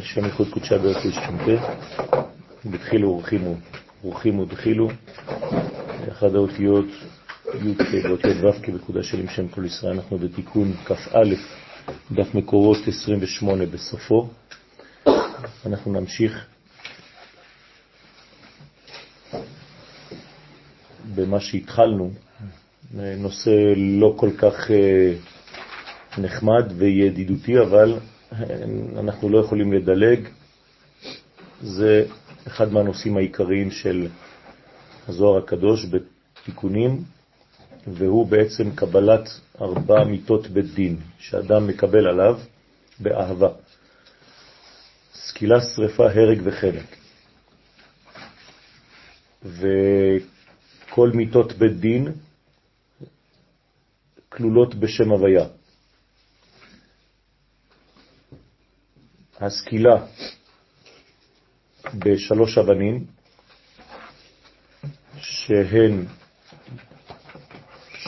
השם ייחוד קודשה הוא ישכנתה, בתחילו ורחימו, ורחימו דחילו, אחד האותיות י' באותיות ו' כבקודה של עם שם כל ישראל, אנחנו בתיקון כ"א, דף מקורות 28 בסופו. אנחנו נמשיך. במה שהתחלנו, נושא לא כל כך אה, נחמד וידידותי, אבל אנחנו לא יכולים לדלג. זה אחד מהנושאים העיקריים של הזוהר הקדוש בתיקונים, והוא בעצם קבלת ארבע מיטות בית דין, שאדם מקבל עליו באהבה. סקילה, שריפה, הרג וחלק. וכל מיטות בית דין כלולות בשם הוויה. הסקילה בשלוש אבנים, שהן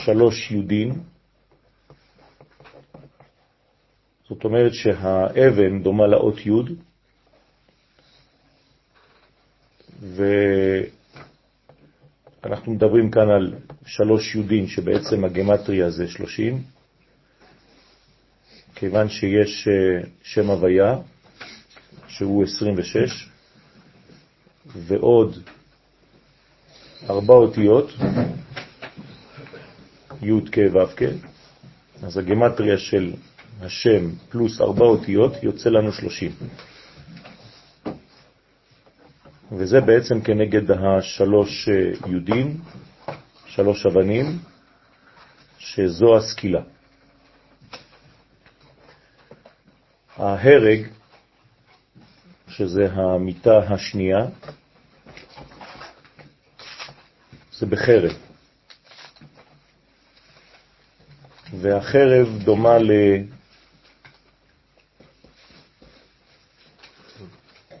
שלוש יודין, זאת אומרת שהאבן דומה לאות יוד, ואנחנו מדברים כאן על שלוש יודין שבעצם הגמטריה זה שלושים, כיוון שיש אה, שם הוויה, שהוא 26, ועוד ארבע אותיות, י' כ' ו' כ', אז הגמטריה של השם פלוס ארבע אותיות יוצא לנו 30. וזה בעצם כנגד השלוש אה, יודים, שלוש אבנים, שזו הסקילה. ההרג שזה המיטה השנייה, זה בחרב. והחרב דומה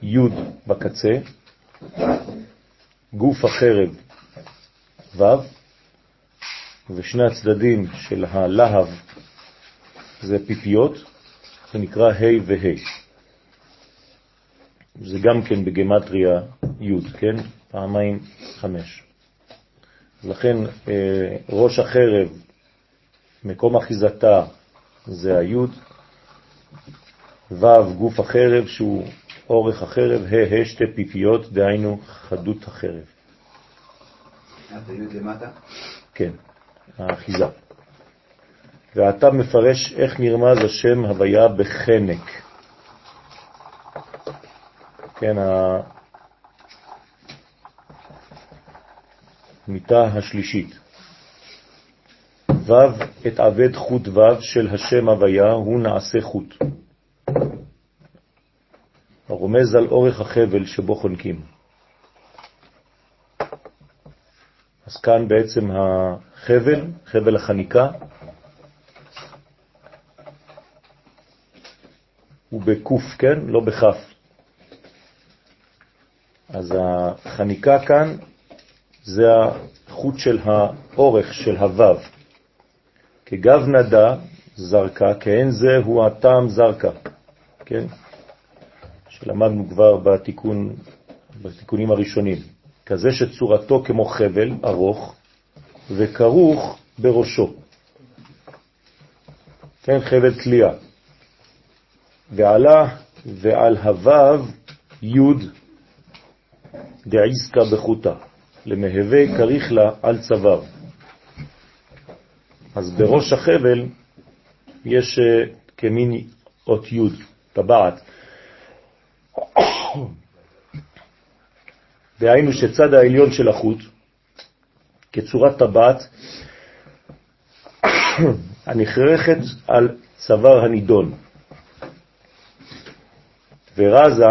ליוד בקצה, גוף החרב ו', ושני הצדדים של הלהב זה פיפיות, זה נקרא ה' וה'. זה גם כן בגמטריה י', כן? פעמיים חמש. לכן אה, ראש החרב, מקום אחיזתה זה היוד, ו' גוף החרב שהוא אורך החרב, ה' ה' שתי פיפיות, דהיינו חדות החרב. כן, האחיזה. ואתה מפרש איך נרמז השם הוויה בחנק. כן, המיטה השלישית. ו' את עבד חוט ו' של השם הוויה הוא נעשה חוט. הרומז על אורך החבל שבו חונקים. אז כאן בעצם החבל, חבל החניקה, הוא בקוף, כן? לא בכף. אז החניקה כאן זה החוט של האורך של הוו. כגב נדה זרקה, כאין זה הוא הטעם זרקה, כן? שלמדנו כבר בתיקון, בתיקונים הראשונים. כזה שצורתו כמו חבל ארוך וכרוך בראשו. כן, חבל תלייה. ועלה ועל הוו יוד דעסקה בחוטה, למהווה קריך לה על צוואר. אז בראש החבל יש אה, כמין אות י', טבעת. דהיינו שצד העליון של החוט, כצורת טבעת, הנכרכת על צוואר הנידון. ורזה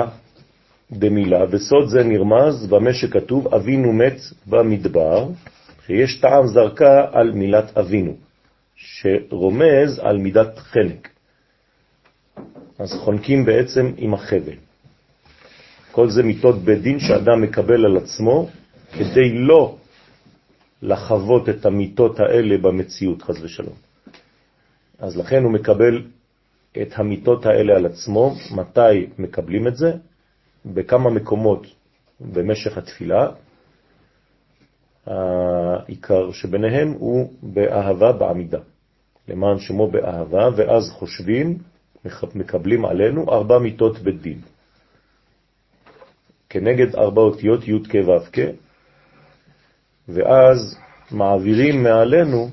במילה, וסוד זה נרמז במה שכתוב אבינו מת במדבר, שיש טעם זרקה על מילת אבינו, שרומז על מידת חלק. אז חונקים בעצם עם החבל. כל זה מיתות בית דין שאדם מקבל על עצמו כדי לא לחוות את המיתות האלה במציאות, חז ושלום. אז לכן הוא מקבל את המיטות האלה על עצמו. מתי מקבלים את זה? בכמה מקומות במשך התפילה. העיקר שביניהם הוא באהבה בעמידה, למען שמו באהבה, ואז חושבים, מקבלים עלינו ארבע מיטות בית דין. כנגד ארבע אותיות י' כ' ו' כ', ואז מעבירים מעלינו,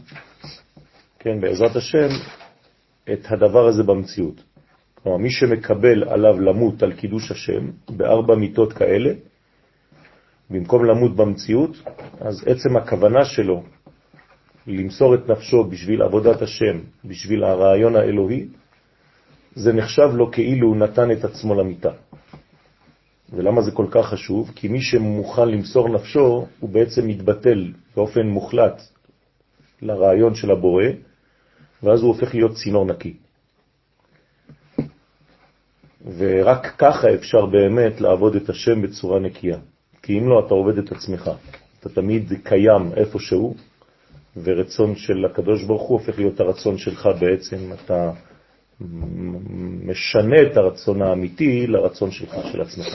כן, בעזרת השם, את הדבר הזה במציאות. כלומר, מי שמקבל עליו למות על קידוש השם בארבע מיטות כאלה, במקום למות במציאות, אז עצם הכוונה שלו למסור את נפשו בשביל עבודת השם, בשביל הרעיון האלוהי, זה נחשב לו כאילו הוא נתן את עצמו למיטה. ולמה זה כל כך חשוב? כי מי שמוכן למסור נפשו, הוא בעצם מתבטל באופן מוחלט לרעיון של הבורא, ואז הוא הופך להיות צינור נקי. ורק ככה אפשר באמת לעבוד את השם בצורה נקייה. כי אם לא, אתה עובד את עצמך. אתה תמיד קיים איפשהו, ורצון של הקדוש ברוך הוא הופך להיות הרצון שלך בעצם. אתה משנה את הרצון האמיתי לרצון שלך, של עצמך.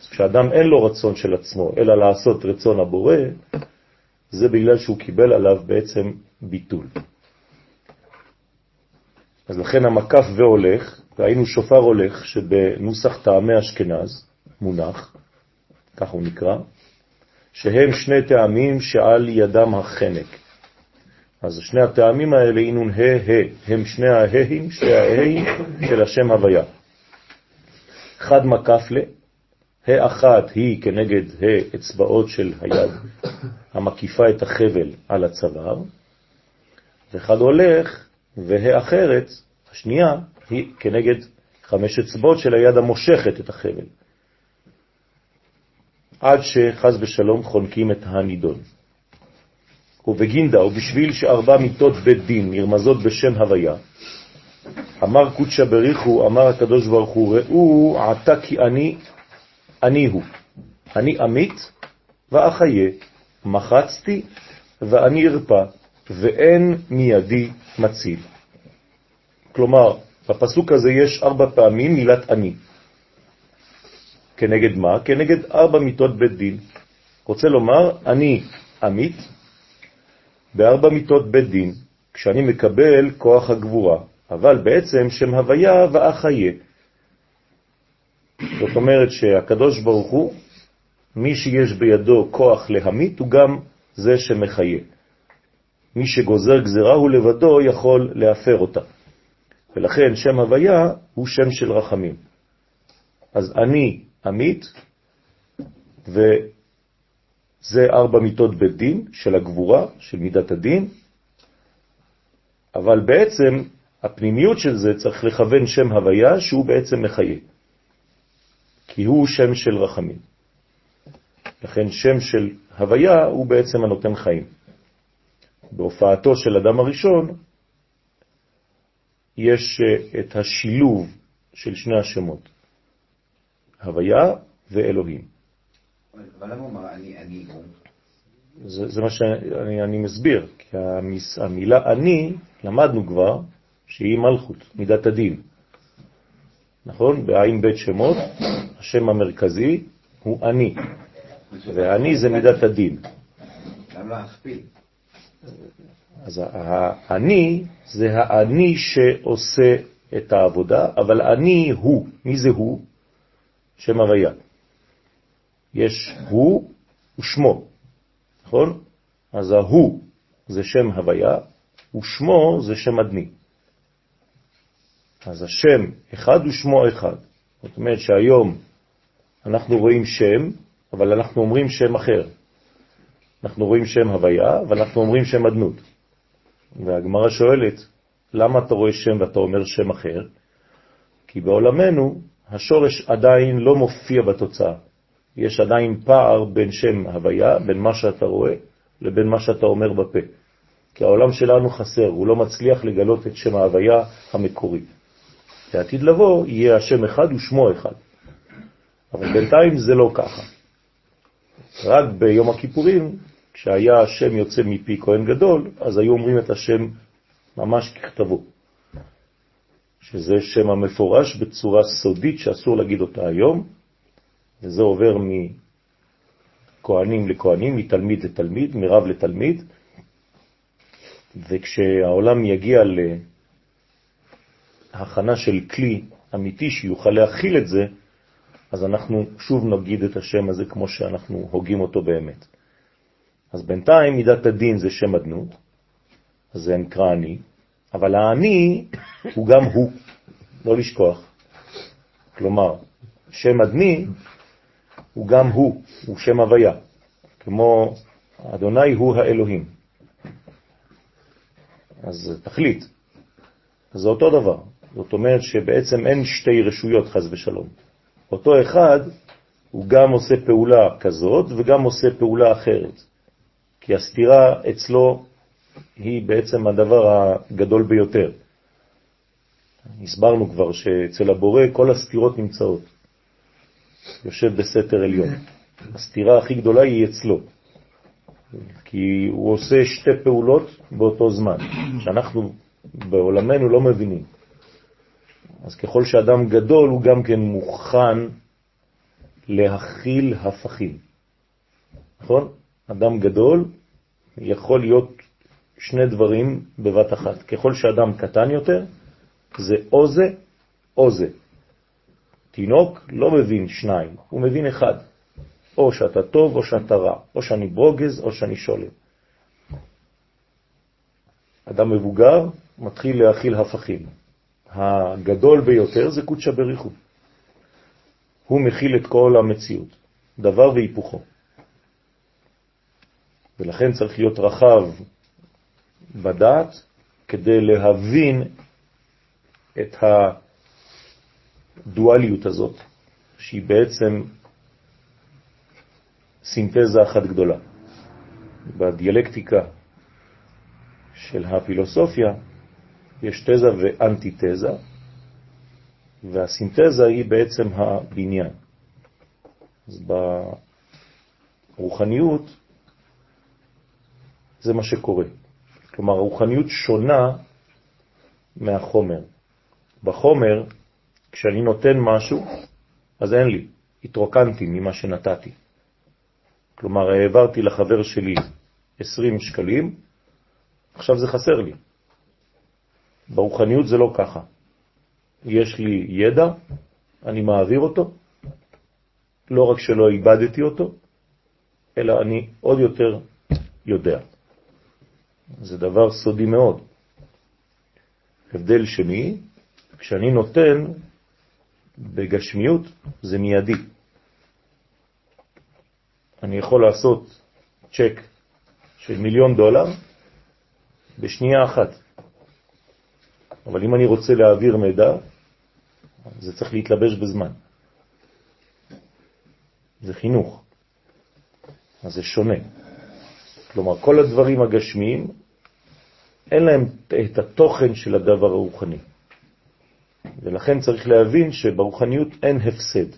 אז כשאדם אין לו רצון של עצמו, אלא לעשות רצון הבורא, זה בגלל שהוא קיבל עליו בעצם ביטול. אז לכן המקף והולך, ראינו שופר הולך, שבנוסח טעמי אשכנז מונח, כך הוא נקרא, שהם שני טעמים שעל ידם החנק. אז שני הטעמים האלה, אינון ה' ה', הם שני ההאים, שני ההאים של השם הוויה. חד מקף ל, ה' אחת היא כנגד ה' אצבעות של היד, המקיפה את החבל על הצוואר, וחד הולך, וה' אחרת, השנייה, היא כנגד חמש אצבעות של היד המושכת את החבל. עד שחז ושלום חונקים את הנידון. ובגינדה, ובשביל שארבע מיטות בית דין נרמזות בשם הוויה, אמר קודשא בריחו, אמר הקדוש ברוך הוא, ראו עתה כי אני, אני הוא. אני אמית ואחיה, מחצתי ואני ארפא, ואין מידי מציל. כלומר, בפסוק הזה יש ארבע פעמים מילת אני. כנגד מה? כנגד ארבע מיטות בית דין. רוצה לומר, אני עמית בארבע מיטות בית דין, כשאני מקבל כוח הגבורה, אבל בעצם שם הוויה ואחיה. זאת אומרת שהקדוש ברוך הוא, מי שיש בידו כוח להמית, הוא גם זה שמחיה. מי שגוזר גזרה הוא לבדו יכול להפר אותה. ולכן שם הוויה הוא שם של רחמים. אז אני עמית, וזה ארבע מיטות בית דין של הגבורה, של מידת הדין, אבל בעצם הפנימיות של זה צריך לכוון שם הוויה שהוא בעצם מחיה, כי הוא שם של רחמים. לכן שם של הוויה הוא בעצם הנותן חיים. בהופעתו של אדם הראשון יש אה, את השילוב של שני השמות. הוויה ואלוהים. אבל למה הוא אמר אני, אני הוא? זה, זה מה שאני אני מסביר, כי המס, המילה אני, למדנו כבר שהיא מלכות, מידת הדין. נכון? בעין בית שמות, השם המרכזי הוא אני, ואני זה מידת הדין. למה לא להכפיל? אז האני זה האני שעושה את העבודה, אבל אני הוא. מי זה הוא? שם הוויה. יש הוא ושמו, נכון? אז ההוא זה שם הוויה, ושמו זה שם אדני. אז השם אחד ושמו אחד. זאת אומרת שהיום אנחנו רואים שם, אבל אנחנו אומרים שם אחר. אנחנו רואים שם הוויה, אבל אנחנו אומרים שם אדנות. והגמרא שואלת, למה אתה רואה שם ואתה אומר שם אחר? כי בעולמנו השורש עדיין לא מופיע בתוצאה. יש עדיין פער בין שם הוויה, בין מה שאתה רואה, לבין מה שאתה אומר בפה. כי העולם שלנו חסר, הוא לא מצליח לגלות את שם ההוויה המקורי. לעתיד לבוא יהיה השם אחד ושמו אחד. אבל בינתיים זה לא ככה. רק ביום הכיפורים, כשהיה השם יוצא מפי כהן גדול, אז היו אומרים את השם ממש ככתבו. שזה שם המפורש בצורה סודית שאסור להגיד אותה היום, וזה עובר מכהנים לכהנים, מתלמיד לתלמיד, מרב לתלמיד, וכשהעולם יגיע להכנה של כלי אמיתי שיוכל להכיל את זה, אז אנחנו שוב נגיד את השם הזה כמו שאנחנו הוגים אותו באמת. אז בינתיים מידת הדין זה שם אדנות, אז זה נקרא אני, אבל העני הוא גם הוא, לא לשכוח. כלומר, שם אדני הוא גם הוא, הוא שם הוויה, כמו אדוני הוא האלוהים. אז תחליט. אז זה אותו דבר. זאת אומרת שבעצם אין שתי רשויות חז ושלום. אותו אחד הוא גם עושה פעולה כזאת וגם עושה פעולה אחרת. כי הסתירה אצלו היא בעצם הדבר הגדול ביותר. הסברנו כבר שאצל הבורא כל הסתירות נמצאות. יושב בסתר עליון. הסתירה הכי גדולה היא אצלו. כי הוא עושה שתי פעולות באותו זמן, שאנחנו בעולמנו לא מבינים. אז ככל שאדם גדול הוא גם כן מוכן להכיל הפכים. נכון? אדם גדול יכול להיות שני דברים בבת אחת. ככל שאדם קטן יותר, זה או זה או זה. תינוק לא מבין שניים, הוא מבין אחד. או שאתה טוב או שאתה רע, או שאני ברוגז או שאני שולם. אדם מבוגר מתחיל להכיל הפכים. הגדול ביותר זה קודשא בריחו. הוא מכיל את כל המציאות, דבר והיפוכו. ולכן צריך להיות רחב בדעת כדי להבין את הדואליות הזאת, שהיא בעצם סינתזה אחת גדולה. בדיאלקטיקה של הפילוסופיה יש תזה ואנטיתזה, והסינתזה היא בעצם הבניין. אז ברוחניות זה מה שקורה. כלומר, הרוחניות שונה מהחומר. בחומר, כשאני נותן משהו, אז אין לי, התרוקנתי ממה שנתתי. כלומר, העברתי לחבר שלי 20 שקלים, עכשיו זה חסר לי. ברוחניות זה לא ככה. יש לי ידע, אני מעביר אותו, לא רק שלא איבדתי אותו, אלא אני עוד יותר יודע. זה דבר סודי מאוד. הבדל שני, כשאני נותן בגשמיות זה מיידי. אני יכול לעשות צ'ק של מיליון דולר בשנייה אחת. אבל אם אני רוצה להעביר מידע, זה צריך להתלבש בזמן. זה חינוך. אז זה שונה. כלומר, כל הדברים הגשמיים, אין להם את התוכן של הדבר הרוחני. ולכן צריך להבין שברוחניות אין הפסד.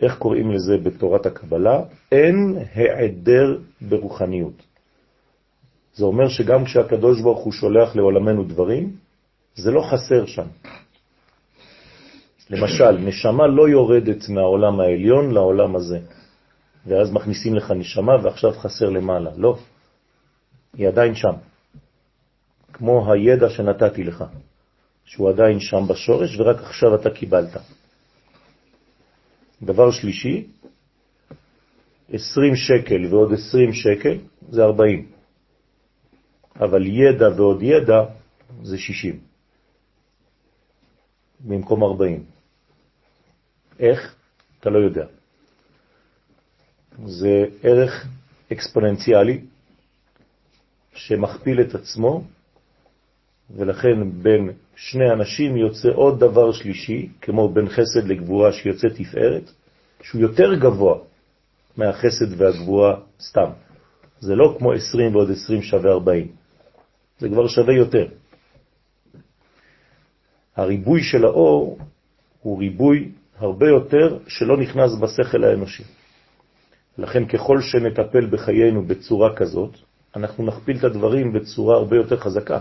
איך קוראים לזה בתורת הקבלה? אין העדר ברוחניות. זה אומר שגם כשהקדוש ברוך הוא שולח לעולמנו דברים, זה לא חסר שם. למשל, נשמה לא יורדת מהעולם העליון לעולם הזה, ואז מכניסים לך נשמה ועכשיו חסר למעלה. לא, היא עדיין שם. כמו הידע שנתתי לך, שהוא עדיין שם בשורש ורק עכשיו אתה קיבלת. דבר שלישי, 20 שקל ועוד 20 שקל זה 40, אבל ידע ועוד ידע זה 60, במקום 40. איך? אתה לא יודע. זה ערך אקספוננציאלי שמכפיל את עצמו, ולכן בין שני אנשים יוצא עוד דבר שלישי, כמו בין חסד לגבורה שיוצא תפארת, שהוא יותר גבוה מהחסד והגבורה סתם. זה לא כמו 20 ועוד 20 שווה 40, זה כבר שווה יותר. הריבוי של האור הוא ריבוי הרבה יותר שלא נכנס בשכל האנושי. לכן ככל שנטפל בחיינו בצורה כזאת, אנחנו נכפיל את הדברים בצורה הרבה יותר חזקה,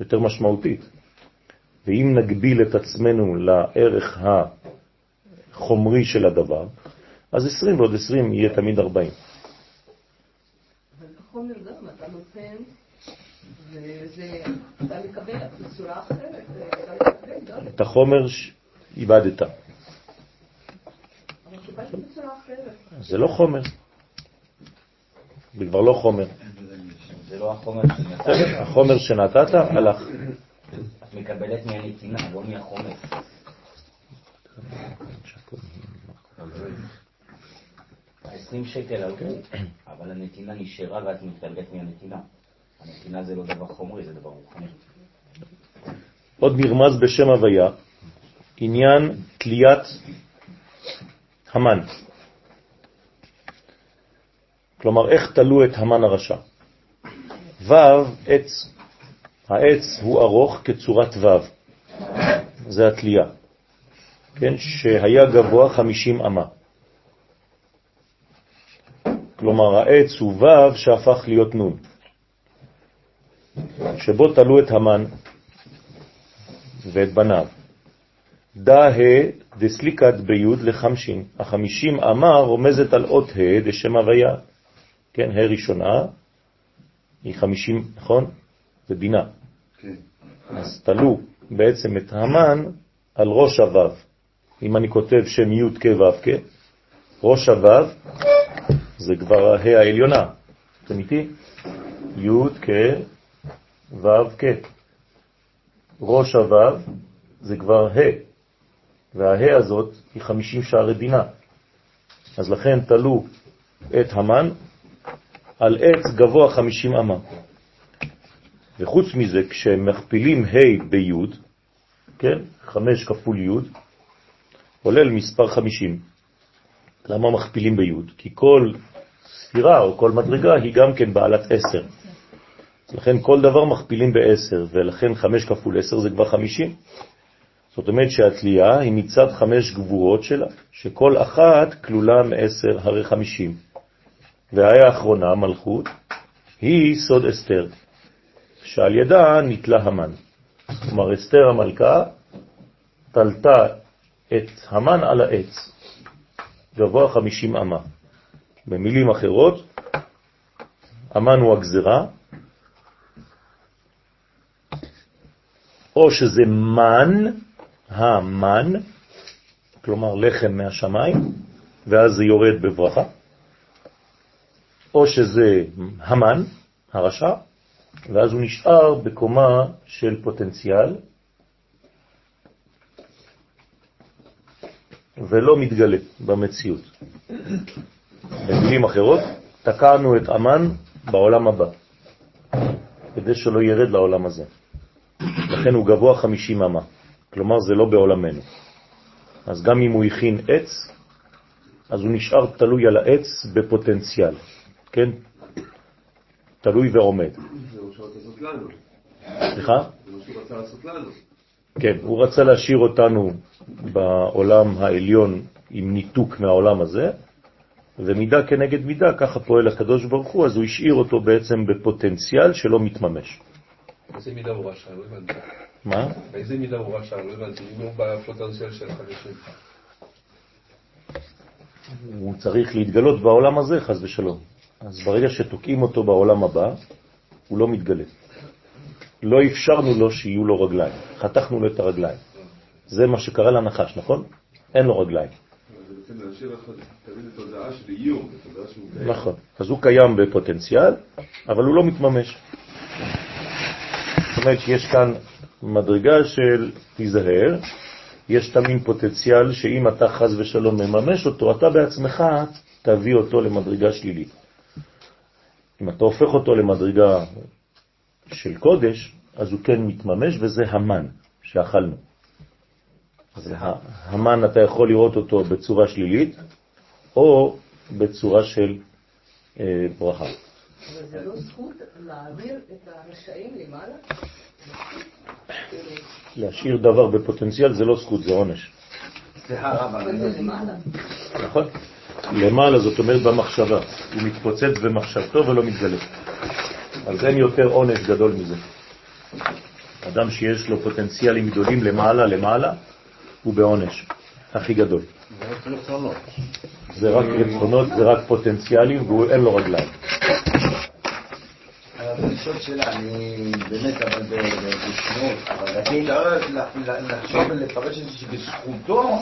יותר משמעותית. ואם נגביל את עצמנו לערך החומרי של הדבר, אז 20 ועוד 20 יהיה תמיד 40. אבל בחומר גם אתה נותן, ואתה מקבל בצורה אחרת, את החומר איבדת. אבל קיבלתי. זה לא חומר. זה כבר לא חומר. זה לא החומר שנתת. החומר שנתת הלך. את מקבלת מהנתינה, לא מהחומר. ה-20 שקל הלכו, אבל הנתינה נשארה ואת מתקבלת מהנתינה. הנתינה זה לא דבר חומרי, זה דבר רוחני. עוד נרמז בשם הוויה, עניין תליית המן. כלומר, איך תלו את המן הרשע? ו' עץ, העץ הוא ארוך כצורת ו', זה התלייה, כן, שהיה גבוה 50 אמה. כלומר, העץ הוא ו' שהפך להיות נון, שבו תלו את המן ואת בניו. דה דסליקת ביוד לחמשין. החמישים אמה רומזת על אות ה' דשם הוויה. כן, ה' ראשונה היא חמישים, נכון? זה בינה. כן. אז תלו בעצם את המן על ראש הוו. אם אני כותב שם י' כ' ו' כ', ראש הוו זה כבר ה' העליונה. אתם איתי? י' כ' ו' כ'. ראש הוו זה כבר ה', והה' הזאת היא 50 שערי בינה. אז לכן תלו את המן על עץ גבוה 50 אמה. וחוץ מזה, כשמכפילים ה' בי', כן, 5 כפול י', עולה למספר 50. למה מכפילים בי'? כי כל ספירה או כל מדרגה היא גם כן בעלת 10. לכן כל דבר מכפילים ב-10, ולכן 5 כפול 10 זה כבר 50. זאת אומרת שהתלייה היא מצד 5 גבורות שלה, שכל אחת כלולה מ-10 הרי 50. והאי האחרונה, מלכות, היא סוד אסתר, שעל ידה נתלה המן. כלומר, אסתר המלכה תלתה את המן על העץ, גבוה 50 אמה. במילים אחרות, המן הוא הגזרה, או שזה מן, המן, כלומר לחם מהשמיים, ואז זה יורד בברכה, או שזה המן, הרשע, ואז הוא נשאר בקומה של פוטנציאל, ולא מתגלה במציאות. במילים אחרות, תקענו את אמן בעולם הבא, כדי שלא ירד לעולם הזה. לכן הוא גבוה 50 אמה, כלומר זה לא בעולמנו. אז גם אם הוא הכין עץ, אז הוא נשאר תלוי על העץ בפוטנציאל, כן? תלוי ועומד. זה מה שהוא רצה לעשות לנו. סליחה? זה מה שהוא רצה לעשות לנו. כן, הוא רצה להשאיר אותנו בעולם העליון עם ניתוק מהעולם הזה, ומידה כנגד מידה, ככה פועל הקדוש ברוך הוא, אז הוא השאיר אותו בעצם בפוטנציאל שלא מתממש. באיזה מידה הוא רשע? לא הבנתי. מה? באיזה מידה הוא רשע? לא הבנתי. אם הוא בפוטנציאל של חמישים. הוא צריך להתגלות בעולם הזה, חז ושלום. אז ברגע שתוקעים אותו בעולם הבא, הוא לא מתגלה. לא אפשרנו לו שיהיו לו רגליים, חתכנו לו את הרגליים. זה מה שקרה לנחש, נכון? אין לו רגליים. נכון. אז הוא קיים בפוטנציאל, אבל הוא לא מתממש. זאת אומרת שיש כאן מדרגה של תיזהר, יש תמין פוטנציאל שאם אתה חז ושלום מממש אותו, אתה בעצמך תביא אותו למדרגה שלילית. אם אתה הופך אותו למדרגה של קודש, אז הוא כן מתממש, וזה המן שאכלנו. אז המן אתה יכול לראות אותו בצורה שלילית, או בצורה של אה, ברכה. אבל זה לא זכות להעביר את הרשעים למעלה? להשאיר דבר בפוטנציאל זה לא זכות, זה עונש. סליחה רב, זה למעלה. נכון? למעלה זאת אומרת במחשבה. הוא מתפוצץ במחשבתו ולא מתגלה. אז אין יותר עונש גדול מזה. אדם שיש לו פוטנציאלים גדולים למעלה למעלה, הוא בעונש הכי גדול. זה רק רצונות, זה רק פוטנציאלים, ואין לו רגליים. הדרישות שלה, אני באמת, אבל בשמות, אבל אפשר לחשוב ולפרש את זה שבזכותו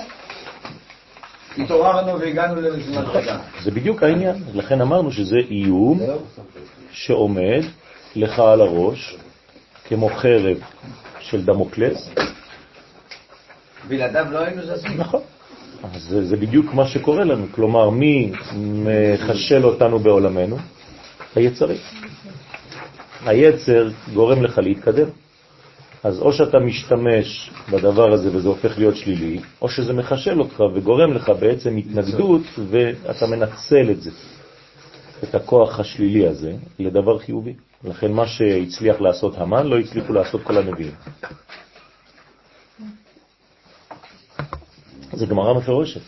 התעוררנו והגענו לרשימת רגע. זה בדיוק העניין, לכן אמרנו שזה איום שעומד לך על הראש כמו חרב של דמוקלס. בלעדיו לא היינו זזים. נכון. אז זה, זה בדיוק מה שקורה לנו, כלומר, מי מחשל אותנו בעולמנו? היצרים. היצר גורם לך להתקדם. אז או שאתה משתמש בדבר הזה וזה הופך להיות שלילי, או שזה מחשל אותך וגורם לך בעצם התנגדות ואתה מנצל את זה, את הכוח השלילי הזה, לדבר חיובי. לכן מה שהצליח לעשות המן לא הצליחו לעשות כל הנביאים. זה גמרא מפורשת.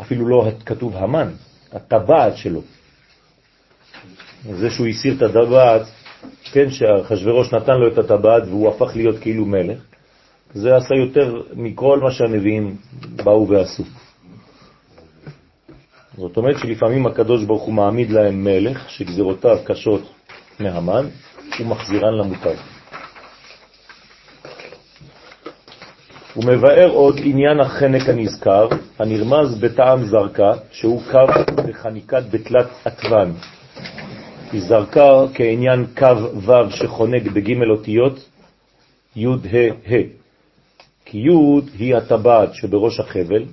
אפילו לא כתוב המן, הטבעת שלו. זה שהוא הסיר את הטבעת, כן, שהחשברוש נתן לו את הטבעת והוא הפך להיות כאילו מלך, זה עשה יותר מכל מה שהנביאים באו ועשו. זאת אומרת שלפעמים הקדוש ברוך הוא מעמיד להם מלך שגזירותיו קשות מהמן, ומחזירן למוטב. הוא מבאר עוד עניין החנק הנזכר, הנרמז בטעם זרקה, שהוא קו בחניקת בתלת עטוון. כי זרקה כעניין קו ו' שחונק בג' אותיות י' ה' ה'. כי י' היא הטבעת שבראש החבל,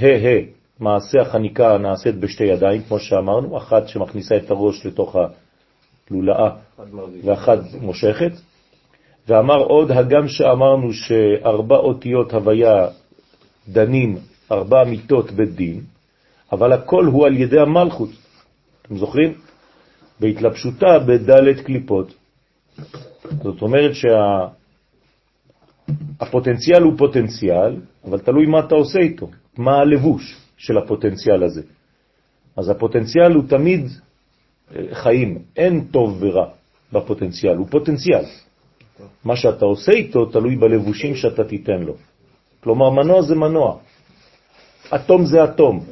ה' ה' מעשה החניקה נעשית בשתי ידיים, כמו שאמרנו, אחת שמכניסה את הראש לתוך הלולאה ואחת מושכת, ואמר עוד הגם שאמרנו שארבע אותיות הוויה דנים, ארבע מיטות בית דין, אבל הכל הוא על ידי המלכות. אתם זוכרים? בהתלבשותה בדלת קליפות. זאת אומרת שהפוטנציאל שה... הוא פוטנציאל, אבל תלוי מה אתה עושה איתו, מה הלבוש של הפוטנציאל הזה. אז הפוטנציאל הוא תמיד אה, חיים, אין טוב ורע בפוטנציאל, הוא פוטנציאל. מה שאתה עושה איתו תלוי בלבושים שאתה תיתן לו. כלומר, מנוע זה מנוע, אטום זה אטום.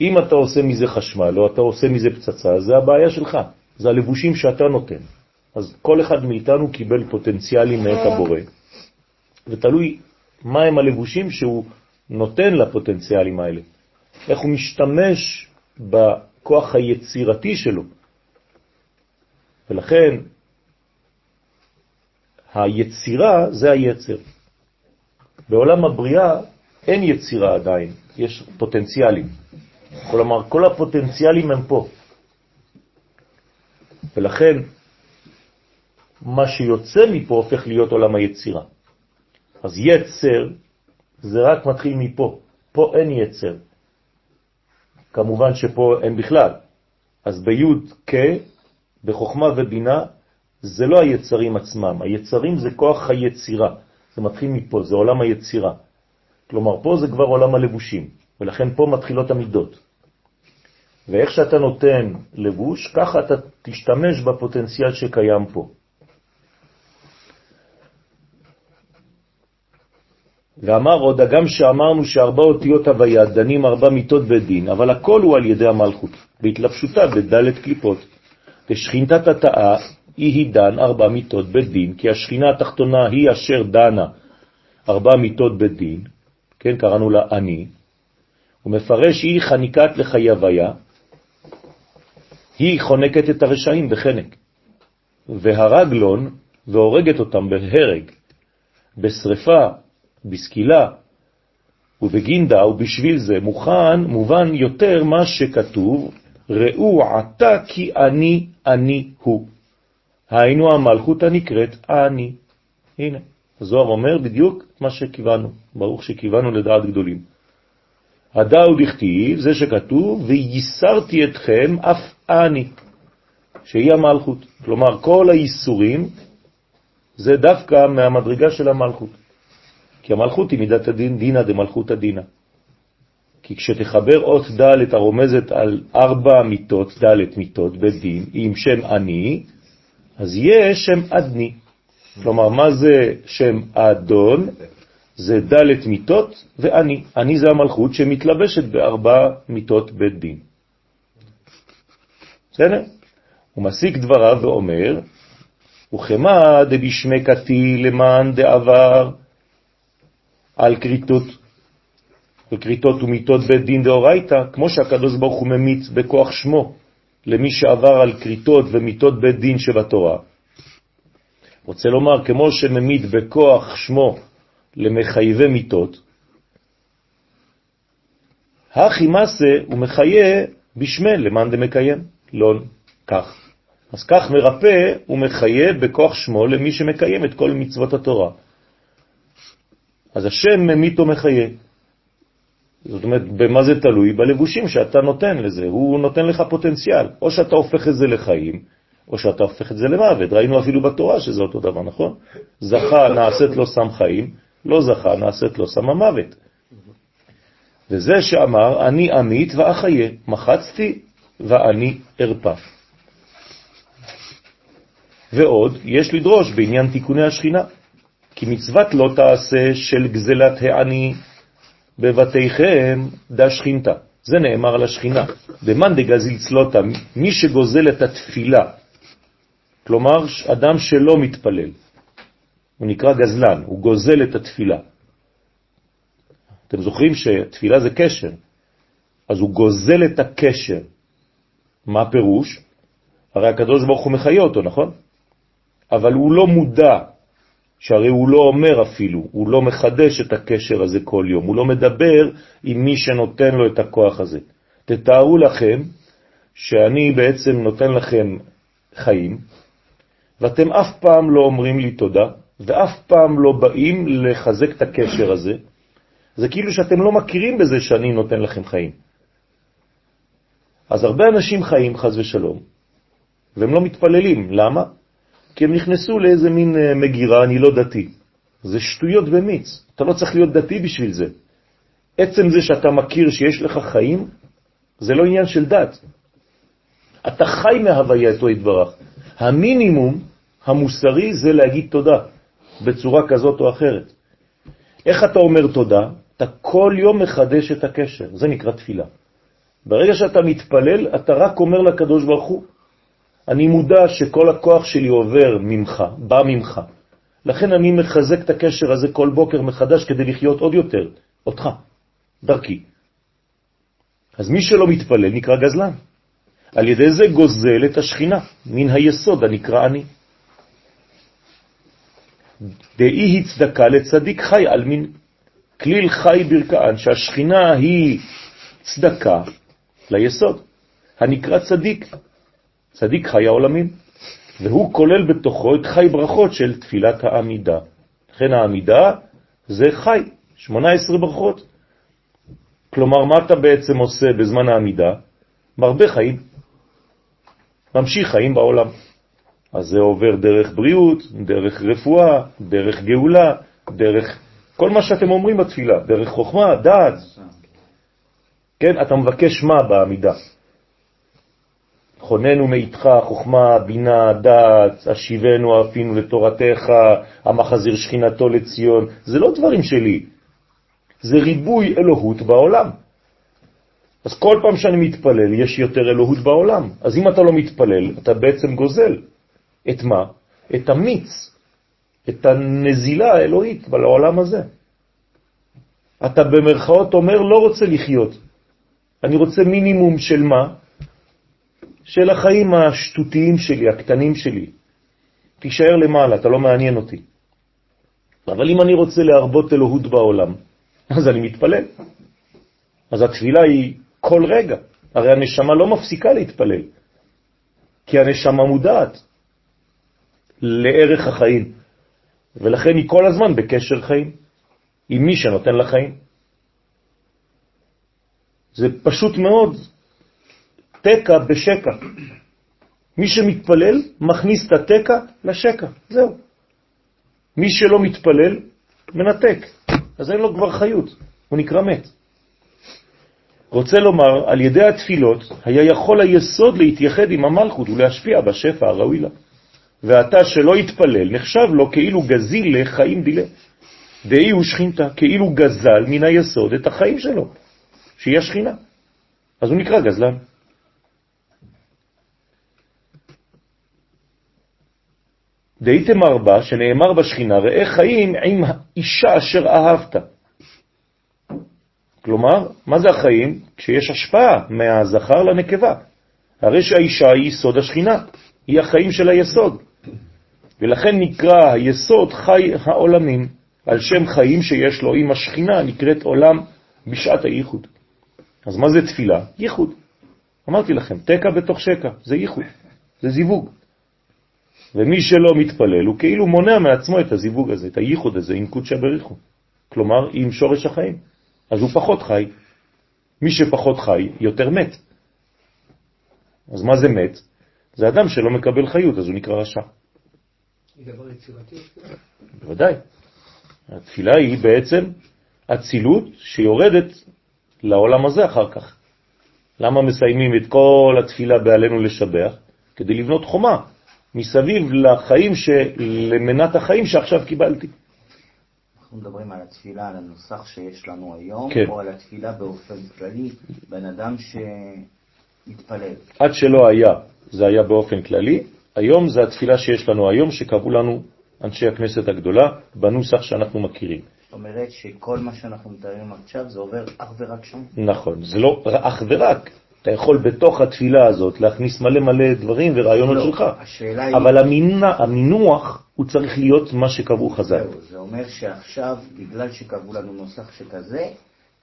אם אתה עושה מזה חשמל או אתה עושה מזה פצצה, זה הבעיה שלך, זה הלבושים שאתה נותן. אז כל אחד מאיתנו קיבל פוטנציאלים מאת הבורא, ותלוי מה הם הלבושים שהוא נותן לפוטנציאלים האלה, איך הוא משתמש בכוח היצירתי שלו. ולכן היצירה זה היצר. בעולם הבריאה אין יצירה עדיין, יש פוטנציאלים. כלומר, כל הפוטנציאלים הם פה. ולכן, מה שיוצא מפה הופך להיות עולם היצירה. אז יצר זה רק מתחיל מפה. פה אין יצר. כמובן שפה אין בכלל. אז ביוד כ, בחוכמה ובינה, זה לא היצרים עצמם. היצרים זה כוח היצירה. זה מתחיל מפה, זה עולם היצירה. כלומר, פה זה כבר עולם הלבושים, ולכן פה מתחילות המידות. ואיך שאתה נותן לבוש, ככה אתה תשתמש בפוטנציאל שקיים פה. ואמר עוד, הגם שאמרנו שארבע אותיות הוויה דנים ארבע מיטות בדין, אבל הכל הוא על ידי המלכות, בהתלבשותה בדלת קליפות. ושכינתת התאה היא היא דן ארבע מיטות בדין, כי השכינה התחתונה היא אשר דנה ארבע מיטות בדין, כן, קראנו לה אני, ומפרש היא חניקת לחיי הוויה, היא חונקת את הרשעים בחנק, והרגלון והורגת אותם בהרג, בשריפה, בסקילה ובגינדה, ובשביל זה מוכן, מובן יותר מה שכתוב, ראו עתה כי אני, אני הוא. היינו המלכות הנקראת אני. הנה, הזוהר אומר בדיוק מה שכיוונו, ברוך שכיוונו לדעת גדולים. הדאו דכתיב, זה שכתוב, וייסרתי אתכם אף אני, שהיא המלכות. כלומר, כל האיסורים זה דווקא מהמדרגה של המלכות. כי המלכות היא מידת הדין, דינא דמלכות הדינה. כי כשתחבר אות ד' הרומזת על ארבע מיטות, ד' מיטות בדין, עם שם אני, אז יש שם אדני. כלומר, מה זה שם אדון? זה ד' מיטות ואני. אני זה המלכות שמתלבשת בארבע מיטות בית דין. בסדר? הוא מסיק דבריו ואומר, וכמה דבשמי כתי למען דעבר על קריטות, על קריטות ומיטות בית דין דאורייתא, כמו שהקדוש ברוך הוא ממיץ בכוח שמו למי שעבר על קריטות ומיטות בית דין שבתורה. רוצה לומר, כמו שממית בכוח שמו למחייבי מיטות, הכי מסה הוא מחיה בשמי למען דמקיים, לא כך. אז כך מרפא ומחיה בכוח שמו למי שמקיים את כל מצוות התורה. אז השם ממית ומחיה. זאת אומרת, במה זה תלוי? בלבושים שאתה נותן לזה. הוא נותן לך פוטנציאל. או שאתה הופך את זה לחיים, או שאתה הופך את זה למוות. ראינו אפילו בתורה שזה אותו דבר, נכון? זכה נעשית לו סם חיים, לא זכה נעשית לו סם המוות. וזה שאמר, אני עמית ואחיה, מחצתי ואני ארפא. ועוד, יש לדרוש בעניין תיקוני השכינה, כי מצוות לא תעשה של גזלת העני בבתיכם דה שכינתה. זה נאמר על השכינה. דמאן דגזיל צלותה, מי שגוזל את התפילה, כלומר אדם שלא מתפלל, הוא נקרא גזלן, הוא גוזל את התפילה. אתם זוכרים שתפילה זה קשר, אז הוא גוזל את הקשר. מה הפירוש? הרי הקדוש ברוך הוא מחיה אותו, נכון? אבל הוא לא מודע, שהרי הוא לא אומר אפילו, הוא לא מחדש את הקשר הזה כל יום, הוא לא מדבר עם מי שנותן לו את הכוח הזה. תתארו לכם שאני בעצם נותן לכם חיים, ואתם אף פעם לא אומרים לי תודה, ואף פעם לא באים לחזק את הקשר הזה, זה כאילו שאתם לא מכירים בזה שאני נותן לכם חיים. אז הרבה אנשים חיים, חז ושלום, והם לא מתפללים. למה? כי הם נכנסו לאיזה מין אה, מגירה, אני לא דתי. זה שטויות במיץ. אתה לא צריך להיות דתי בשביל זה. עצם זה שאתה מכיר שיש לך חיים, זה לא עניין של דת. אתה חי מהווייתו יתברך. המינימום המוסרי זה להגיד תודה, בצורה כזאת או אחרת. איך אתה אומר תודה? אתה כל יום מחדש את הקשר, זה נקרא תפילה. ברגע שאתה מתפלל, אתה רק אומר לקדוש ברוך הוא, אני מודע שכל הכוח שלי עובר ממך, בא ממך. לכן אני מחזק את הקשר הזה כל בוקר מחדש כדי לחיות עוד יותר, אותך, דרכי. אז מי שלא מתפלל נקרא גזלן. על ידי זה גוזל את השכינה, מן היסוד הנקרא אני. דאי הצדקה לצדיק חי על מין כליל חי ברכאן, שהשכינה היא צדקה ליסוד, הנקרא צדיק. צדיק חי העולמים, והוא כולל בתוכו את חי ברכות של תפילת העמידה. לכן העמידה זה חי, 18 ברכות. כלומר, מה אתה בעצם עושה בזמן העמידה? מרבה חיים. ממשיך חיים בעולם. אז זה עובר דרך בריאות, דרך רפואה, דרך גאולה, דרך כל מה שאתם אומרים בתפילה, דרך חוכמה, דעת. כן, אתה מבקש מה בעמידה? חוננו מאיתך חוכמה, בינה, דעת, אשיבנו אפינו לתורתך, המחזיר שכינתו לציון. זה לא דברים שלי, זה ריבוי אלוהות בעולם. אז כל פעם שאני מתפלל יש יותר אלוהות בעולם. אז אם אתה לא מתפלל, אתה בעצם גוזל. את מה? את המיץ, את הנזילה האלוהית בעולם הזה. אתה במרכאות אומר לא רוצה לחיות. אני רוצה מינימום של מה? של החיים השטותיים שלי, הקטנים שלי. תישאר למעלה, אתה לא מעניין אותי. אבל אם אני רוצה להרבות אלוהות בעולם, אז אני מתפלל. אז התפילה היא כל רגע. הרי הנשמה לא מפסיקה להתפלל, כי הנשמה מודעת לערך החיים, ולכן היא כל הזמן בקשר חיים עם מי שנותן לה חיים. זה פשוט מאוד תקע בשקע. מי שמתפלל מכניס את התקע לשקע, זהו. מי שלא מתפלל מנתק, אז אין לו כבר חיות, הוא נקרא מת. רוצה לומר, על ידי התפילות היה יכול היסוד להתייחד עם המלכות ולהשפיע בשפע הראוי לה. ואתה שלא יתפלל נחשב לו כאילו גזיל לחיים דילה. דהי הוא שכינתה, כאילו גזל מן היסוד את החיים שלו, שהיא השכינה. אז הוא נקרא גזלן. דהייתם ארבע, שנאמר בשכינה, ראה חיים עם אישה אשר אהבת. כלומר, מה זה החיים? כשיש השפעה מהזכר לנקבה. הרי שהאישה היא סוד השכינה, היא החיים של היסוד. ולכן נקרא היסוד חי העולמים, על שם חיים שיש לו עם השכינה, נקראת עולם בשעת הייחוד. אז מה זה תפילה? ייחוד. אמרתי לכם, תקע בתוך שקע, זה ייחוד, זה זיווג. ומי שלא מתפלל הוא כאילו מונע מעצמו את הזיווג הזה, את הייחוד הזה עם קודשא בריחו. כלומר, עם שורש החיים. אז הוא פחות חי. מי שפחות חי, יותר מת. אז מה זה מת? זה אדם שלא מקבל חיות, אז הוא נקרא רשע. היא דבר יצירתי? בוודאי. התפילה היא בעצם אצילות שיורדת לעולם הזה אחר כך. למה מסיימים את כל התפילה בעלינו לשבח? כדי לבנות חומה מסביב לחיים, של... למנת החיים שעכשיו קיבלתי. אנחנו מדברים על התפילה, על הנוסח שיש לנו היום, כן. או על התפילה באופן כללי, בן אדם שמתפלל. עד שלא היה, זה היה באופן כללי, היום זה התפילה שיש לנו היום, שקבעו לנו אנשי הכנסת הגדולה, בנוסח שאנחנו מכירים. אומרת שכל מה שאנחנו מתארים עכשיו זה עובר אך ורק שם. נכון, זה לא אך ורק. אתה יכול בתוך התפילה הזאת להכניס מלא מלא דברים ורעיונות לא, שלך, השאלה היא... אבל המינה, המינוח הוא צריך להיות מה שקבעו חז"ל. זהו, זה אומר שעכשיו, בגלל שקבעו לנו נוסח שכזה,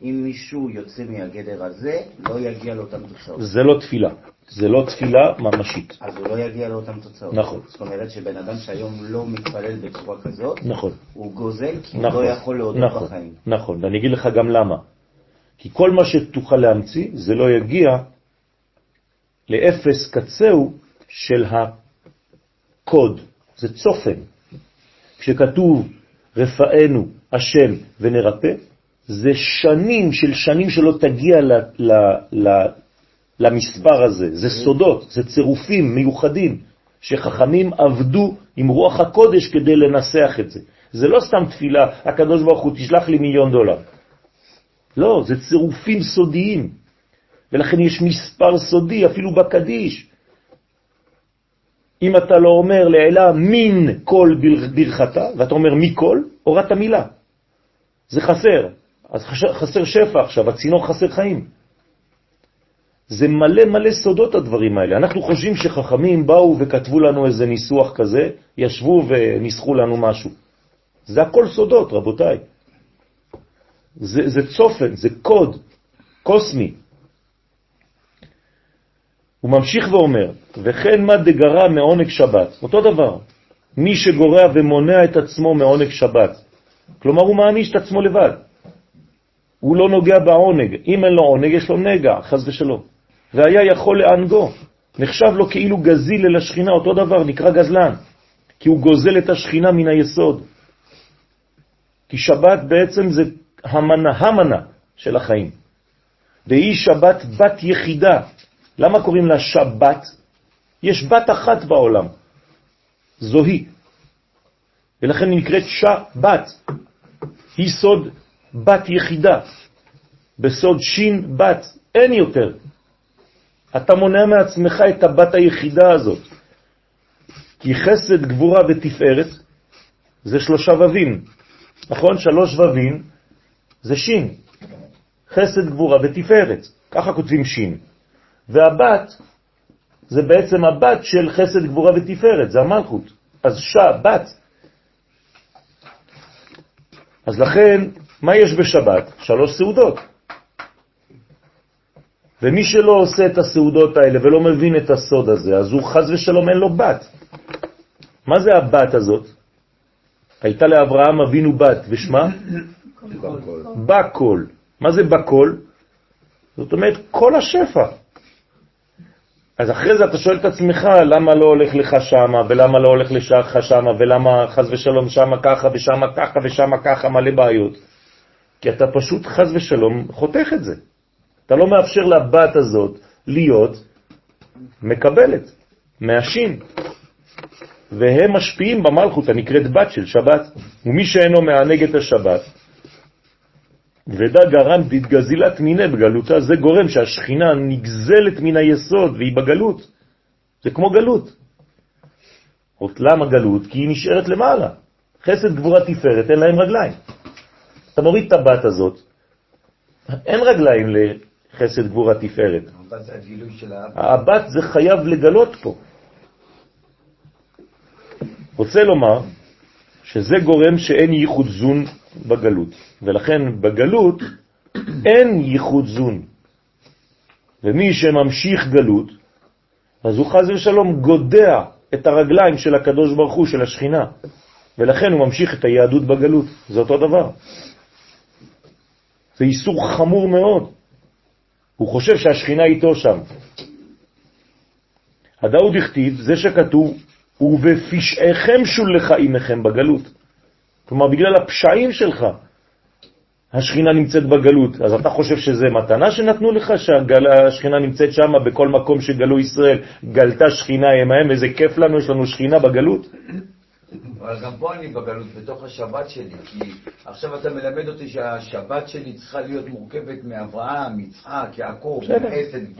אם מישהו יוצא מהגדר הזה, לא יגיע לאותן תוצאות. זה לא תפילה, זה לא תפילה ממשית. אז הוא לא יגיע לאותן תוצאות. נכון. זאת אומרת שבן אדם שהיום לא מתפלל בצורה כזאת, נכון. הוא גוזל כי הוא נכון, לא יכול להודות נכון, בחיים. נכון, ואני אגיד לך גם למה. כי כל מה שתוכל להמציא, זה לא יגיע לאפס קצהו של הקוד, זה צופן. כשכתוב רפאנו השם ונרפא, זה שנים של שנים שלא תגיע ל, ל, ל, למספר הזה, זה סודות, זה צירופים מיוחדים, שחכמים עבדו עם רוח הקודש כדי לנסח את זה. זה לא סתם תפילה, הקדוש ברוך הוא תשלח לי מיליון דולר. לא, זה צירופים סודיים, ולכן יש מספר סודי אפילו בקדיש. אם אתה לא אומר לעילה מין כל ברכתה, ואתה אומר מכל, הורדת מילה. זה חסר. אז חסר שפע עכשיו, הצינור חסר חיים. זה מלא מלא סודות הדברים האלה. אנחנו חושבים שחכמים באו וכתבו לנו איזה ניסוח כזה, ישבו וניסחו לנו משהו. זה הכל סודות, רבותיי. זה, זה צופן, זה קוד קוסמי. הוא ממשיך ואומר, וכן מה דגרה מעונג שבת, אותו דבר, מי שגורע ומונע את עצמו מעונג שבת, כלומר הוא מעניש את עצמו לבד, הוא לא נוגע בעונג, אם אין לו עונג יש לו נגע, חז ושלום, והיה יכול להנגו, נחשב לו כאילו גזיל אל השכינה, אותו דבר, נקרא גזלן, כי הוא גוזל את השכינה מן היסוד, כי שבת בעצם זה המנה, המנה של החיים, והיא שבת בת יחידה, למה קוראים לה שבת? יש בת אחת בעולם, זוהי, ולכן היא נקראת שבת. היא סוד בת יחידה, בסוד שין בת, אין יותר. אתה מונע מעצמך את הבת היחידה הזאת, כי חסד, גבורה ותפארת זה שלושה ובים, נכון? שלוש ובים זה שין, חסד, גבורה ותפארת, ככה כותבים שין. והבת זה בעצם הבת של חסד, גבורה ותפארת, זה המלכות. אז שבת. אז לכן, מה יש בשבת? שלוש סעודות. ומי שלא עושה את הסעודות האלה ולא מבין את הסוד הזה, אז הוא חז ושלום אין לו בת. מה זה הבת הזאת? הייתה לאברהם אבינו בת, ושמה? בקול. מה זה בקול? זאת אומרת, כל השפע. אז אחרי זה אתה שואל את עצמך, למה לא הולך לך שמה, ולמה לא הולך לך שמה, ולמה חז ושלום שמה ככה, ושמה ככה, ושמה ככה, מלא בעיות. כי אתה פשוט חז ושלום חותך את זה. אתה לא מאפשר לבת הזאת להיות מקבלת, מהשין. והם משפיעים במלכות הנקראת בת של שבת. ומי שאינו מענג את השבת, ודא גרם דתגזילת מיני בגלותה, זה גורם שהשכינה נגזלת מן היסוד והיא בגלות. זה כמו גלות. למה גלות? כי היא נשארת למעלה. חסד גבורה תפארת, אין להם רגליים. אתה מוריד את הבת הזאת, אין רגליים לחסד גבורה תפארת. הבת זה הגילוי של האב. הבת זה חייב לגלות פה. רוצה לומר שזה גורם שאין ייחוד זון בגלות, ולכן בגלות אין ייחוד זון. ומי שממשיך גלות, אז הוא חז ושלום גודע את הרגליים של הקדוש ברוך הוא, של השכינה, ולכן הוא ממשיך את היהדות בגלות. זה אותו דבר. זה איסור חמור מאוד. הוא חושב שהשכינה איתו שם. הדאוד הכתיב, זה שכתוב, ובפשעיכם שולחה עמכם בגלות. כלומר, בגלל הפשעים שלך, השכינה נמצאת בגלות. אז אתה חושב שזה מתנה שנתנו לך, שהשכינה נמצאת שם בכל מקום שגלו ישראל, גלתה שכינה עמהם, איזה כיף לנו, יש לנו שכינה בגלות? אבל גם פה אני בגלות, בתוך השבת שלי, כי עכשיו אתה מלמד אותי שהשבת שלי צריכה להיות מורכבת מאברהם, יצחק, יעקב,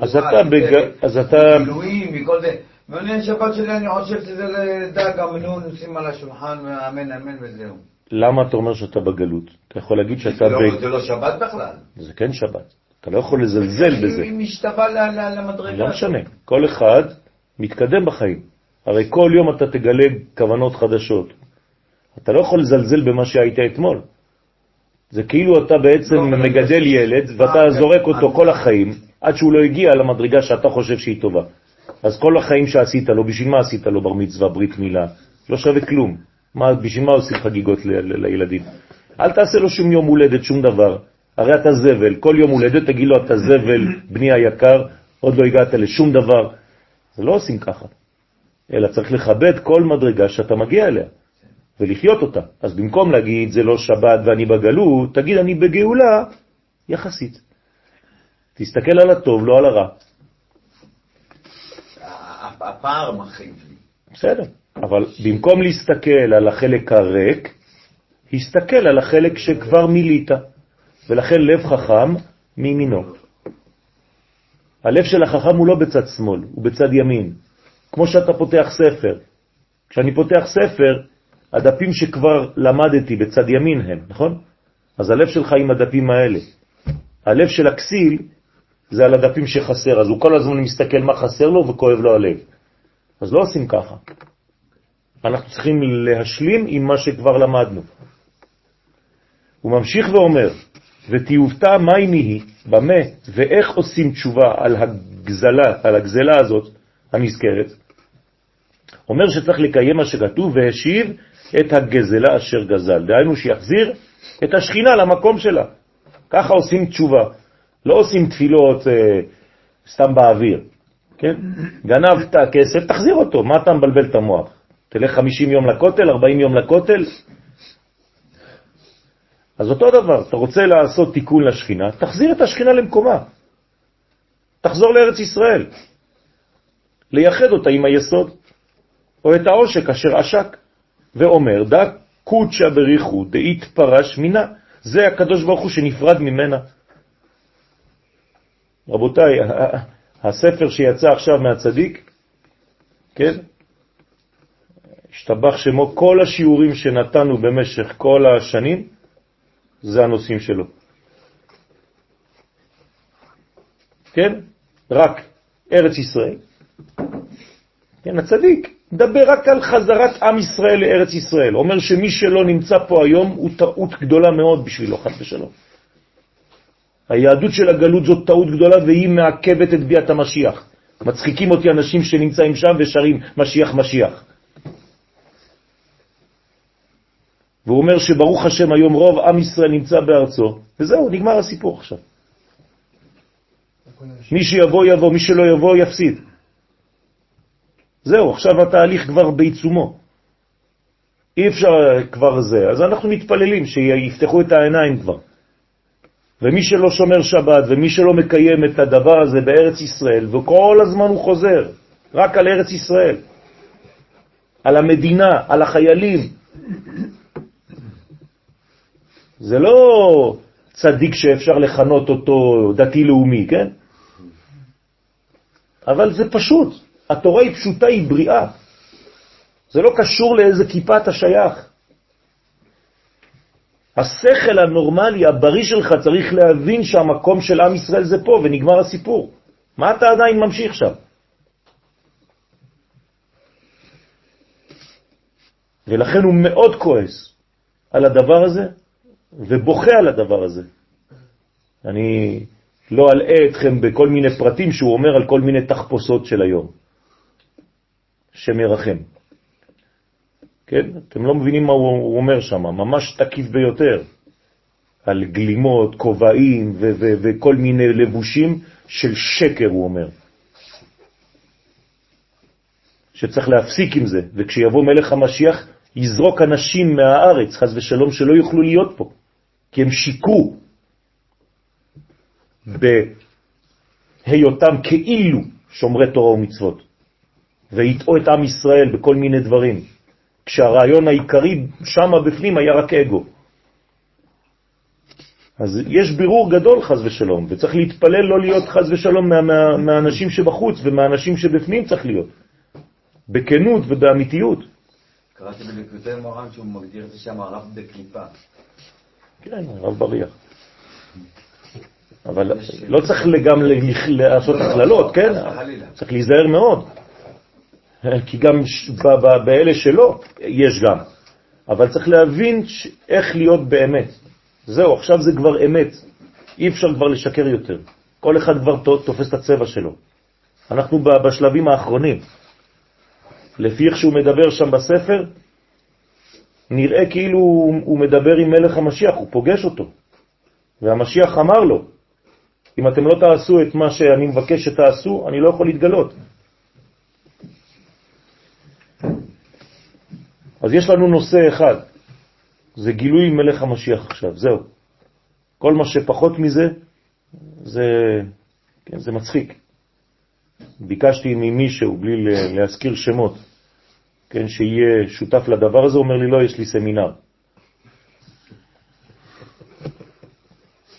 אז גבורה, גילויים וכל זה. ואני השבת שלי, אני חושב שזה לדג המנון, נשים על השולחן, אמן אמן וזהו. למה אתה אומר שאתה בגלות? אתה יכול להגיד שאתה לא, ב... זה לא שבת בכלל. זה כן שבת. אתה לא יכול לזלזל בזה. היא משתווה למדרגה. לא משנה. כל אחד מתקדם בחיים. הרי כל יום אתה תגלה כוונות חדשות. אתה לא יכול לזלזל במה שהיית אתמול. זה כאילו אתה בעצם לא, מגדל ילד ואתה אה, זורק אותו אני- כל החיים עד שהוא לא הגיע למדרגה שאתה חושב שהיא טובה. אז כל החיים שעשית לו, בשביל מה עשית לו בר מצווה, ברית מילה? לא שווה כלום. מה, בשביל מה עושים חגיגות ל- ל- לילדים? אל תעשה לו שום יום הולדת, שום דבר. הרי אתה זבל, כל יום הולדת תגיד לו, אתה זבל, בני היקר, עוד לא הגעת לשום דבר. זה לא עושים ככה, אלא צריך לכבד כל מדרגה שאתה מגיע אליה, ולחיות אותה. אז במקום להגיד, זה לא שבת ואני בגלות, תגיד, אני בגאולה יחסית. תסתכל על הטוב, לא על הרע. הפער מכאיב לי. בסדר, אבל במקום להסתכל על החלק הריק, הסתכל על החלק שכבר מילית, ולכן לב חכם מימינו. הלב של החכם הוא לא בצד שמאל, הוא בצד ימין. כמו שאתה פותח ספר. כשאני פותח ספר, הדפים שכבר למדתי בצד ימין הם, נכון? אז הלב שלך עם הדפים האלה. הלב של הכסיל זה על הדפים שחסר, אז הוא כל הזמן מסתכל מה חסר לו וכואב לו הלב. אז לא עושים ככה. אנחנו צריכים להשלים עם מה שכבר למדנו. הוא ממשיך ואומר, ותיובתה מים היא, במה ואיך עושים תשובה על הגזלה, על הגזלה הזאת הנזכרת. אומר שצריך לקיים מה שכתוב, והשיב את הגזלה אשר גזל. דהיינו שיחזיר את השכינה למקום שלה. ככה עושים תשובה. לא עושים תפילות אה, סתם באוויר. כן? גנבת כסף, תחזיר אותו, מה אתה מבלבל את המוח? תלך 50 יום לכותל, 40 יום לכותל? אז אותו דבר, אתה רוצה לעשות תיקון לשכינה, תחזיר את השכינה למקומה. תחזור לארץ ישראל. לייחד אותה עם היסוד, או את העושק אשר עשק, ואומר, דא קודשא בריחו דאית פרש מינה. זה הקדוש ברוך הוא שנפרד ממנה. רבותיי, הספר שיצא עכשיו מהצדיק, כן? השתבח שמו, כל השיעורים שנתנו במשך כל השנים, זה הנושאים שלו. כן? רק ארץ ישראל. כן, הצדיק, מדבר רק על חזרת עם ישראל לארץ ישראל. אומר שמי שלא נמצא פה היום הוא טעות גדולה מאוד בשבילו, חד ושלום. היהדות של הגלות זאת טעות גדולה והיא מעכבת את ביאת המשיח. מצחיקים אותי אנשים שנמצאים שם ושרים משיח משיח. והוא אומר שברוך השם היום רוב עם ישראל נמצא בארצו, וזהו, נגמר הסיפור עכשיו. מי שיבוא יבוא, מי שלא יבוא יפסיד. זהו, עכשיו התהליך כבר בעיצומו. אי אפשר כבר זה, אז אנחנו מתפללים שיפתחו את העיניים כבר. ומי שלא שומר שבת ומי שלא מקיים את הדבר הזה בארץ ישראל, וכל הזמן הוא חוזר, רק על ארץ ישראל. על המדינה, על החיילים. זה לא צדיק שאפשר לכנות אותו דתי-לאומי, כן? אבל זה פשוט. התורה היא פשוטה, היא בריאה. זה לא קשור לאיזה כיפה אתה שייך. השכל הנורמלי, הבריא שלך, צריך להבין שהמקום של עם ישראל זה פה, ונגמר הסיפור. מה אתה עדיין ממשיך שם? ולכן הוא מאוד כועס על הדבר הזה, ובוכה על הדבר הזה. אני לא אלאה אתכם בכל מיני פרטים שהוא אומר על כל מיני תחפושות של היום. שמרחם. כן? אתם לא מבינים מה הוא אומר שם, ממש תקיף ביותר. על גלימות, כובעים וכל מיני לבושים של שקר, הוא אומר. שצריך להפסיק עם זה, וכשיבוא מלך המשיח, יזרוק אנשים מהארץ, חז ושלום, שלא יוכלו להיות פה, כי הם שיקרו בהיותם כאילו שומרי תורה ומצוות, והטעו את עם ישראל בכל מיני דברים, כשהרעיון העיקרי שם בפנים היה רק אגו. אז יש בירור גדול חז ושלום, וצריך להתפלל לא להיות חז ושלום מה, מה, מהאנשים שבחוץ ומהאנשים שבפנים צריך להיות, בכנות ובאמיתיות. קראתי בליקוטי מורן שהוא מגדיר את זה שם הרב בקליפה. כן, הרב בריח. אבל לא צריך גם לעשות הכללות, כן? צריך להיזהר מאוד. כי גם באלה שלא יש גם. אבל צריך להבין איך להיות באמת. זהו, עכשיו זה כבר אמת. אי אפשר כבר לשקר יותר. כל אחד כבר תופס את הצבע שלו. אנחנו בשלבים האחרונים. לפי איך שהוא מדבר שם בספר, נראה כאילו הוא מדבר עם מלך המשיח, הוא פוגש אותו. והמשיח אמר לו, אם אתם לא תעשו את מה שאני מבקש שתעשו, אני לא יכול להתגלות. אז יש לנו נושא אחד, זה גילוי מלך המשיח עכשיו, זהו. כל מה שפחות מזה, זה, כן, זה מצחיק. ביקשתי ממישהו, בלי להזכיר שמות, כן, שיהיה שותף לדבר הזה, אומר לי, לא, יש לי סמינר.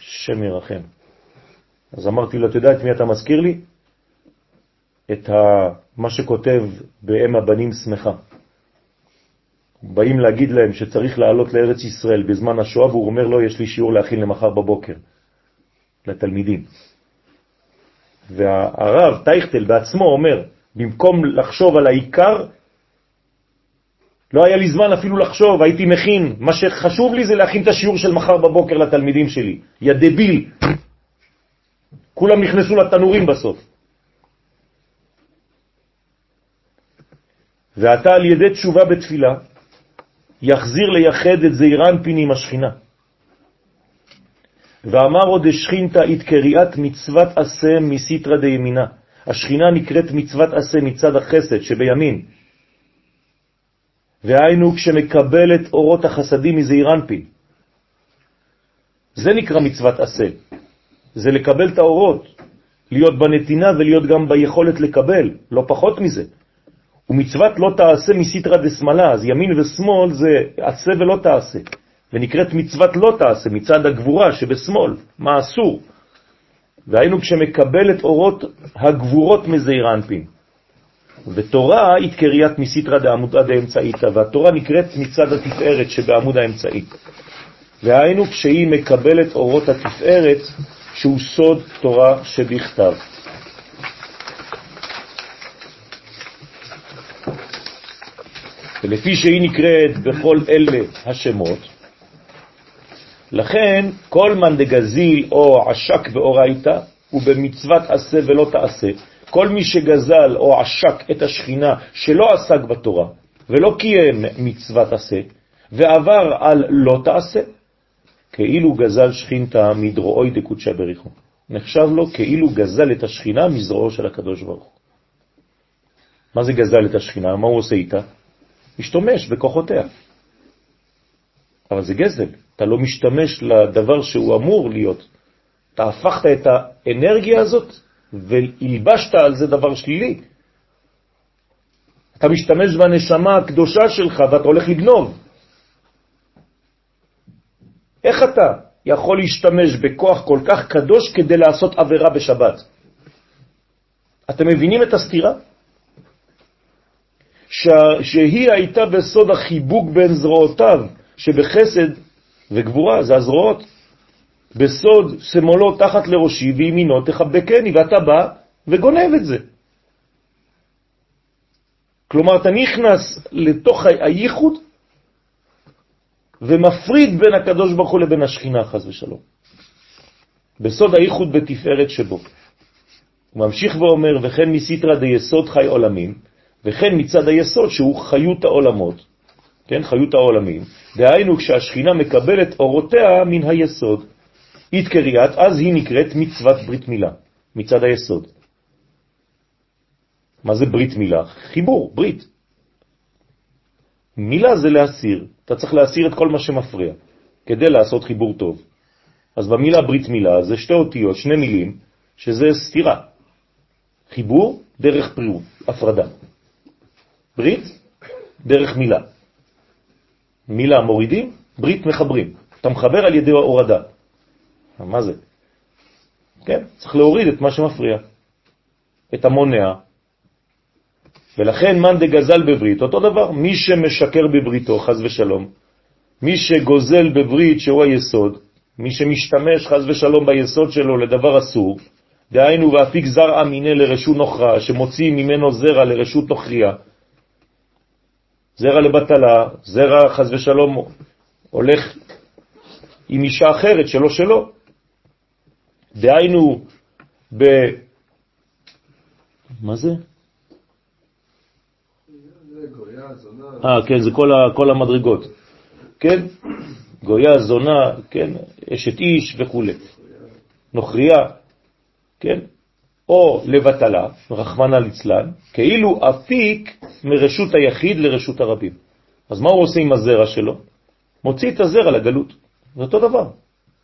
שם ירחם. אז אמרתי לו, אתה יודע את מי אתה מזכיר לי? את ה... מה שכותב באם הבנים שמחה. באים להגיד להם שצריך לעלות לארץ ישראל בזמן השואה, והוא אומר לו, יש לי שיעור להכין למחר בבוקר, לתלמידים. והרב טייכטל בעצמו אומר, במקום לחשוב על העיקר, לא היה לי זמן אפילו לחשוב, הייתי מכין. מה שחשוב לי זה להכין את השיעור של מחר בבוקר לתלמידים שלי. יא דביל. כולם נכנסו לתנורים בסוף. ואתה על ידי תשובה בתפילה, יחזיר לייחד את זעירנפין עם השכינה. ואמר עוד השכינתה את קריאת מצוות עשה מסיטרא דימינה. השכינה נקראת מצוות עשה מצד החסד שבימין. והיינו כשמקבלת אורות החסדים מזעירנפין. זה נקרא מצוות עשה. זה לקבל את האורות, להיות בנתינה ולהיות גם ביכולת לקבל, לא פחות מזה. ומצוות לא תעשה מסיטרא דשמאלה, אז ימין ושמאל זה עשה ולא תעשה, ונקראת מצוות לא תעשה, מצד הגבורה שבשמאל, מה אסור. והיינו כשמקבלת אורות הגבורות מזעיר אנפין. ותורה היא קריית מסיטרא דעמודה דאמצעיתא, והתורה נקראת מצד התפארת שבעמוד האמצעי. והיינו כשהיא מקבלת אורות התפארת, שהוא סוד תורה שבכתב. ולפי שהיא נקראת בכל אלה השמות, לכן כל מן דגזיל או עשק באורייתא הוא במצוות עשה ולא תעשה. כל מי שגזל או עשק את השכינה שלא עסק בתורה ולא קיים מצוות עשה ועבר על לא תעשה, כאילו גזל שכינתה מדרועוי דקודשא בריחו. נחשב לו כאילו גזל את השכינה מזרועו של הקדוש ברוך הוא. מה זה גזל את השכינה? מה הוא עושה איתה? משתמש בכוחותיה. אבל זה גזל, אתה לא משתמש לדבר שהוא אמור להיות. אתה הפכת את האנרגיה הזאת והלבשת על זה דבר שלילי. אתה משתמש בנשמה הקדושה שלך ואתה הולך לגנוב. איך אתה יכול להשתמש בכוח כל כך קדוש כדי לעשות עבירה בשבת? אתם מבינים את הסתירה? שהיא הייתה בסוד החיבוק בין זרועותיו, שבחסד וגבורה זה הזרועות. בסוד שמאלו תחת לראשי וימינו תחבקני, ואתה בא וגונב את זה. כלומר, אתה נכנס לתוך הייחוד ומפריד בין הקדוש ברוך הוא לבין השכינה, חז ושלום. בסוד הייחוד בתפארת שבו. הוא ממשיך ואומר, וכן מסיטרא דיסוד חי עולמים, וכן מצד היסוד שהוא חיות העולמות, כן, חיות העולמים, דהיינו כשהשכינה מקבלת אורותיה מן היסוד, התקריאת, אז היא נקראת מצוות ברית מילה, מצד היסוד. מה זה ברית מילה? חיבור, ברית. מילה זה להסיר, אתה צריך להסיר את כל מה שמפריע, כדי לעשות חיבור טוב. אז במילה ברית מילה זה שתי אותיות, שני מילים, שזה סתירה. חיבור דרך פריאות, הפרדה. ברית דרך מילה. מילה מורידים, ברית מחברים. אתה מחבר על ידי הורדה. מה זה? כן, צריך להוריד את מה שמפריע, את המונע. ולכן מאן דגזל בברית, אותו דבר, מי שמשקר בבריתו, חז ושלום, מי שגוזל בברית שהוא היסוד, מי שמשתמש חז ושלום ביסוד שלו לדבר אסור, דהיינו ואפיק זרע מיני לרשות נוכרה, שמוציא ממנו זרע לרשות נוכריה, זרע לבטלה, זרע חז ושלום הולך עם אישה אחרת שלא שלו. דהיינו ב... מה זה? אה, כן, זה כל, ה, כל המדרגות. כן? גויה, זונה, כן? אשת איש וכו'. נוכריה, כן? או לבטלה, רחמנה ליצלן, כאילו אפיק מרשות היחיד לרשות הרבים. אז מה הוא עושה עם הזרע שלו? מוציא את הזרע לגלות. זה אותו דבר.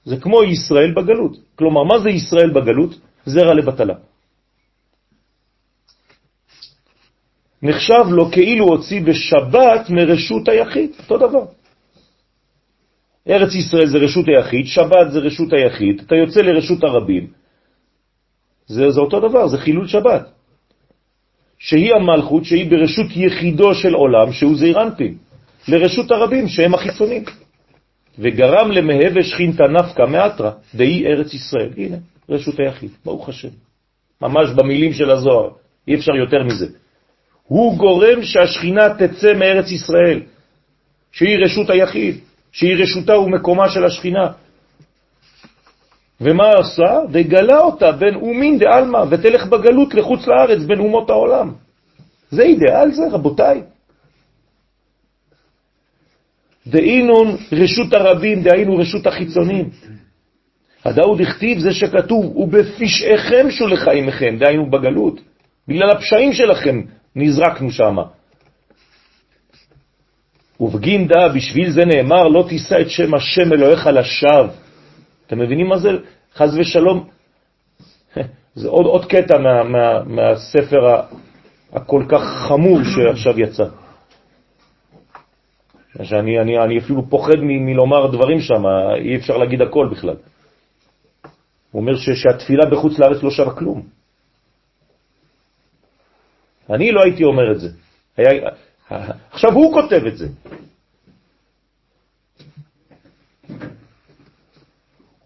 זה כמו ישראל בגלות. כלומר, מה זה ישראל בגלות? זרע לבטלה. נחשב לו כאילו הוציא בשבת מרשות היחיד, אותו דבר. ארץ ישראל זה רשות היחיד, שבת זה רשות היחיד, אתה יוצא לרשות הרבים, זה, זה אותו דבר, זה חילול שבת. שהיא המלכות, שהיא ברשות יחידו של עולם, שהוא זעירנפין, לרשות הרבים, שהם החיצונים. וגרם למהווה שכינתא נפקא מאתרא, דהי ארץ ישראל. הנה, רשות היחיד, ברוך השם. ממש במילים של הזוהר, אי אפשר יותר מזה. הוא גורם שהשכינה תצא מארץ ישראל, שהיא רשות היחיד, שהיא רשותה ומקומה של השכינה, ומה עשה? וגלה אותה בין אומין דעלמא, ותלך בגלות לחוץ לארץ בין אומות העולם. זה אידאל זה, רבותיי. דאינון רשות הרבים, דהיינו רשות החיצונים. הדאו דכתיב זה שכתוב, ובפשעיכם שולחה עמכם, דהיינו בגלות. בגלל הפשעים שלכם נזרקנו שם. ובגין דא, בשביל זה נאמר, לא תישא את שם השם אלוהיך לשווא. אתם מבינים מה זה? חז ושלום. זה עוד, עוד קטע מה, מה, מהספר הכל כך חמור שעכשיו יצא. שאני אני, אני אפילו פוחד מ, מלומר דברים שם, אי אפשר להגיד הכל בכלל. הוא אומר ש, שהתפילה בחוץ לארץ לא שווה כלום. אני לא הייתי אומר את זה. היה, עכשיו הוא כותב את זה.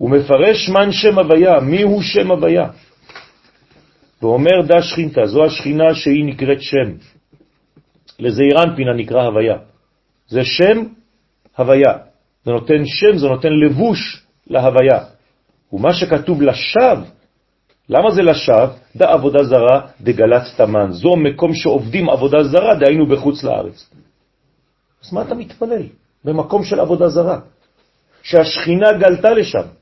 הוא מפרש מן שם הוויה, מי הוא שם הוויה? ואומר דה שכינתה, זו השכינה שהיא נקראת שם. לזעירן פינה נקרא הוויה. זה שם הוויה. זה נותן שם, זה נותן לבוש להוויה. ומה שכתוב לשווא, למה זה לשווא? דה עבודה זרה דגלת תמן. זו מקום שעובדים עבודה זרה, דהיינו בחוץ לארץ. אז מה אתה מתפלל? במקום של עבודה זרה. שהשכינה גלתה לשם.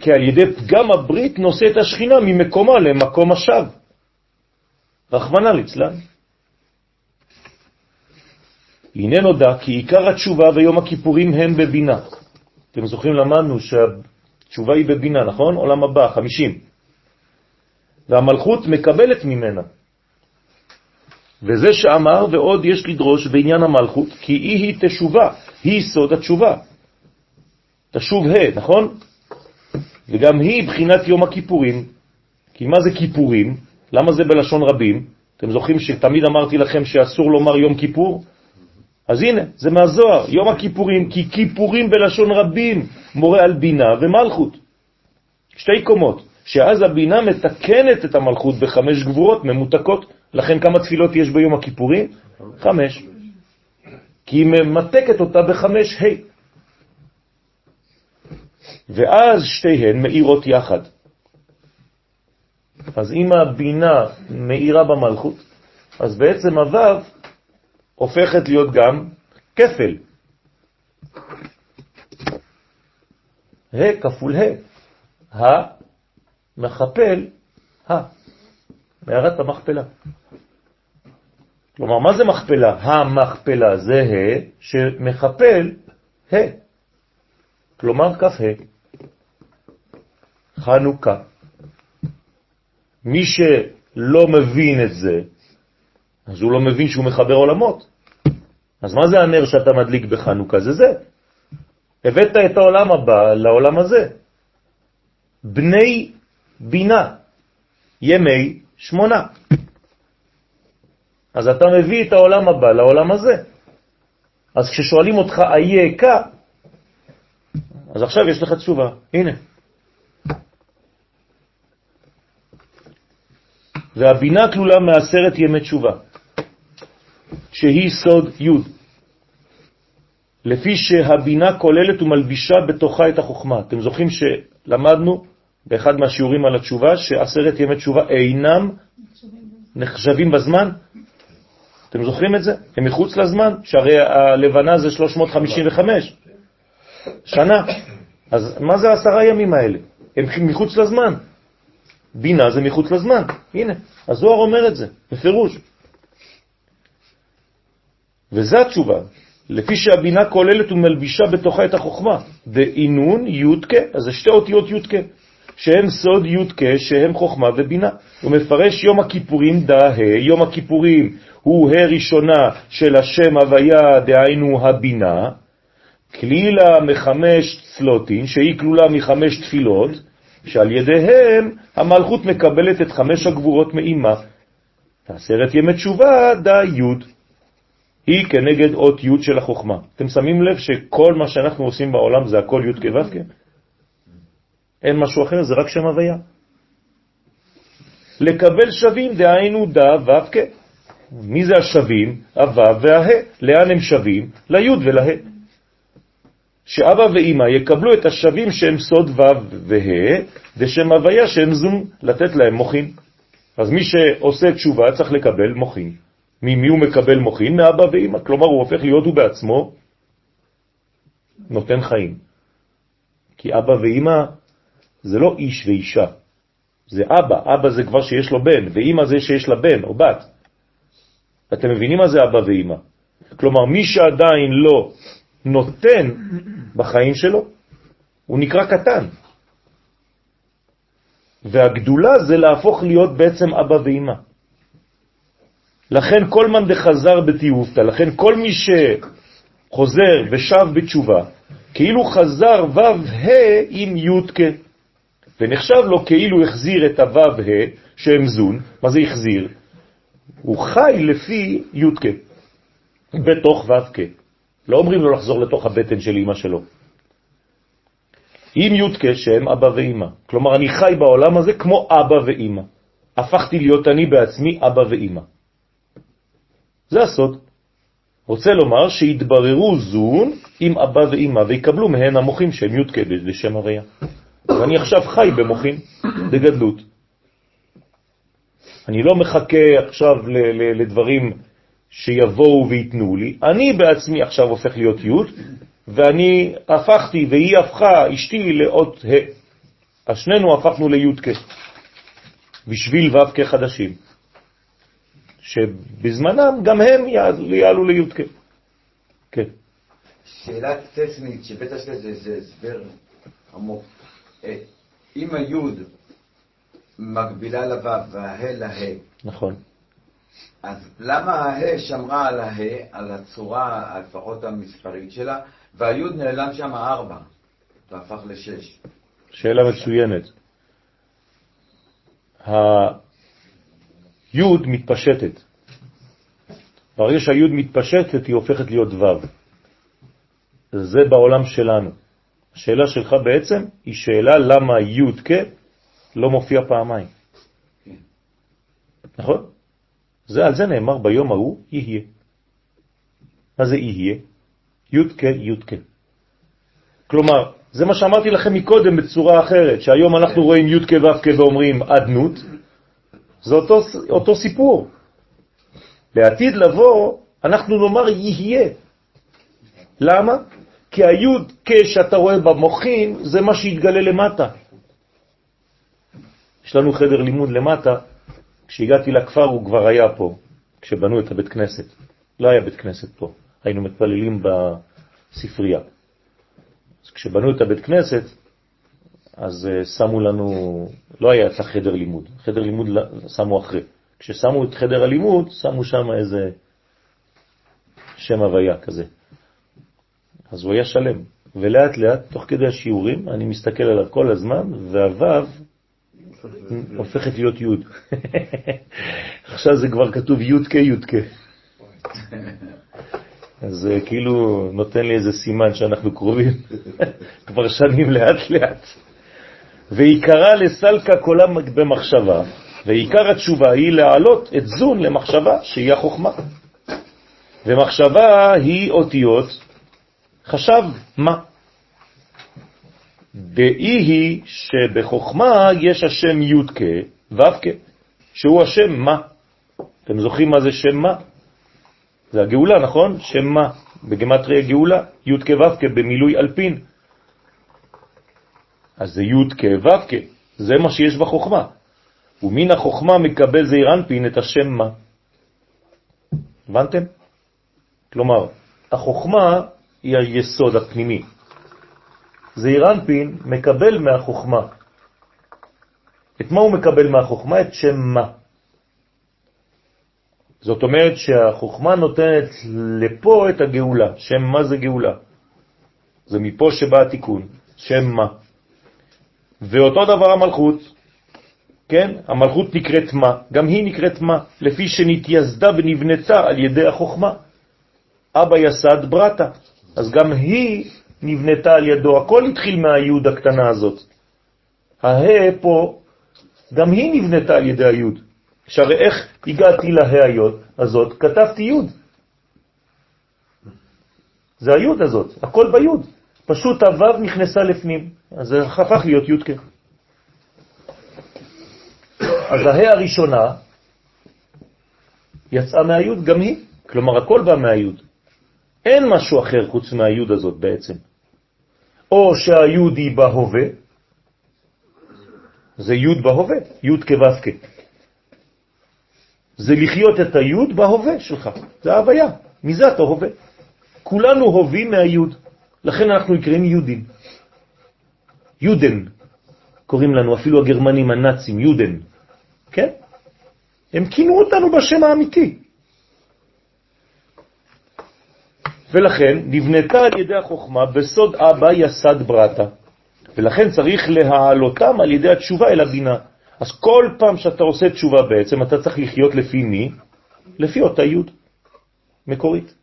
כי על ידי פגם הברית נושא את השכינה ממקומה למקום השב. רחמנא ליצלן. הנה נודע כי עיקר התשובה ויום הכיפורים הם בבינה. אתם זוכרים, למדנו שהתשובה היא בבינה, נכון? עולם הבא, חמישים. והמלכות מקבלת ממנה. וזה שאמר, ועוד יש לדרוש בעניין המלכות, כי היא היא תשובה, היא סוד התשובה. תשוב ה', נכון? וגם היא בחינת יום הכיפורים. כי מה זה כיפורים? למה זה בלשון רבים? אתם זוכרים שתמיד אמרתי לכם שאסור לומר יום כיפור? אז הנה, זה מהזוהר, יום הכיפורים, כי כיפורים בלשון רבים מורה על בינה ומלכות. שתי קומות, שאז הבינה מתקנת את המלכות בחמש גבורות ממותקות. לכן כמה תפילות יש ביום הכיפורים? חמש. כי היא ממתקת אותה בחמש ה'. ואז שתיהן מאירות יחד. אז אם הבינה מאירה במלכות, אז בעצם הוו הופכת להיות גם כפל. ה' כפול ה', המכפל ה', מערת המכפלה. כלומר, מה זה מכפלה? המכפלה זה ה' שמכפל ה', כלומר כ"ה. חנוכה. מי שלא מבין את זה, אז הוא לא מבין שהוא מחבר עולמות. אז מה זה הנר שאתה מדליק בחנוכה? זה זה. הבאת את העולם הבא לעולם הזה. בני בינה, ימי שמונה. אז אתה מביא את העולם הבא לעולם הזה. אז כששואלים אותך אייכה, אז עכשיו יש לך תשובה. הנה. והבינה כלולה מעשרת ימי תשובה, שהיא סוד י', לפי שהבינה כוללת ומלבישה בתוכה את החוכמה. אתם זוכרים שלמדנו באחד מהשיעורים על התשובה, שעשרת ימי תשובה אינם נחשבים בזמן? אתם זוכרים את זה? הם מחוץ לזמן, שהרי הלבנה זה 355 שנה. אז מה זה העשרה ימים האלה? הם מחוץ לזמן. בינה זה מחוץ לזמן. הנה, הזוהר אומר את זה, בפירוש. וזה התשובה, לפי שהבינה כוללת ומלבישה בתוכה את החוכמה. דאינון יודקה, אז זה שתי אותיות יודקה, שהם סוד יודקה, שהם חוכמה ובינה. הוא מפרש יום הכיפורים דה, יום הכיפורים הוא הראשונה של השם הוויה, דהיינו הבינה, כלילה מחמש צלוטין, שהיא כלולה מחמש תפילות, שעל ידיהם המלכות מקבלת את חמש הגבורות מאימה. עשרת ימי תשובה, דה י', היא כנגד אות י' של החוכמה. אתם שמים לב שכל מה שאנחנו עושים בעולם זה הכל י' כו' כ'? אין משהו אחר, זה רק שם הוויה. לקבל שווים, דהיינו דה ו' כ'. מי זה השווים? הו' והה. לאן הם שווים? לי' ולה'. שאבא ואמא יקבלו את השווים שהם סוד ו' וה', ושם הוויה שהם זום לתת להם מוכין. אז מי שעושה תשובה צריך לקבל מוכין. ממי הוא מקבל מוכין? מאבא ואמא. כלומר, הוא הופך להיות הוא בעצמו נותן חיים. כי אבא ואמא זה לא איש ואישה, זה אבא. אבא זה כבר שיש לו בן, ואמא זה שיש לה בן או בת. אתם מבינים מה זה אבא ואמא? כלומר, מי שעדיין לא נותן בחיים שלו, הוא נקרא קטן. והגדולה זה להפוך להיות בעצם אבא ואמא. לכן כל מן דחזר בתיעופתא, לכן כל מי שחוזר ושב בתשובה, כאילו חזר ו' ה' עם י' ונחשב לו כאילו החזיר את הו' ה' שהם זון, מה זה החזיר? הוא חי לפי י' בתוך ו' לא אומרים לו לחזור לתוך הבטן של אמא שלו. עם י' שהם אבא ואמא. כלומר, אני חי בעולם הזה כמו אבא ואמא. הפכתי להיות אני בעצמי אבא ואמא. זה הסוד. רוצה לומר שהתבררו זון עם אבא ואמא ויקבלו מהן המוחים שהם י' כבד ושם הוויה. ואני עכשיו חי במוחים, בגדלות. אני לא מחכה עכשיו לדברים שיבואו ויתנו לי, אני בעצמי עכשיו הופך להיות י' ואני הפכתי והיא הפכה אשתי לאות ה'. אז שנינו הפכנו כ', בשביל ו' כחדשים. שבזמנם גם הם יעלו לי"ק. כן. שאלה טכנית שבטח יש לזה הסבר עמוק. אה, אם היוד מקבילה לו' והה לה', נכון. אז למה ההא שמרה על ההא, על הצורה, לפחות המספרית שלה, והיוד נעלם שם ארבע, והפך לשש? שאלה מצוינת. היוד מתפשטת. ברגע שהיוד מתפשטת היא הופכת להיות וו. זה בעולם שלנו. השאלה שלך בעצם היא שאלה למה יוד כ לא מופיע פעמיים. כן. נכון? זה, על זה נאמר ביום ההוא יהיה. מה זה יהיה? יוד כ, יוד כ. כלומר, זה מה שאמרתי לכם מקודם בצורה אחרת, שהיום אנחנו רואים י' כ' ו' כ' ואומרים אדנות, זה אותו, אותו סיפור. לעתיד לבוא, אנחנו נאמר יהיה. למה? כי היוד כ' שאתה רואה במוחין, זה מה שהתגלה למטה. יש לנו חדר לימוד למטה, כשהגעתי לכפר הוא כבר היה פה, כשבנו את הבית כנסת. לא היה בית כנסת פה, היינו מתפללים בספרייה. אז כשבנו את הבית כנסת, אז אה, שמו לנו, לא היה את החדר לימוד, חדר לימוד שמו אחרי. כששמו את חדר הלימוד, שמו שם איזה שם הוויה כזה. אז הוא היה שלם, ולאט לאט, תוך כדי השיעורים, אני מסתכל עליו כל הזמן, והוו הופכת להיות יוד. עכשיו זה כבר כתוב יודקה יודקה. אז זה כאילו נותן לי איזה סימן שאנחנו קרובים כבר שנים לאט לאט. ועיקרה לסלקה קולה במחשבה, ועיקר התשובה היא להעלות את זון למחשבה שהיא החוכמה. ומחשבה היא אותיות חשב מה. דאי היא שבחוכמה יש השם יודקה ו"ק, שהוא השם מה. אתם זוכרים מה זה שם מה? זה הגאולה, נכון? שם מה? בגמטריה גאולה, י' כו' במילוי אלפין. אז זה י' כו' זה מה שיש בחוכמה. ומן החוכמה מקבל זעיר אנפין את השם מה. הבנתם? כלומר, החוכמה היא היסוד הפנימי. זעיר אנפין מקבל מהחוכמה. את מה הוא מקבל מהחוכמה? את שם מה. זאת אומרת שהחוכמה נותנת לפה את הגאולה. שם מה זה גאולה? זה מפה שבא התיקון. שם מה? ואותו דבר המלכות, כן? המלכות נקראת מה? גם היא נקראת מה? לפי שנתייסדה ונבנתה על ידי החוכמה. אבא יסד ברטה. אז גם היא נבנתה על ידו. הכל התחיל מהיוד הקטנה הזאת. הה פה, גם היא נבנתה על ידי היוד. שהרי איך הגעתי להיות הזאת? כתבתי יוד. זה היוד הזאת, הכל ביוד. פשוט הוו נכנסה לפנים, אז זה הפך להיות יוד כן. אז הה הראשונה יצאה מהיוד, גם היא. כלומר, הכל בא מהיוד. אין משהו אחר חוץ מהיוד הזאת בעצם. או שהיוד היא בהווה, זה יוד בהווה, יוד כו' זה לחיות את היוד בהווה שלך, זה ההוויה, מזה אתה הווה. כולנו הווים מהיוד, לכן אנחנו נקראים יהודים. יודן, קוראים לנו, אפילו הגרמנים הנאצים, יודן, כן? הם כינו אותנו בשם האמיתי. ולכן נבנתה על ידי החוכמה בסוד אבא יסד ברטה, ולכן צריך להעלותם על ידי התשובה אל הבינה. אז כל פעם שאתה עושה תשובה בעצם, אתה צריך לחיות לפי מי? לפי אותה י' מקורית.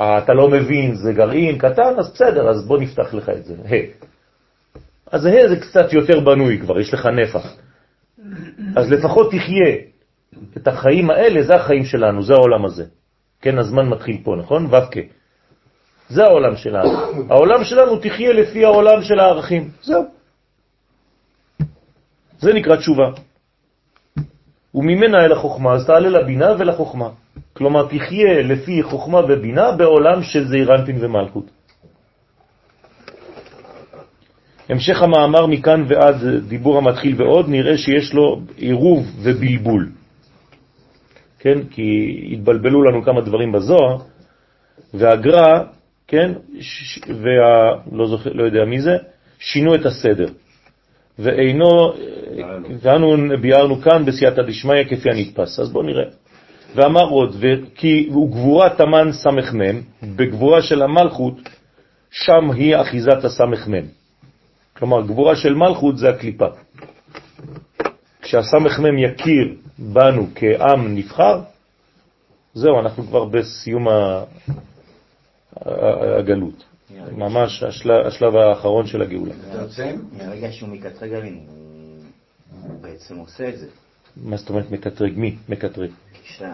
אה, אתה לא מבין, זה גרעין קטן, אז בסדר, אז בוא נפתח לך את זה, ה'. אז ה' זה קצת יותר בנוי כבר, יש לך נפח. אז לפחות תחיה את החיים האלה, זה החיים שלנו, זה העולם הזה. כן, הזמן מתחיל פה, נכון? ו"ק. זה העולם שלנו. העולם שלנו תחיה לפי העולם של הערכים. זהו. זה נקרא תשובה. וממנה אל החוכמה, אז תעלה לבינה ולחוכמה. כלומר, תחיה לפי חוכמה ובינה בעולם של זעירנפין ומלכות. המשך המאמר מכאן ועד דיבור המתחיל ועוד, נראה שיש לו עירוב ובלבול. כן? כי התבלבלו לנו כמה דברים בזוהר, והגרא, כן? וה... לא, זוכר, לא יודע מי זה, שינו את הסדר. ואינו ואנו ביארנו כאן בסייעתא דשמיא כפי הנתפס. אז בואו נראה. ואמר עוד, כי הוא גבורת המן סמ"ם, בגבורה של המלכות, שם היא אחיזת הסמ"ם. כלומר, גבורה של מלכות זה הקליפה. כשהסמ"ם יכיר בנו כעם נבחר, זהו, אנחנו כבר בסיום הגלות. ממש השלב, השלב האחרון של הגאולה. מהרגע שהוא מקטרג עלינו, הוא בעצם עושה את זה. מה זאת אומרת מקטרג? מי מקטרג? כשהשטן,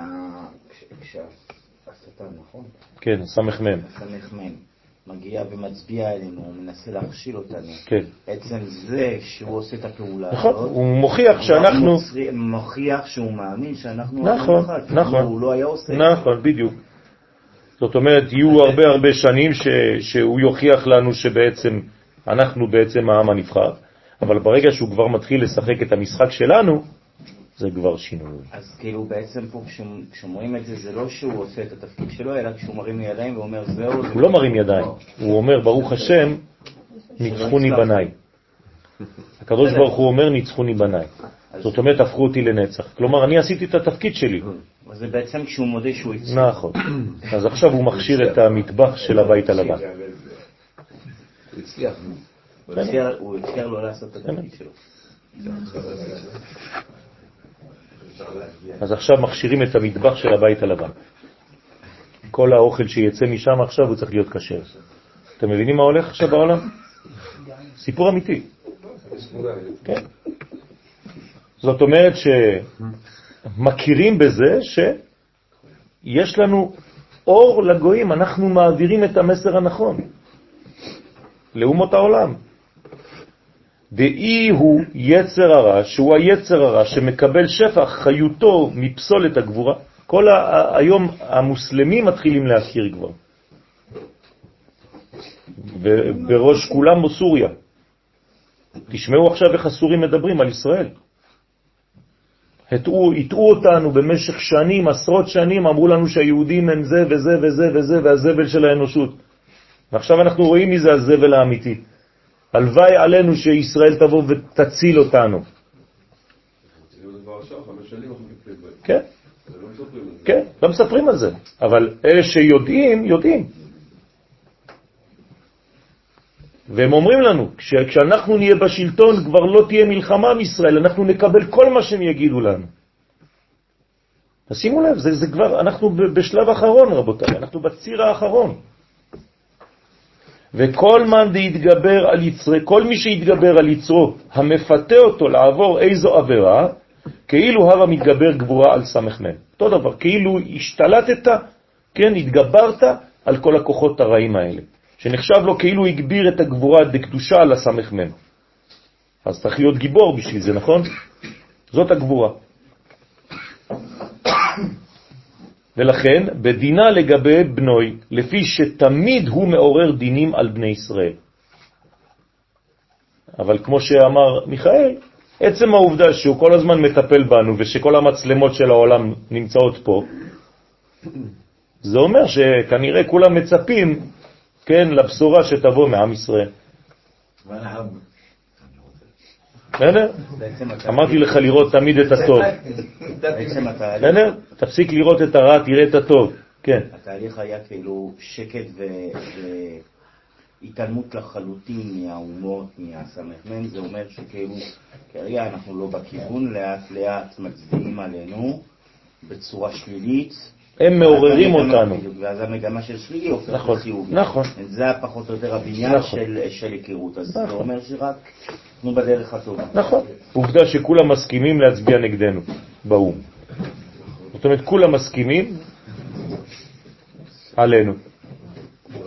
נכון? כן, סמ"ם. סמ"ם. מגיע ומצביע עלינו, הוא מנסה להכשיל אותנו. כן. עצם זה שהוא עושה את הפעולה נכון, הזאת, הוא מוכיח שאנחנו... הוא מוכיח שהוא מאמין שאנחנו... נכון, אחד, נכון. הוא לא היה עושה. נכון, בדיוק. זאת אומרת, יהיו הרבה הרבה שנים ש, שהוא יוכיח לנו שבעצם אנחנו בעצם העם הנבחר, אבל ברגע שהוא כבר מתחיל לשחק את המשחק שלנו, זה כבר שינוי. אז כאילו בעצם פה כשאומרים את זה, זה לא שהוא עושה את התפקיד שלו, אלא כשהוא מרים ידיים ואומר זהו. הוא לא מרים ידיים, הוא אומר ברוך השם, ניצחוני בניי. הקדוש ברוך הוא אומר ניצחוני בניי. זאת אומרת, הפכו אותי לנצח. כלומר, אני עשיתי את התפקיד שלי. אז זה בעצם כשהוא מודה שהוא הצליח. נכון. אז עכשיו הוא מכשיר את המטבח של הבית הלבן. הוא הצליח. הוא הצליח לא לעשות את התפקיד שלו. אז עכשיו מכשירים את המטבח של הבית הלבן. כל האוכל שיצא משם עכשיו הוא צריך להיות כשר. אתם מבינים מה הולך עכשיו בעולם? סיפור אמיתי. כן. זאת אומרת שמכירים בזה שיש לנו אור לגויים, אנחנו מעבירים את המסר הנכון לאומות העולם. דאי הוא יצר הרע, שהוא היצר הרע שמקבל שפע חיותו מפסולת הגבורה. כל ה- היום המוסלמים מתחילים להכיר כבר. ובראש כולם בסוריה. תשמעו עכשיו איך הסורים מדברים על ישראל. הטעו, הטעו אותנו במשך שנים, עשרות שנים, אמרו לנו שהיהודים הם זה וזה וזה וזה והזבל של האנושות. ועכשיו אנחנו רואים מי זה הזבל האמיתי. הלוואי עלינו שישראל תבוא ותציל אותנו. כן, כן, לא מספרים על זה, אבל אלה שיודעים, יודעים. והם אומרים לנו, כש, כשאנחנו נהיה בשלטון כבר לא תהיה מלחמה מישראל, אנחנו נקבל כל מה שהם יגידו לנו. תשימו לב, זה, זה כבר, אנחנו בשלב אחרון רבותיי, אנחנו בציר האחרון. וכל מן דהתגבר על יצרי, כל מי שהתגבר על יצרו, המפתה אותו לעבור איזו עבירה, כאילו הווה מתגבר גבורה על מן. אותו דבר, כאילו השתלטת, כן, התגברת על כל הכוחות הרעים האלה, שנחשב לו כאילו הגביר את הגבורה דקדושה על הסמך מן. אז צריך להיות גיבור בשביל זה, נכון? זאת הגבורה. ולכן בדינה לגבי בנוי, לפי שתמיד הוא מעורר דינים על בני ישראל. אבל כמו שאמר מיכאל, עצם העובדה שהוא כל הזמן מטפל בנו ושכל המצלמות של העולם נמצאות פה, זה אומר שכנראה כולם מצפים, כן, לבשורה שתבוא מעם ישראל. בסדר? אמרתי לך לראות תמיד את הטוב. בסדר? תפסיק לראות את הרע, תראה את הטוב. כן. התהליך היה כאילו שקט והתעלמות לחלוטין מהאומות, מהסמ"ם, זה אומר שכאילו כרגע אנחנו לא בכיוון, לאט לאט מצביעים עלינו בצורה שלילית. הם מעוררים אותנו. ואז המגמה של שלילי הופך נכון, לחיובי. נכון. זה פחות או יותר הבניין נכון. של- של היכרות. אז זה נכון. אומר שרק אנחנו בדרך הטובה. נכון. עובדה שכולם מסכימים להצביע נגדנו באו"ם. זאת אומרת, כולם מסכימים עלינו.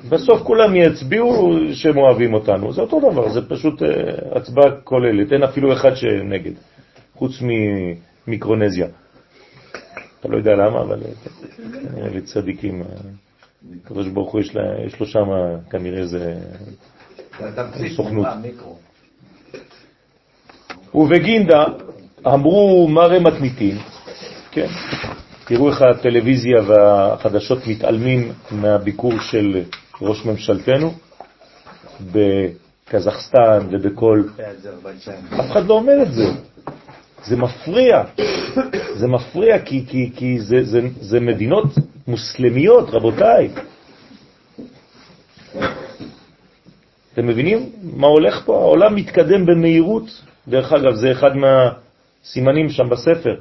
בסוף כולם יצביעו שהם אוהבים אותנו. זה אותו דבר, זה פשוט אה, הצבעה כוללת. אין אפילו אחד שנגד, חוץ ממיקרונזיה. אתה לא יודע למה, אבל אה, כנראה לצדיקים. אה, הקדוש ברוך הוא יש, לו שם כנראה איזה סוכנות. ובגינדה אמרו מראה מתמיתים, כן, תראו איך הטלוויזיה והחדשות מתעלמים מהביקור של ראש ממשלתנו בקזחסטן ובכל... אף אחד לא אומר את זה. זה מפריע, זה מפריע כי, כי, כי זה, זה, זה מדינות מוסלמיות, רבותיי. אתם מבינים מה הולך פה? העולם מתקדם במהירות. דרך אגב, זה אחד מהסימנים שם בספר,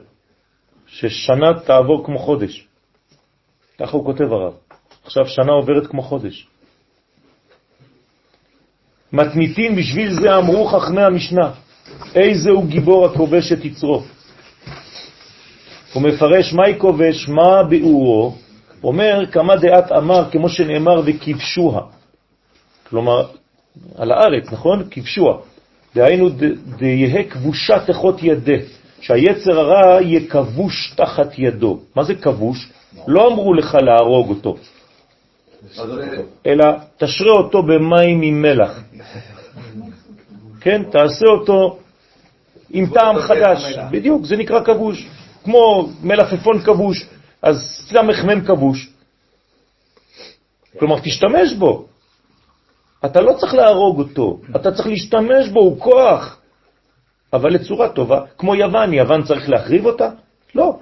ששנה תעבור כמו חודש. ככה הוא כותב הרב. עכשיו שנה עוברת כמו חודש. מתניתים בשביל זה אמרו חכמי המשנה, איזה הוא גיבור הכובש את יצרו. הוא מפרש מהי כובש, מה ביאורו, אומר כמה דעת אמר כמו שנאמר וכבשוה. כלומר, על הארץ, נכון? כבשוה. דהיינו דיה כבושה תחות ידה, שהיצר הרע יהיה כבוש תחת ידו. מה זה כבוש? לא אמרו לך להרוג אותו, אלא תשרה אותו במים עם מלח. כן, תעשה אותו עם טעם חדש. בדיוק, זה נקרא כבוש. כמו מלפפון כבוש, אז סמך מם כבוש. כלומר, תשתמש בו. אתה לא צריך להרוג אותו, אתה צריך להשתמש בו, הוא כוח. אבל לצורה טובה, כמו יוון, יוון צריך להחריב אותה? לא.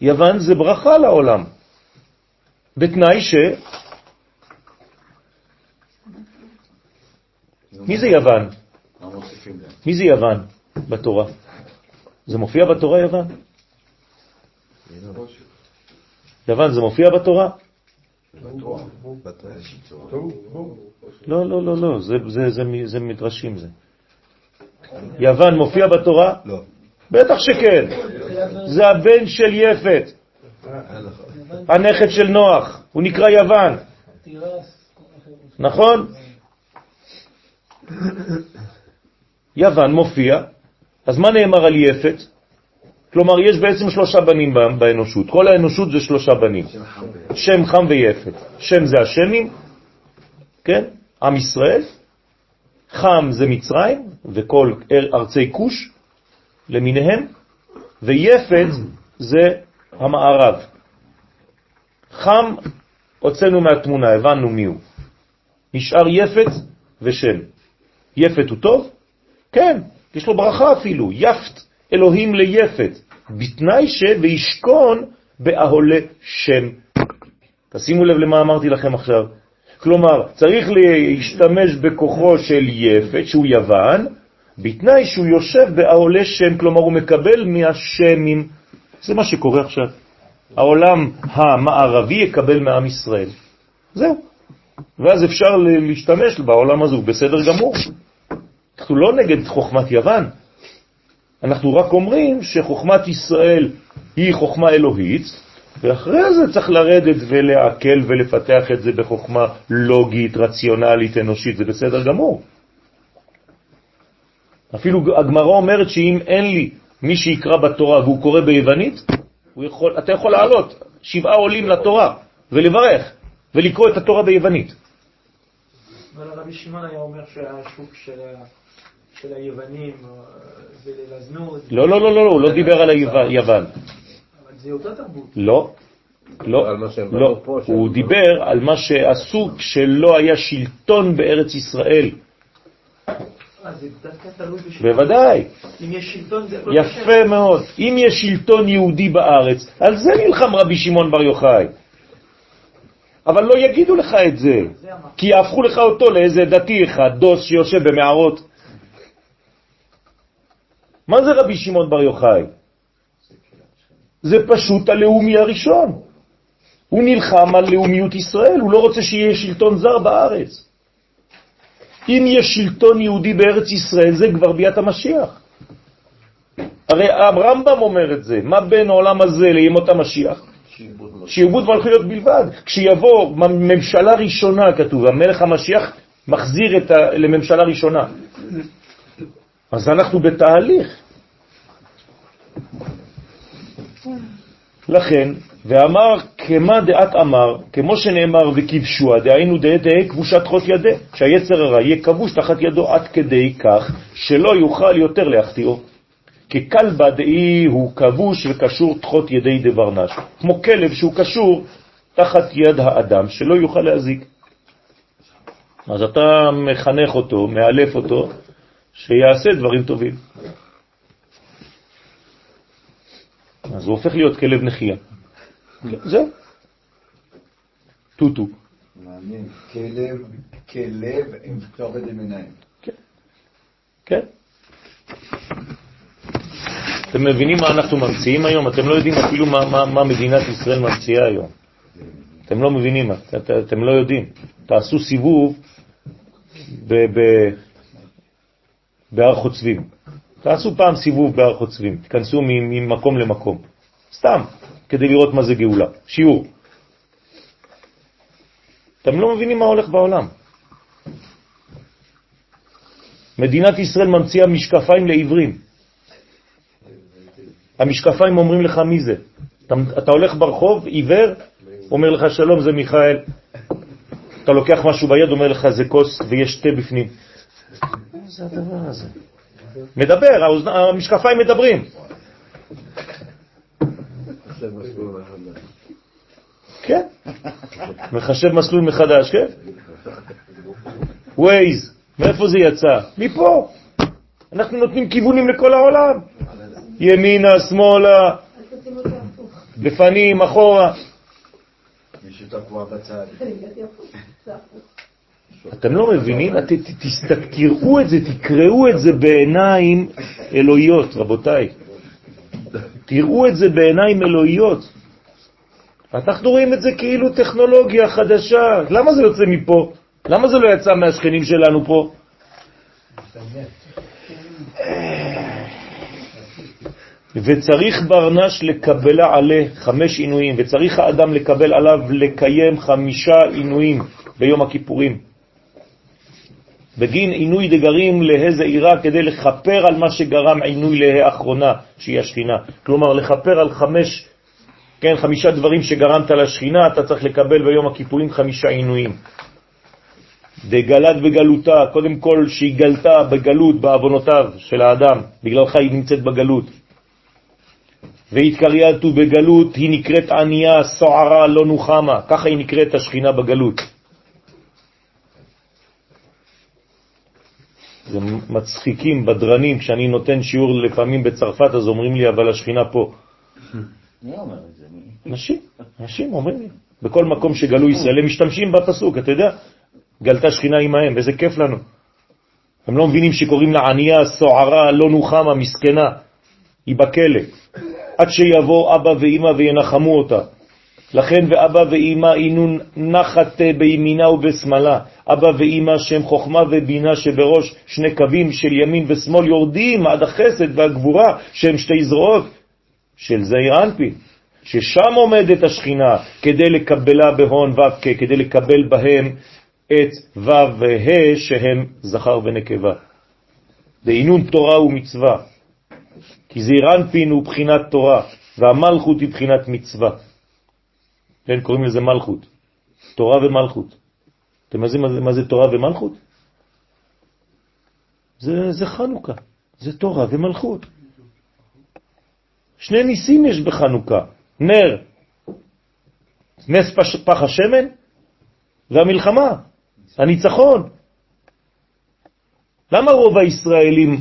יוון זה ברכה לעולם, בתנאי ש... מי זה יוון? מי זה יוון בתורה? זה מופיע בתורה יוון? יוון זה מופיע בתורה? לא, לא, לא, לא, זה, זה, זה, זה מדרשים זה. יוון מופיע בתורה? לא. בטח שכן. זה הבן של יפת, הנכד של נוח, הוא נקרא יוון. נכון? יוון מופיע, אז מה נאמר על יפת? כלומר, יש בעצם שלושה בנים באנושות. כל האנושות זה שלושה בנים. שם, חם ויפת. שם זה השמים, כן? עם ישראל. חם זה מצרים וכל ארצי כוש למיניהם, ויפת זה המערב. חם הוצאנו מהתמונה, הבנו מי הוא. נשאר יפת ושם. יפת הוא טוב? כן, יש לו ברכה אפילו, יפת אלוהים ליפת, בתנאי שוישכון באהולה שם. תשימו לב למה אמרתי לכם עכשיו. כלומר, צריך להשתמש בכוחו של יפת, שהוא יוון, בתנאי שהוא יושב באהולה שם, כלומר הוא מקבל מהשמים. זה מה שקורה עכשיו. העולם המערבי יקבל מעם ישראל. זהו. ואז אפשר להשתמש בעולם הזה, הוא בסדר גמור. אנחנו לא נגד חוכמת יוון, אנחנו רק אומרים שחוכמת ישראל היא חוכמה אלוהית, ואחרי זה צריך לרדת ולעכל ולפתח את זה בחוכמה לוגית, רציונלית, אנושית, זה בסדר גמור. אפילו הגמרא אומרת שאם אין לי מי שיקרא בתורה והוא קורא ביוונית, יכול, אתה יכול לעלות שבעה עולים לתורה ולברך ולקרוא את התורה ביוונית. אבל הרבי שמעון היה אומר שהשוק של של היוונים זה לזנות. לא, לא, לא, לא, הוא לא דיבר על היוון. אבל זה אותה תרבות. לא, לא, לא. הוא דיבר על מה שעשו כשלא היה שלטון בארץ ישראל. אה, בוודאי. אם יש שלטון זה... יפה מאוד. אם יש שלטון יהודי בארץ, על זה נלחם רבי שמעון בר יוחאי. אבל לא יגידו לך את זה, כי יהפכו לך אותו לאיזה דתי אחד, דוס שיושב במערות. מה זה רבי שמעון בר יוחאי? זה פשוט הלאומי הראשון. הוא נלחם על לאומיות ישראל, הוא לא רוצה שיהיה שלטון זר בארץ. אם יש שלטון יהודי בארץ ישראל, זה כבר ביאת המשיח. הרי הרמב"ם אומר את זה, מה בין העולם הזה לימות המשיח? שיעבוד מלכויות בלבד. כשיבוא ממשלה ראשונה, כתוב, המלך המשיח מחזיר את ה... לממשלה ראשונה. אז אנחנו בתהליך. לכן, ואמר כמה דעת אמר, כמו שנאמר וכבשוה, דהיינו דעת תהא כבושת חוט ידה, שהיצר הרע יהיה כבוש תחת ידו עד כדי כך שלא יוכל יותר להחטיאו. ככלבה דאי הוא כבוש וקשור תחות ידי דברנש, כמו כלב שהוא קשור תחת יד האדם, שלא יוכל להזיק. אז אתה מחנך אותו, מאלף אותו, שיעשה דברים טובים. אז הוא הופך להיות כלב נחייה. זהו. טוטו. מעניין, כלב, כלב עם כתובת עם עיניים. כן. אתם מבינים מה אנחנו ממציאים היום? אתם לא יודעים אפילו מה, מה, מה מדינת ישראל ממציאה היום. אתם לא מבינים, את, את, אתם לא יודעים. תעשו סיבוב בהר חוצבים. תעשו פעם סיבוב בהר חוצבים, תיכנסו ממקום למקום. סתם, כדי לראות מה זה גאולה. שיעור. אתם לא מבינים מה הולך בעולם. מדינת ישראל ממציאה משקפיים לעברים. המשקפיים אומרים לך מי זה. אתה, אתה הולך ברחוב, עיוור, אומר לך שלום, זה מיכאל. אתה לוקח משהו ביד, אומר לך זה כוס ויש תה בפנים. מה זה הדבר הזה? מדבר, המשקפיים מדברים. כן, מחשב מסלול מחדש, כן? ווייז, מאיפה זה יצא? מפה. אנחנו נותנים כיוונים לכל העולם. ימינה, שמאלה, לפנים, אחורה. אתם לא מבינים? תראו את זה, תקראו את זה בעיניים אלוהיות, רבותיי. תראו את זה בעיניים אלוהיות. אנחנו רואים את זה כאילו טכנולוגיה חדשה. למה זה יוצא מפה? למה זה לא יצא מהשכנים שלנו פה? וצריך ברנש לקבלה עלה חמש עינויים, וצריך האדם לקבל עליו לקיים חמישה עינויים ביום הכיפורים. בגין עינוי דגרים להזה עירה כדי לכפר על מה שגרם עינוי להאחרונה, שהיא השכינה. כלומר, לכפר על חמש, כן, חמישה דברים שגרמת לשכינה, אתה צריך לקבל ביום הכיפורים חמישה עינויים. דגלת בגלותה, קודם כל שהיא גלתה בגלות, בעוונותיו של האדם, בגללך היא נמצאת בגלות. והתקרייתו בגלות, היא נקראת ענייה, סוערה, לא נוחמה, ככה היא נקראת השכינה בגלות. זה מצחיקים, בדרנים, כשאני נותן שיעור לפעמים בצרפת, אז אומרים לי, אבל השכינה פה. מי אומר את זה? נשים, נשים אומרים לי. בכל מקום שגלו ישראל, הם משתמשים בפסוק, אתה יודע, גלתה שכינה עמהם, איזה כיף לנו. הם לא מבינים שקוראים לה ענייה, סוערה, לא נוחמה, מסכנה, היא בכלא. עד שיבוא אבא ואמא וינחמו אותה. לכן ואבא ואמא אינו נחת בימינה ובשמאלה. אבא ואמא שהם חוכמה ובינה שבראש שני קווים של ימין ושמאל יורדים עד החסד והגבורה שהם שתי זרועות של זעיר אנפין. ששם עומדת השכינה כדי לקבלה בהון ו' כדי לקבל בהם את ו' וה' שהם זכר ונקבה. דהינון תורה ומצווה. כי זעיר אנפין הוא בחינת תורה, והמלכות היא בחינת מצווה. כן, קוראים לזה מלכות. תורה ומלכות. אתם יודעים מה, מה זה תורה ומלכות? זה, זה חנוכה, זה תורה ומלכות. שני ניסים יש בחנוכה, נר, נס פש, פח השמן והמלחמה, הניצחון. למה רוב הישראלים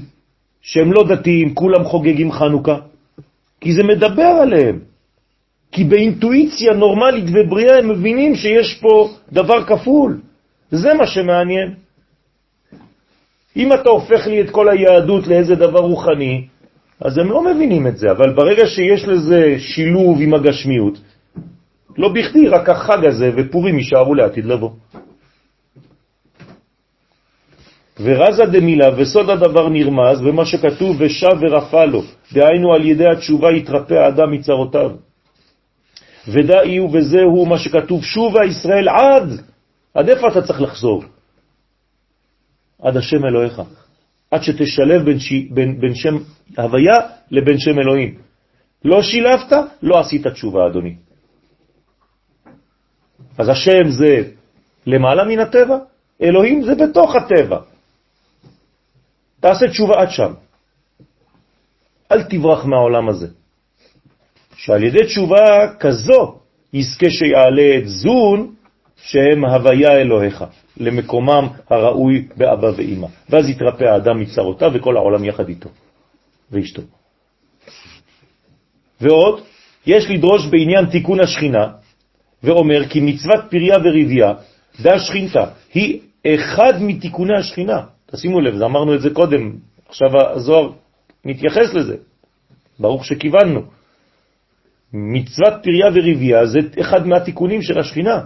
שהם לא דתיים, כולם חוגגים חנוכה? כי זה מדבר עליהם. כי באינטואיציה נורמלית ובריאה הם מבינים שיש פה דבר כפול. זה מה שמעניין. אם אתה הופך לי את כל היהדות לאיזה דבר רוחני, אז הם לא מבינים את זה, אבל ברגע שיש לזה שילוב עם הגשמיות, לא בכדי, רק החג הזה ופורים יישארו לעתיד לבוא. ורזה דמילה וסוד הדבר נרמז במה שכתוב ושב ורפא לו, דהיינו על ידי התשובה יתרפא האדם מצרותיו. ודאי הוא וזהו מה שכתוב שובה ישראל עד, עד איפה אתה צריך לחזור? עד השם אלוהיך, עד שתשלב בין, ש... בין, בין שם הוויה לבין שם אלוהים. לא שילבת, לא עשית תשובה, אדוני. אז השם זה למעלה מן הטבע, אלוהים זה בתוך הטבע. תעשה תשובה עד שם. אל תברח מהעולם הזה. שעל ידי תשובה כזו יזכה שיעלה את זון שהם הוויה אלוהיך, למקומם הראוי באבא ואמא. ואז יתרפא האדם מצרותיו וכל העולם יחד איתו ואשתו. ועוד, יש לדרוש בעניין תיקון השכינה, ואומר כי מצוות פריה וריביה, והשכינתה, היא אחד מתיקוני השכינה. תשימו לב, אמרנו את זה קודם, עכשיו הזוהר מתייחס לזה. ברוך שכיווננו. מצוות פריה וריביה זה אחד מהתיקונים של השכינה,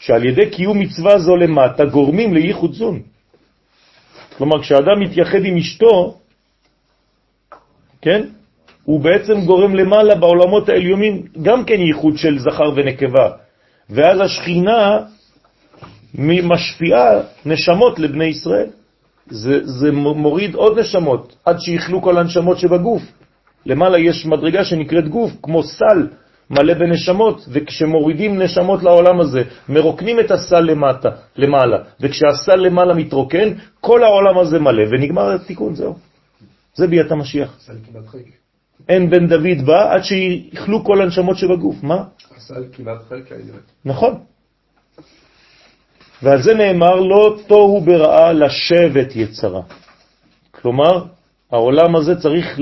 שעל ידי קיום מצווה זו למטה גורמים לייחוד זון. כלומר, כשאדם מתייחד עם אשתו, כן, הוא בעצם גורם למעלה בעולמות העליונים גם כן ייחוד של זכר ונקבה, ואז השכינה משפיעה נשמות לבני ישראל. זה, זה מוריד עוד נשמות, עד שיכלו כל הנשמות שבגוף. למעלה יש מדרגה שנקראת גוף, כמו סל מלא בנשמות, וכשמורידים נשמות לעולם הזה, מרוקנים את הסל למטה, למעלה, וכשהסל למעלה מתרוקן, כל העולם הזה מלא, ונגמר התיקון, זהו. זה ביאת המשיח. אין בן דוד בא עד שיכלו כל הנשמות שבגוף. מה? הסל כמעט חלק העניין. נכון. ועל זה נאמר, לא תוהו ברעה לשבת יצרה. כלומר, העולם הזה צריך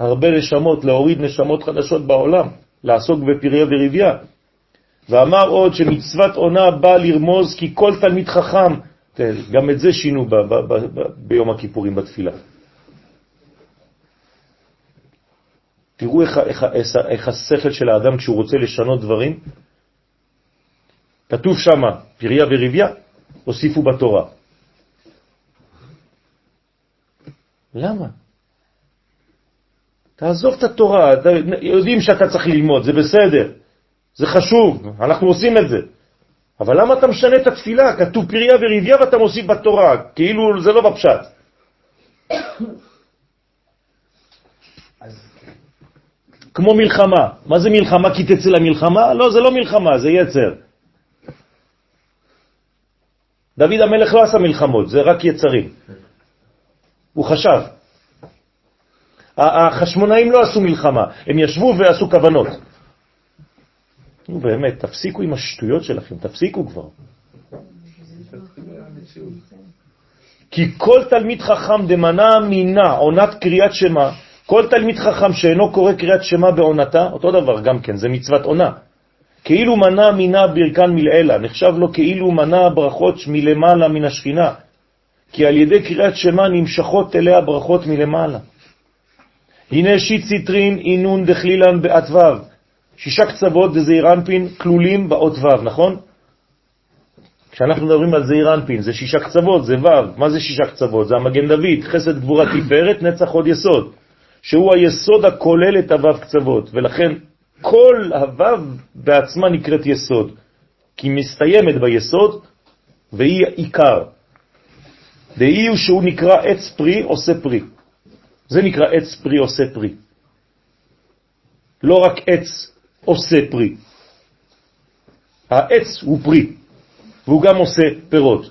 להרבה נשמות, להוריד נשמות חדשות בעולם, לעסוק בפריה וריביה. ואמר עוד שמצוות עונה באה לרמוז כי כל תלמיד חכם, גם את זה שינו ב- ב- ב- ביום הכיפורים בתפילה. תראו איך, איך, איך, איך השכל של האדם כשהוא רוצה לשנות דברים, כתוב שם פריה וריביה, הוסיפו בתורה. למה? תעזוב את התורה, יודעים שאתה צריך ללמוד, זה בסדר, זה חשוב, אנחנו עושים את זה. אבל למה אתה משנה את התפילה? כתוב פריה וריביה ואתה מוסיף בתורה, כאילו זה לא בפשט. כמו מלחמה. מה זה מלחמה? כי תצא למלחמה? לא, זה לא מלחמה, זה יצר. דוד המלך לא עשה מלחמות, זה רק יצרים. הוא חשב. החשמונאים לא עשו מלחמה, הם ישבו ועשו כוונות. נו באמת, תפסיקו עם השטויות שלכם, תפסיקו כבר. כי כל תלמיד חכם דמנה מינה עונת קריאת שמה, כל תלמיד חכם שאינו קורא קריאת שמה בעונתה, אותו דבר גם כן, זה מצוות עונה. כאילו מנה מינה ברכן מלעילה, נחשב לו כאילו מנה ברכות מלמעלה מן השכינה, כי על ידי קריאת שמה נמשכות אליה ברכות מלמעלה. הנה שיט ציטרין אינון דחלילן בעת ו', שישה קצוות דזעיר אנפין כלולים באות ו', נכון? כשאנחנו מדברים על זעיר אנפין, זה שישה קצוות, זה ו', מה זה שישה קצוות? זה המגן דוד, חסד גבורה תפארת, נצח עוד יסוד, שהוא היסוד הכולל את הו' קצוות, ולכן כל הו' בעצמה נקראת יסוד, כי מסתיימת ביסוד והיא עיקר. דהי הוא שהוא נקרא עץ פרי עושה פרי. זה נקרא עץ פרי עושה פרי. לא רק עץ עושה פרי. העץ הוא פרי, והוא גם עושה פירות.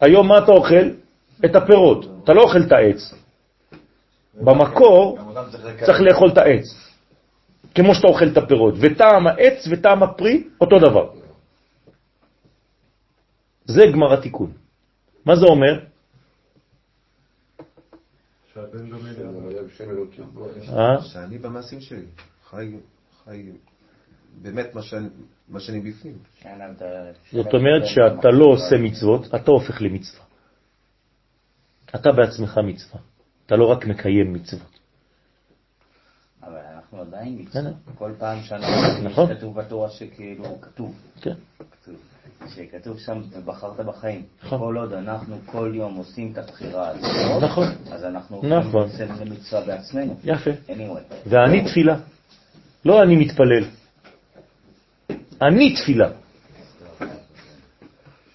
היום מה אתה אוכל? את הפירות. אתה לא אוכל את העץ. במקור צריך לאכול את העץ. כמו שאתה אוכל את הפירות, וטעם העץ וטעם הפרי אותו דבר. זה גמר התיקון. מה זה אומר? אה? שאני במעשים שלי, חי, חי באמת מה שאני, מה שאני בפנים. זאת אומרת שאתה לא עושה מצוות, אתה הופך למצווה. אתה בעצמך מצווה. אתה לא רק מקיים מצוות. אבל אנחנו עדיין כן, מצווה. כל פעם נכון. שאנחנו, כתוב בתורה שכאילו, כתוב, כן. כתוב, שכתוב שם, ובחרת בחיים. נכון. כל עוד אנחנו כל יום עושים את הבחירה הזאת, נכון. אז אנחנו נכון. עושים למצווה בעצמנו. יפה. anyway. ואני תפילה. לא אני מתפלל. אני תפילה.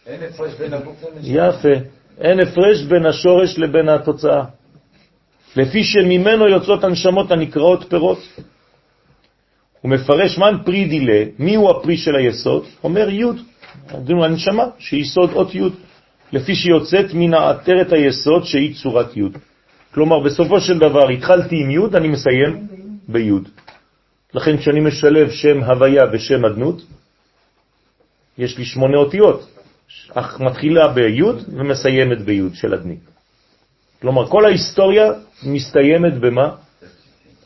אין הפרש בין הגוף לנשמה. יפה. אין הפרש בין השורש לבין התוצאה. לפי שממנו יוצאות הנשמות הנקראות פירות. הוא מפרש מן פרי דילה, מי הוא הפרי של היסוד? אומר י', דנו הנשמה, שהיא יסוד אות י', לפי שיוצאת מן העטרת היסוד שהיא צורת י'. כלומר, בסופו של דבר, התחלתי עם י', אני מסיים בי'. לכן כשאני משלב שם הוויה ושם אדנות, יש לי שמונה אותיות, אך מתחילה בי' ומסיימת בי' של אדני. כלומר, כל ההיסטוריה מסתיימת במה?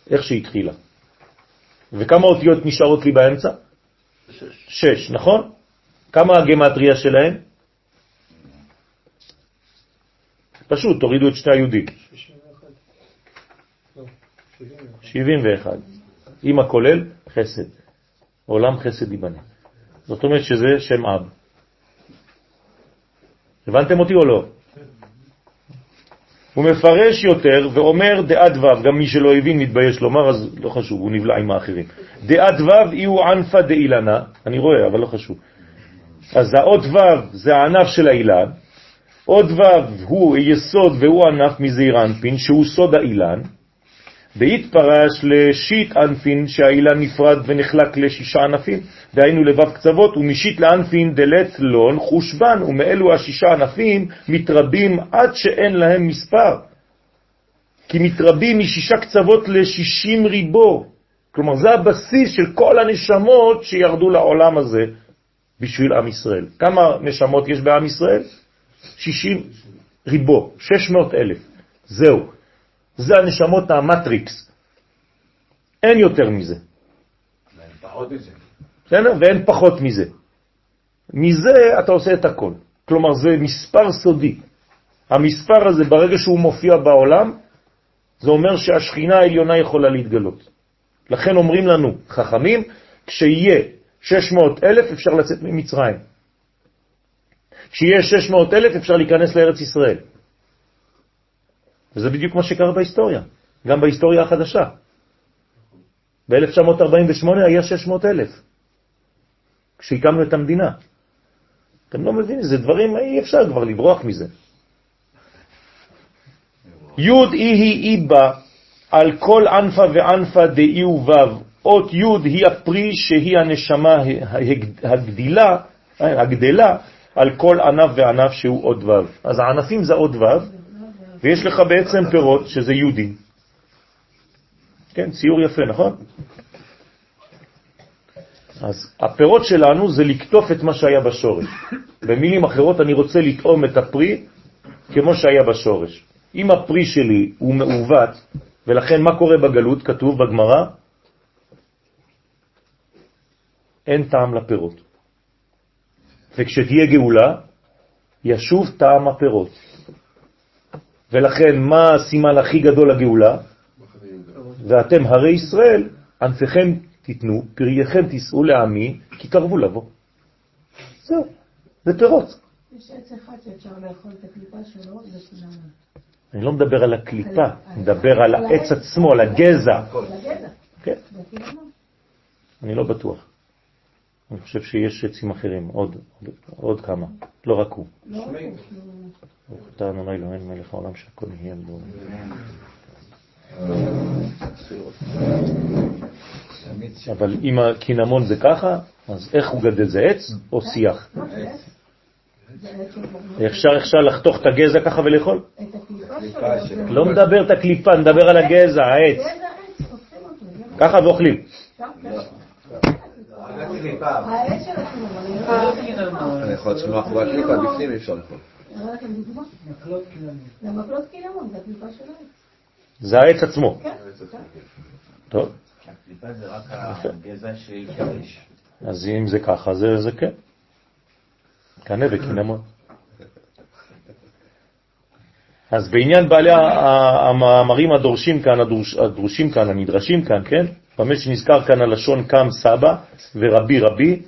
איך שהתחילה. וכמה אותיות נשארות לי באמצע? שש, נכון? כמה הגמטריה שלהם? פשוט, תורידו את שני היהודים. 71. עם הכולל, חסד. עולם חסד ייבנה. זאת אומרת שזה שם אב. הבנתם אותי או לא? הוא מפרש יותר ואומר דעת ו', גם מי שלא הבין מתבייש לומר, אז לא חשוב, הוא נבלע עם האחרים. דעת ו' הוא ענפה דאילנה, אני רואה, אבל לא חשוב. אז האות ו' זה הענף של האילן, עוד ו' הוא יסוד והוא ענף מזעיר אנפין, שהוא סוד האילן, והתפרש לשיט אנפין שהאילן נפרד ונחלק לשישה ענפים, דהיינו לבב קצוות, ומשיט לאנפין דלת לון חושבן, ומאלו השישה ענפים מתרבים עד שאין להם מספר. כי מתרבים משישה קצוות לשישים ריבו. כלומר, זה הבסיס של כל הנשמות שירדו לעולם הזה בשביל עם ישראל. כמה נשמות יש בעם ישראל? שישים ריבו, שש מאות אלף. זהו. זה הנשמות המטריקס. אין יותר מזה. בסדר? ואין פחות מזה. מזה אתה עושה את הכל. כלומר, זה מספר סודי. המספר הזה, ברגע שהוא מופיע בעולם, זה אומר שהשכינה העליונה יכולה להתגלות. לכן אומרים לנו, חכמים, כשיהיה 600 אלף אפשר לצאת ממצרים. כשיהיה 600 אלף אפשר להיכנס לארץ ישראל. וזה בדיוק מה שקרה בהיסטוריה, גם בהיסטוריה החדשה. ב-1948 היה 600 אלף, כשהקמנו את המדינה. אתם לא מבינים, זה דברים, אי אפשר כבר לברוח מזה. י' אי היא איבה על כל ענפה וענפה דאי ובב. אות י' היא הפרי שהיא הנשמה הגדילה, הגדלה על כל ענף וענף שהוא עוד ו'. אז הענפים זה עוד ו', ויש לך בעצם פירות שזה יהודים. כן, ציור יפה, נכון? אז הפירות שלנו זה לקטוף את מה שהיה בשורש. במילים אחרות, אני רוצה לטעום את הפרי כמו שהיה בשורש. אם הפרי שלי הוא מעוות, ולכן מה קורה בגלות? כתוב בגמרא, אין טעם לפירות. וכשתהיה גאולה, ישוב טעם הפירות. ולכן מה הסימן הכי גדול לגאולה? ואתם הרי ישראל, ענפיכם תיתנו, פרייכם תישאו לעמי, כי קרבו לבוא. זהו, זה פירות. יש עץ אחד שאפשר לאכול את הקליפה שלו, זה קינמון. אני לא מדבר על הקליפה, אני מדבר על העץ עצמו, על הגזע. כן, קינמון. אני לא בטוח. אני חושב שיש עצים אחרים, עוד, עוד, עוד כמה, לא רק הוא. לא רק הוא, אתה אדוני אלוהינו מלך העולם שהכל נהיה בו. אבל אם הקינמון זה ככה, אז איך הוא גדל? זה עץ או שיח? אפשר אפשר לחתוך את הגזע ככה ולאכול? לא מדבר את הקליפה, נדבר על הגזע, העץ. ככה ואוכלים. שם, כן. הקליפה. העץ של הקינמון. אני יכול להיות שמאחורי הקליפה, בפנים אי אפשר לאכול. נראה לכם דוגמה? זה מקלות קינמון, זה הקליפה של העץ. זה העץ עצמו. כן, כן. טוב, הקליפה זה רק הגזע שהתגרש. אז אם זה ככה, זה זה כן. קנה וקינמון. אז בעניין בעלי המאמרים הדורשים כאן, הדרוש, הדרושים כאן, הנדרשים כאן, כן? במה שנזכר כאן הלשון קם סבא ורבי רבי,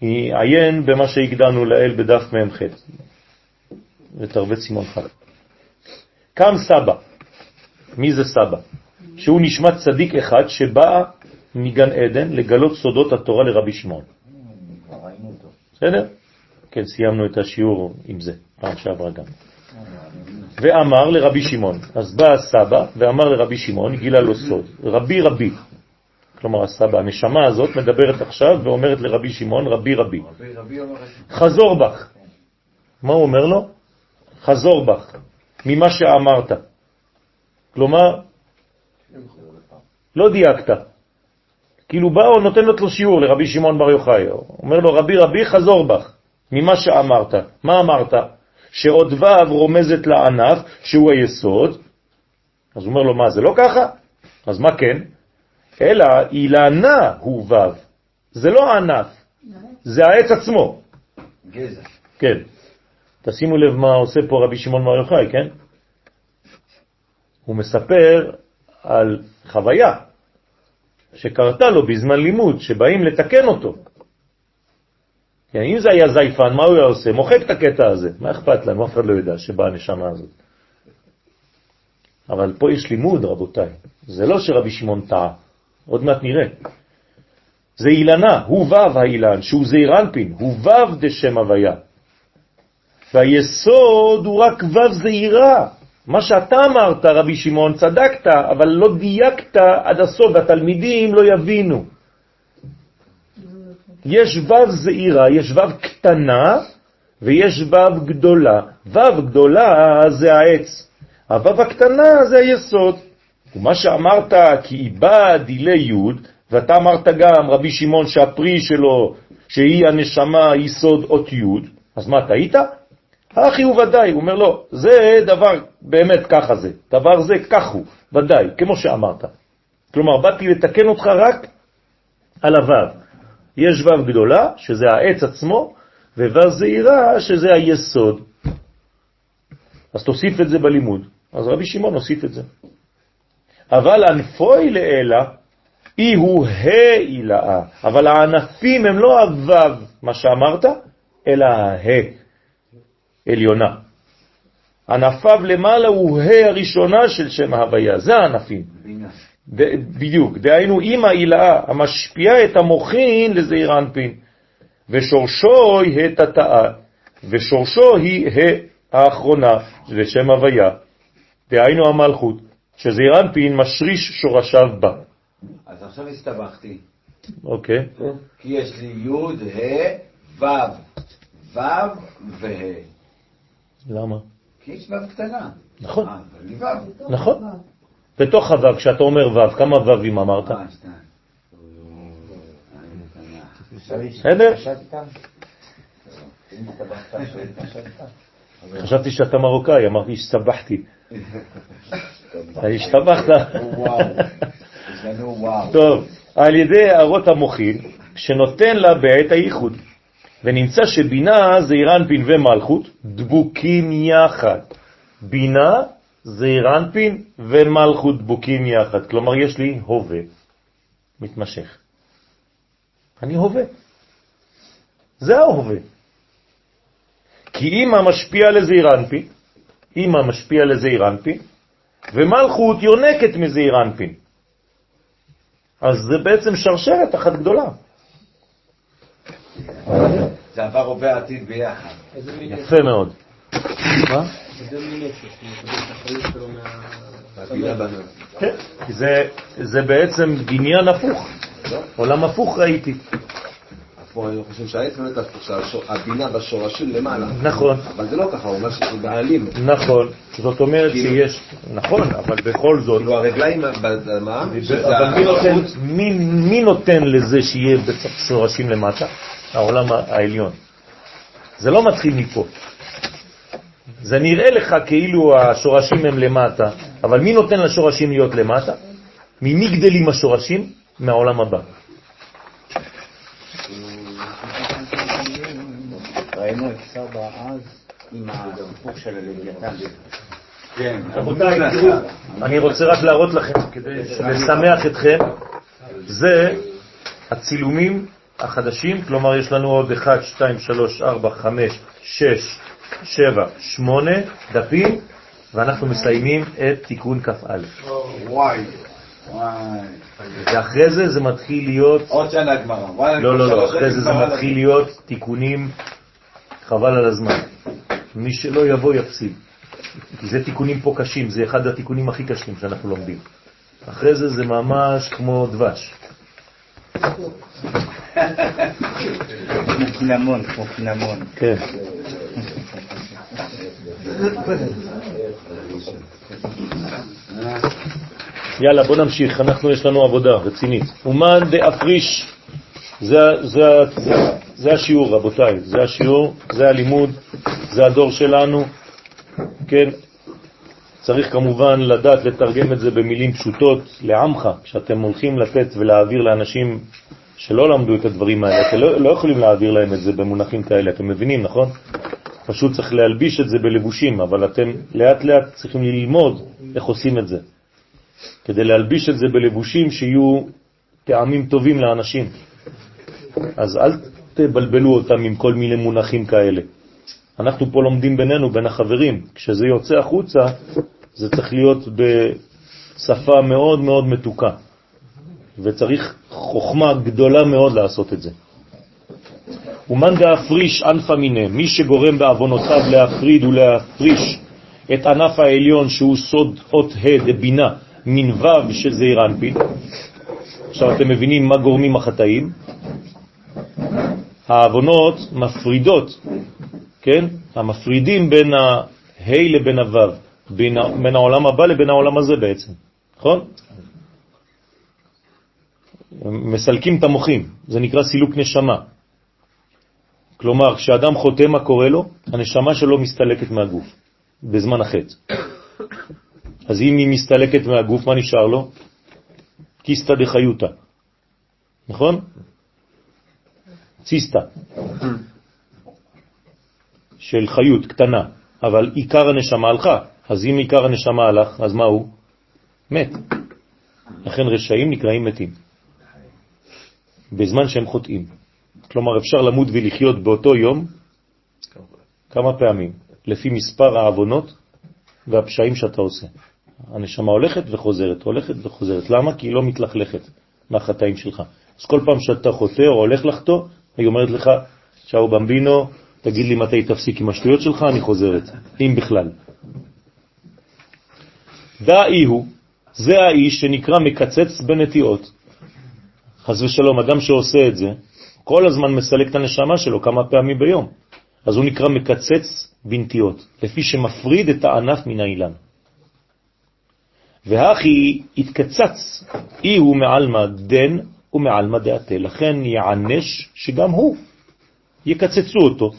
עיין במה שהגדרנו לאל בדף מ"ח, סימון חלק. קם סבא, מי זה סבא? שהוא נשמת צדיק אחד שבא מגן עדן לגלות סודות התורה לרבי שמעון. בסדר? כן, סיימנו את השיעור עם זה, פעם שעברה גם. ואמר לרבי שמעון, אז בא הסבא ואמר לרבי שמעון, גילה לו סוד, רבי רבי, כלומר הסבא, הנשמה הזאת מדברת עכשיו ואומרת לרבי שמעון, רבי רבי, חזור בך. מה הוא אומר לו? חזור בך, ממה שאמרת. כלומר, לא דייקת. כאילו בא או נותן לו שיעור לרבי שמעון בר יוחאי, אומר לו רבי רבי חזור בך, ממה שאמרת. מה אמרת? שעוד ו' רומזת לענף שהוא היסוד, אז הוא אומר לו מה זה לא ככה? אז מה כן? אלא אילנה הוא וו. זה לא הענף, זה העץ עצמו. גזע. כן. תשימו לב מה עושה פה רבי שמעון בר יוחאי, כן? הוא מספר על חוויה שקרתה לו בזמן לימוד, שבאים לתקן אותו. כן, אם זה היה זייפן, מה הוא היה עושה? מוחק את הקטע הזה. מה אכפת להם? אף אחד לא יודע שבאה הנשמה הזאת. אבל פה יש לימוד, רבותיי. זה לא שרבי שמעון טעה, עוד מעט נראה. זה אילנה, הוא וו האילן, שהוא זעיר אנפין, הוא וו דשם הוויה. והיסוד הוא רק וו זעירה. מה שאתה אמרת, רבי שמעון, צדקת, אבל לא דייקת עד הסוף, והתלמידים לא יבינו. יש וו זעירה, יש וו קטנה ויש וו גדולה. וו גדולה זה העץ, הוו הקטנה זה היסוד. ומה שאמרת כי איבד דילי יוד, ואתה אמרת גם, רבי שמעון, שהפרי שלו, שהיא הנשמה, יסוד אות יוד, אז מה, טעית? אחי הוא ודאי, הוא אומר לו, זה דבר, באמת ככה זה, דבר זה כך הוא, ודאי, כמו שאמרת. כלומר, באתי לתקן אותך רק על הוו. יש וו גדולה, שזה העץ עצמו, ווו זעירה, שזה היסוד. אז תוסיף את זה בלימוד. אז רבי שמעון הוסיף את זה. אבל ענפוי לאלה, אי הוא ה' אבל הענפים הם לא הוו, מה שאמרת, אלא הה, עליונה. ענפיו למעלה הוא ה' הראשונה של שם ההוויה, זה הענפים. בדיוק, דהיינו עם העילאה המשפיעה את המוחין לזעיר אנפין, ושורשו היא התתאה, ושורשו היא האחרונה לשם הוויה, דהיינו המלכות, שזעיר אנפין משריש שורשיו בה. אז עכשיו הסתבכתי. אוקיי. כי יש לי י', ה', ו', ו' וה'. למה? כי יש ו' קטנה. נכון. אה, ו'. נכון. בתוך הוו, כשאתה אומר וו, כמה וווים אמרת? אה. בסדר? חשבתי שאתה מרוקאי, אמרתי שהסתבכתי. השתבחת. טוב, על ידי הערות המוחין, שנותן לה בעת הייחוד. ונמצא שבינה זה אירנפין ומלכות דבוקים יחד. בינה זה אירנפין ומלכות דבוקים יחד. כלומר, יש לי הווה מתמשך. אני הווה. זה ההווה. כי אמא משפיע לזעיר אנפין, אמא משפיע לזעיר אנפין, ומלכות יונקת מזעיר אנפין. אז זה בעצם שרשרת אחת גדולה. זה עבר הווה עתיד ביחד. יפה מאוד. מה? כן, זה בעצם בניין הפוך. עולם הפוך ראיתי. פה אני חושב שהעץ באמת הפוך, שהבינה בשורשים למעלה. נכון, אבל זה לא ככה, הוא אומר שזה בעלים. נכון. זאת אומרת כאילו- שיש, נכון, אבל בכל זאת, כאילו הרגליים שזה אבל מי נותן, לזה שיהיה שורשים למטה? העולם העליון. זה לא מתחיל מפה. זה נראה לך כאילו השורשים הם למטה, אבל מי נותן לשורשים להיות למטה? ממי גדלים השורשים? מהעולם הבא. ראינו את סבא אז עם הסיפור של הלוויתן. כן. רבותיי, תראו, אני רוצה רק להראות לכם, כדי לשמח אתכם, זה הצילומים החדשים, כלומר יש לנו עוד 1, 2, 3, 4, 5, 6, 7, 8 דפים, ואנחנו מסיימים את תיקון כ"א. וואי. וואי. ואחרי זה זה מתחיל להיות, עוד שנה גמרא. לא, לא, לא, אחרי זה זה מתחיל. להיות תיקונים, חבל על הזמן. מי שלא יבוא יפסיד. כי זה תיקונים פה קשים, זה אחד התיקונים הכי קשים שאנחנו לומדים. אחרי זה זה ממש כמו דבש. קינמון, כמו קינמון. כן. יאללה, בוא נמשיך, אנחנו יש לנו עבודה רצינית. אומן דאפריש, זה, זה, זה, זה השיעור, רבותיי, זה השיעור, זה הלימוד, זה הדור שלנו, כן. צריך כמובן לדעת לתרגם את זה במילים פשוטות לעמך, כשאתם הולכים לתת ולהעביר לאנשים שלא למדו את הדברים האלה, אתם לא, לא יכולים להעביר להם את זה במונחים כאלה, אתם מבינים, נכון? פשוט צריך להלביש את זה בלבושים, אבל אתם לאט לאט צריכים ללמוד איך עושים את זה, כדי להלביש את זה בלבושים שיהיו טעמים טובים לאנשים. אז אל תבלבלו אותם עם כל מיני מונחים כאלה. אנחנו פה לומדים בינינו, בין החברים. כשזה יוצא החוצה, זה צריך להיות בשפה מאוד מאוד מתוקה, וצריך חוכמה גדולה מאוד לעשות את זה. ומאן דאפריש ענפה מיני, מי שגורם בעוונותיו להפריד ולהפריש את ענף העליון שהוא סוד אות ה' דבינה מן ו' של זעיר אנפין. עכשיו אתם מבינים מה גורמים החטאים. העוונות מפרידות, כן? המפרידים בין ה-ה' לבין הו', בין, בין העולם הבא לבין העולם הזה בעצם, נכון? מסלקים את המוחים, זה נקרא סילוק נשמה. כלומר, כשאדם חוטא, מה קורה לו? הנשמה שלו מסתלקת מהגוף, בזמן החטא. אז אם היא מסתלקת מהגוף, מה נשאר לו? קיסטה דחיותה, נכון? ציסטה, של חיות קטנה, אבל עיקר הנשמה הלכה. אז אם עיקר הנשמה הלך, אז מה הוא? מת. לכן רשעים נקראים מתים, בזמן שהם חוטאים. כלומר, אפשר למות ולחיות באותו יום כמה פעמים, לפי מספר העוונות והפשעים שאתה עושה. הנשמה הולכת וחוזרת, הולכת וחוזרת. למה? כי היא לא מתלכלכת מהחטאים שלך. אז כל פעם שאתה חוטא או הולך לחטוא, היא אומרת לך, צ'או במבינו, תגיד לי מתי תפסיק עם השטויות שלך, אני חוזרת, אם בכלל. דאי הוא, זה האיש שנקרא מקצץ בנטיעות. חז ושלום, אדם שעושה את זה, כל הזמן מסלק את הנשמה שלו כמה פעמים ביום. אז הוא נקרא מקצץ בנטיות, לפי שמפריד את הענף מן האילן. והכי התקצץ, אי הוא מעלמא דן ומעלמא דעתה, לכן יענש שגם הוא, יקצצו אותו,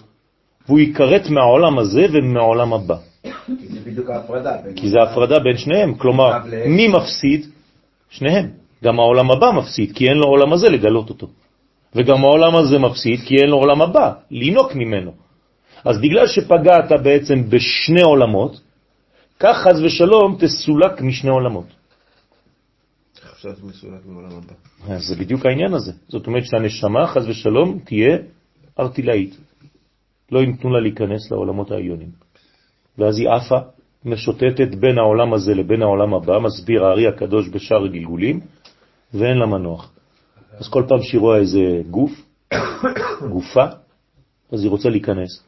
והוא יקראת מהעולם הזה ומהעולם הבא. כי זה בדיוק ההפרדה. כי זה הפרדה בין שניהם, כלומר. מי מפסיד? שניהם. גם העולם הבא מפסיד, כי אין לו עולם הזה לגלות אותו. וגם העולם הזה מפסיד, כי אין לו עולם הבא, לינוק ממנו. אז בגלל שפגעת בעצם בשני עולמות, כך חז ושלום תסולק משני עולמות. עכשיו זה מסולק מעולם הבא. אז זה בדיוק העניין הזה. זאת אומרת שהנשמה, חז ושלום, תהיה ארטילאית. לא ייתנו לה להיכנס לעולמות העליונים. ואז היא עפה, משוטטת בין העולם הזה לבין העולם הבא, מסביר הארי הקדוש בשאר הגלגולים, ואין לה מנוח. אז כל פעם שהיא רואה איזה גוף, גופה, אז היא רוצה להיכנס.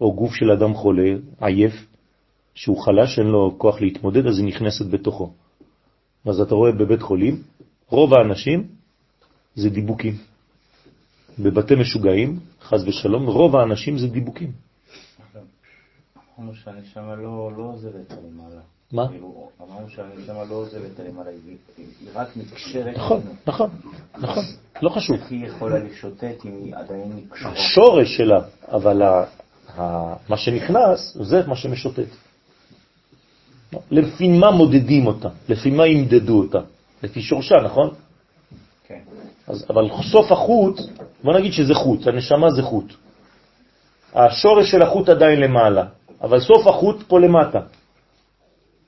או גוף של אדם חולה, עייף, שהוא חלש, אין לו כוח להתמודד, אז היא נכנסת בתוכו. אז אתה רואה בבית חולים, רוב האנשים זה דיבוקים. בבתי משוגעים, חז ושלום, רוב האנשים זה דיבוקים. אמרנו שהנשמה לא לא עוזבת למעלה. מה? כאילו, אמרנו שהנשמה לא עוזבת למעלה, היא רק מתקשרת. נכון. נכון, נכון, לא חשוב. איך היא יכולה לשוטט אם היא עדיין נקשרה? השורש שלה, אבל מה שנכנס זה מה שמשוטט. לפי מה מודדים אותה? לפי מה ימדדו אותה? לפי שורשה, נכון? כן. אז, אבל סוף החוט, בוא נגיד שזה חוט, הנשמה זה חוט. השורש של החוט עדיין למעלה, אבל סוף החוט פה למטה.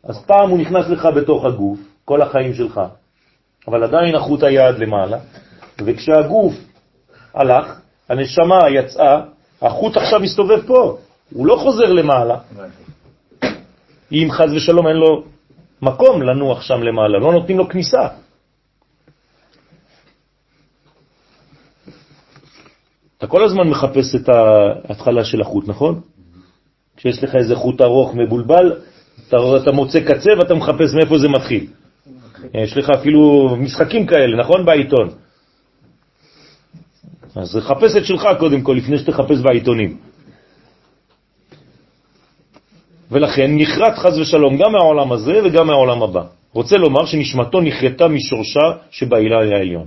אז פעם הוא נכנס לך בתוך הגוף, כל החיים שלך, אבל עדיין החוט היה עד למעלה, וכשהגוף הלך, הנשמה יצאה, החוט עכשיו מסתובב פה, הוא לא חוזר למעלה. אם חז ושלום אין לו מקום לנוח שם למעלה, לא נותנים לו כניסה. אתה כל הזמן מחפש את ההתחלה של החוט, נכון? כשיש לך איזה חוט ארוך מבולבל, אתה, אתה מוצא קצה ואתה מחפש מאיפה זה מתחיל. יש לך אפילו משחקים כאלה, נכון? בעיתון. אז חפש את שלך קודם כל, לפני שתחפש בעיתונים. ולכן נחרט חז ושלום גם מהעולם הזה וגם מהעולם הבא. רוצה לומר שנשמתו נחרטה משורשה שבעילה העליון.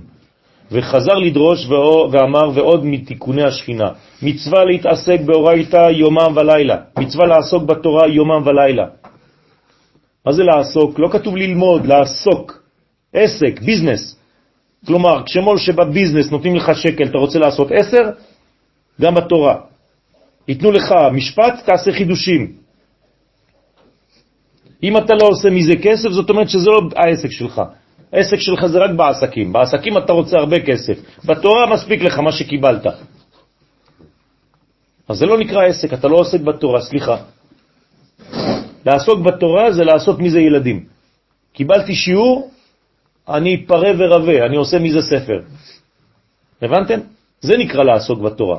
וחזר לדרוש ואמר ועוד מתיקוני השכינה, מצווה להתעסק באורייתא יומם ולילה, מצווה לעסוק בתורה יומם ולילה. מה זה לעסוק? לא כתוב ללמוד, לעסוק. עסק, ביזנס. כלומר, כשמול שבביזנס נותנים לך שקל, אתה רוצה לעשות עשר? גם בתורה. ייתנו לך משפט, תעשה חידושים. אם אתה לא עושה מזה כסף, זאת אומרת שזה לא העסק שלך. העסק שלך זה רק בעסקים. בעסקים אתה רוצה הרבה כסף. בתורה מספיק לך מה שקיבלת. אז זה לא נקרא עסק, אתה לא עוסק בתורה, סליחה. לעסוק בתורה זה לעשות מזה ילדים. קיבלתי שיעור, אני פרה ורבה, אני עושה מזה ספר. הבנתם? זה נקרא לעסוק בתורה.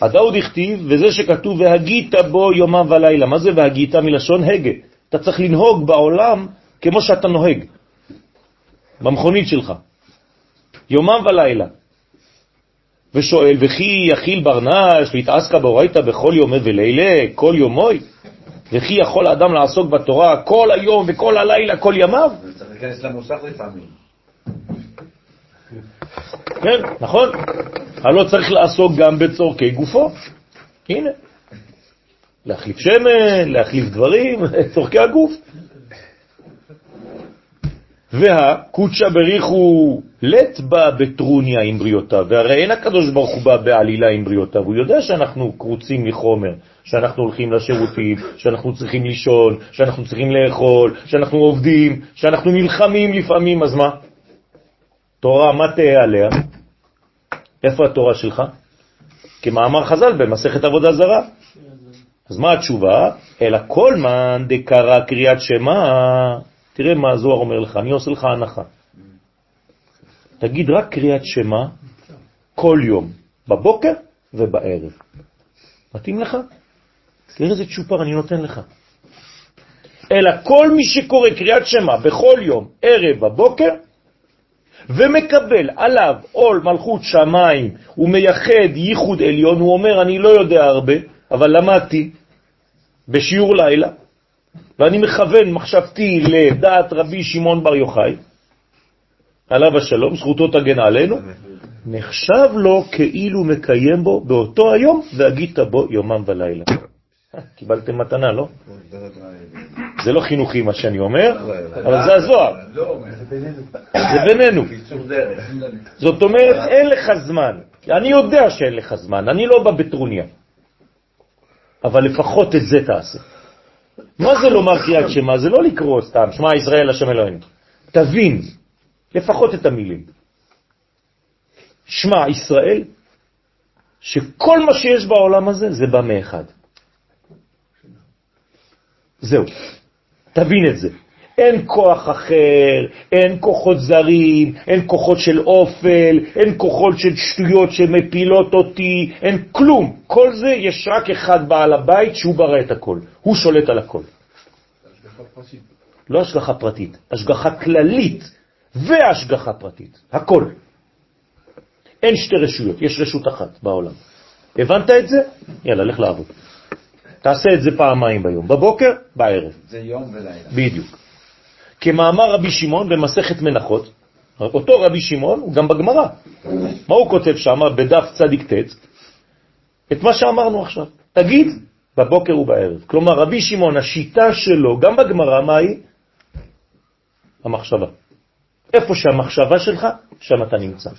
הדאוד הכתיב, וזה שכתוב, והגית בו יומם ולילה. מה זה והגית מלשון הגה? אתה צריך לנהוג בעולם כמו שאתה נוהג, במכונית שלך, יומם ולילה. ושואל, וכי יחיל ברנש והתעסקה באורייתא בכל יומי ולילה, כל יומוי? וכי יכול האדם לעסוק בתורה כל היום וכל הלילה, כל ימיו? צריך להיכנס למוסך לפעמים. כן, נכון. הלא צריך לעסוק גם בצורכי גופו. הנה. להחליף שמן, להחליף דברים, צורכי הגוף. והקודשא בריחו לט בא בטרוניה עם בריאותיו, והרי אין הקדוש ברוך הוא בא בעלילה עם בריאותיו, הוא יודע שאנחנו קרוצים מחומר, שאנחנו הולכים לשירותים, שאנחנו צריכים לישון, שאנחנו צריכים לאכול, שאנחנו עובדים, שאנחנו נלחמים לפעמים, אז מה? תורה, מה תהיה עליה? איפה התורה שלך? כמאמר חז"ל במסכת עבודה זרה. אז מה התשובה? אלא כל מן דקרא קריאת שמע, תראה מה הזוהר אומר לך, אני עושה לך הנחה. תגיד רק קריאת שמע כל יום, בבוקר ובערב. מתאים לך? תראה איזה צ'ופר אני נותן לך. אלא כל מי שקורא קריאת שמע בכל יום, ערב, בבוקר, ומקבל עליו עול מלכות שמיים, הוא מייחד ייחוד עליון, הוא אומר, אני לא יודע הרבה, אבל למדתי בשיעור לילה, ואני מכוון מחשבתי לדעת רבי שמעון בר יוחאי, עליו השלום, זכותו תגן עלינו, נחשב לו כאילו מקיים בו באותו היום, והגית בו יומם ולילה. קיבלתם מתנה, לא? זה לא חינוכי מה שאני אומר, אבל זה הזוהר. זה בינינו. זאת אומרת, אין לך זמן. אני יודע שאין לך זמן, אני לא בא בטרוניה. אבל לפחות את זה תעשה. מה זה לומר קריאת שמע? זה לא לקרוא סתם, שמע ישראל השם אלוהינו. תבין, לפחות את המילים. שמע ישראל, שכל מה שיש בעולם הזה זה בא מאחד. זהו, תבין את זה. אין כוח אחר, אין כוחות זרים, אין כוחות של אופל, אין כוחות של שטויות שמפילות אותי, אין כלום. כל זה יש רק אחד בעל הבית שהוא ברא את הכל, הוא שולט על הכל. לא השגחה פרטית, השגחה כללית והשגחה פרטית, הכל. אין שתי רשויות, יש רשות אחת בעולם. הבנת את זה? יאללה, לך לעבוד. תעשה את זה פעמיים ביום, בבוקר, בערב. זה יום ולילה. בדיוק. כמאמר רבי שמעון במסכת מנחות, אותו רבי שמעון הוא גם בגמרא. מה הוא כותב שם בדף צדיק ט'? את מה שאמרנו עכשיו. תגיד בבוקר ובערב. כלומר, רבי שמעון, השיטה שלו, גם בגמרא, מה היא? המחשבה. איפה שהמחשבה שלך, שם אתה נמצא.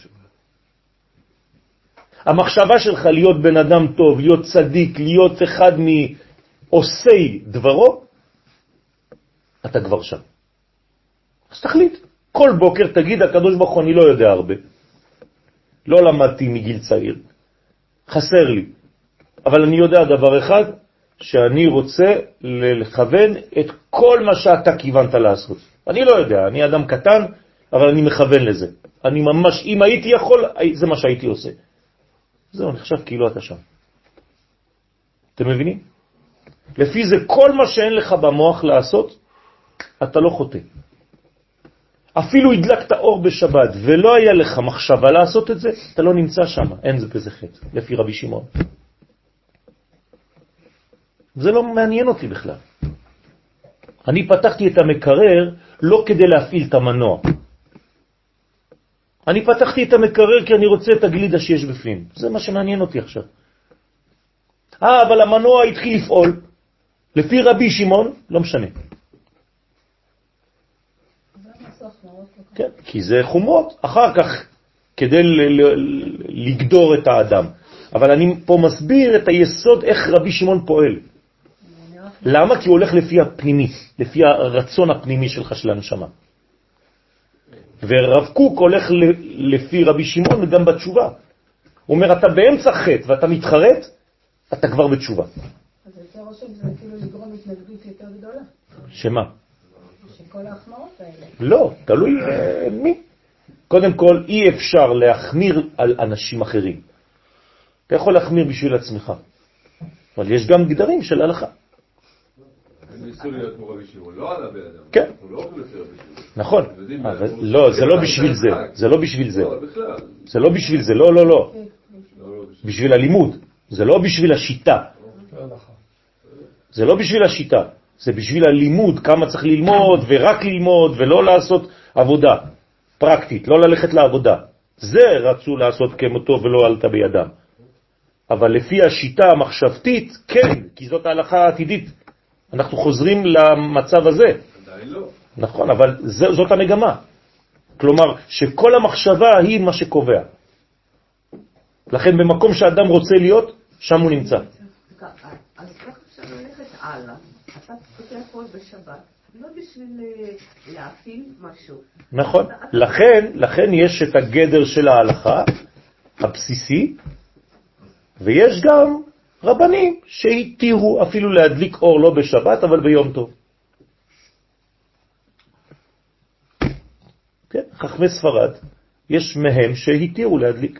המחשבה שלך להיות בן אדם טוב, להיות צדיק, להיות אחד מעושי דברו, אתה כבר שם. אז תחליט. כל בוקר תגיד, הקדוש ברוך הוא, אני לא יודע הרבה. לא למדתי מגיל צעיר. חסר לי. אבל אני יודע דבר אחד, שאני רוצה לכוון את כל מה שאתה כיוונת לעשות. אני לא יודע, אני אדם קטן, אבל אני מכוון לזה. אני ממש, אם הייתי יכול, זה מה שהייתי עושה. זהו, נחשב כאילו אתה שם. אתם מבינים? לפי זה כל מה שאין לך במוח לעשות, אתה לא חוטא. אפילו הדלקת אור בשבת ולא היה לך מחשבה לעשות את זה, אתה לא נמצא שם, אין זה בזה חטא, לפי רבי שמעון. זה לא מעניין אותי בכלל. אני פתחתי את המקרר לא כדי להפעיל את המנוע. אני פתחתי את המקרר כי אני רוצה את הגלידה שיש בפנים. זה מה שמעניין אותי עכשיו. אה, אבל המנוע התחיל לפעול. לפי רבי שמעון, לא משנה. למה עשו החמרות כל כך? כן, כי זה חומרות. אחר כך, כדי לגדור את האדם. אבל אני פה מסביר את היסוד איך רבי שמעון פועל. למה? כי הוא הולך לפי הפנימי, לפי הרצון הפנימי שלך של הנשמה. ורב קוק הולך לפי רבי שמעון גם בתשובה. הוא אומר, אתה באמצע חטא ואתה מתחרט, אתה כבר בתשובה. אז יותר רושם זה כאילו לגרום התנגדות יותר גדולה, שמה? שכל ההחמרות האלה. לא, תלוי אה, מי. קודם כל, אי אפשר להחמיר על אנשים אחרים. אתה יכול להחמיר בשביל עצמך, אבל יש גם גדרים של הלכה. לא. כן. לא. נכון, לא, זה לא בשביל זה, זה לא בשביל זה, לא. זה לא בשביל זה, לא, לא, לא, כן, בשביל הלימוד, זה לא בשביל השיטה, זה לא בשביל השיטה, זה בשביל הלימוד, כמה צריך ללמוד ורק ללמוד ולא לעשות עבודה פרקטית, לא ללכת לעבודה. זה רצו לעשות כמותו ולא עלתה בידם. אבל לפי השיטה המחשבתית, כן, כי זאת ההלכה העתידית. אנחנו חוזרים למצב הזה. עדיין לא. נכון, אבל זה, זאת המגמה. כלומר, שכל המחשבה היא מה שקובע. לכן במקום שאדם רוצה להיות, שם הוא נמצא. אז איך אפשר ללכת הלאה? לא אה. נכון. לכן, לכן יש את הגדר של ההלכה הבסיסי, ויש גם רבנים שהתירו אפילו להדליק אור לא בשבת, אבל ביום טוב. כן, חכמי ספרד, יש מהם שהתירו להדליק.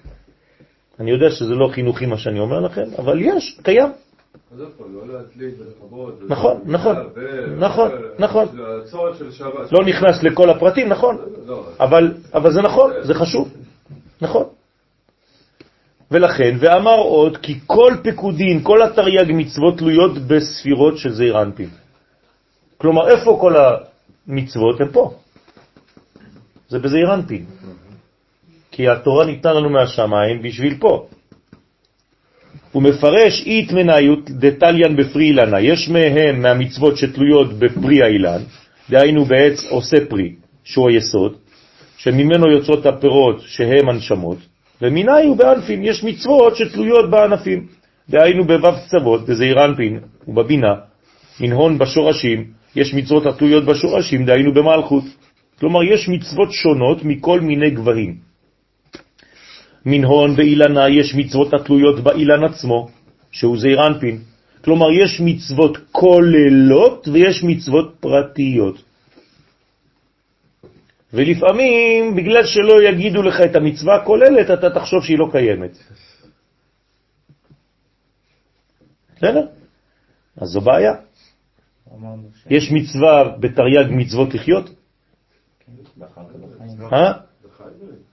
אני יודע שזה לא חינוכי מה שאני אומר לכם, אבל יש, קיים. לא. נכון, נכון, ו- נכון, נכון. של שבת. לא נכנס לכל הפרטים, נכון, לא, אבל, אבל זה נכון, זה חשוב, נכון. ולכן, ואמר עוד, כי כל פקודין, כל התרי"ג מצוות תלויות בספירות של זעיר אנפין. כלומר, איפה כל המצוות? הם פה. זה בזעיר אנפין. כי התורה ניתנה לנו מהשמיים בשביל פה. הוא מפרש אית מניות דתליין בפרי אילנה. יש מהם מהמצוות שתלויות בפרי האילן, דהיינו בעץ עושה פרי, שהוא היסוד, שממנו יוצאות הפירות שהם הנשמות, ומנהי ובענפין יש מצוות שתלויות בענפים, דהיינו בו"ב קצוות, בזעיר אנפין ובבינה, מנהון בשורשים, יש מצוות התלויות בשורשים, דהיינו במלכות. כלומר, יש מצוות שונות מכל מיני גבהים. מנהון ואילנה יש מצוות התלויות באילן עצמו, שהוא זעיר אנפין. כלומר, יש מצוות כוללות ויש מצוות פרטיות. ולפעמים, בגלל שלא יגידו לך את המצווה הכוללת, אתה תחשוב שהיא לא קיימת. בסדר? אז זו בעיה. יש מצווה בתרי"ג מצוות לחיות? ואחר כך בחיים. אה? בחי בהם.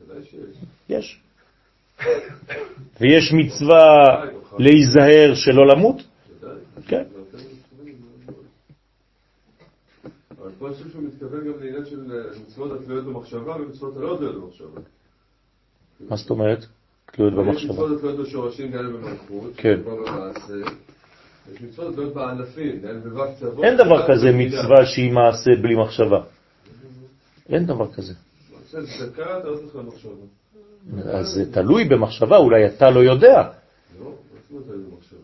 ודאי שיש. יש. ויש מצווה להיזהר שלא למות? כן. זה יותר מתכוון, מאוד. אבל פה אני חושב שהוא מתכוון גם לעניין של אה, מצוות התלויות במחשבה ומצוות הלא תלויות במחשבה. מה זאת אומרת? תלויות יש במחשבה. מצוות התלויות בשורשים, דהיינו במלכות, כן. יש מצוות התלויות בענפים, דהיינו בו"ב קצוות. אין דבר כזה. מצווה שהיא מעשה בלי מחשבה. אין דבר כזה. מעשה צדקה, אתה לא צריך למחשבה. אז זה תלוי במחשבה, אולי אתה לא יודע. לא?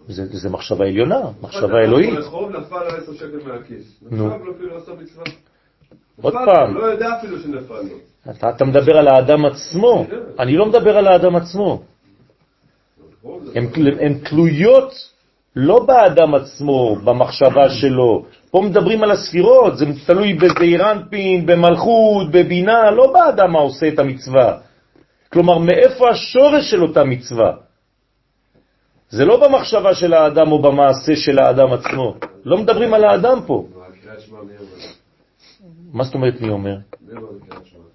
זה, זה מחשבה עליונה, מחשבה אלוהית. ברחוב נפל על עשר שקל מהכיס. נו. עוד פעם. לא יודע אפילו שנפל לו. אתה, אתה מדבר על האדם עצמו, אני לא מדבר על האדם עצמו. זה- הן תלויות לא באדם עצמו, במחשבה שלו. פה מדברים על הספירות, זה תלוי בזעיר אנפין, במלכות, בבינה, לא באדם העושה את המצווה. כלומר, מאיפה השורש של אותה מצווה? זה לא במחשבה של האדם או במעשה של האדם עצמו. לא מדברים על האדם פה. מה, זאת אומרת מי אומר?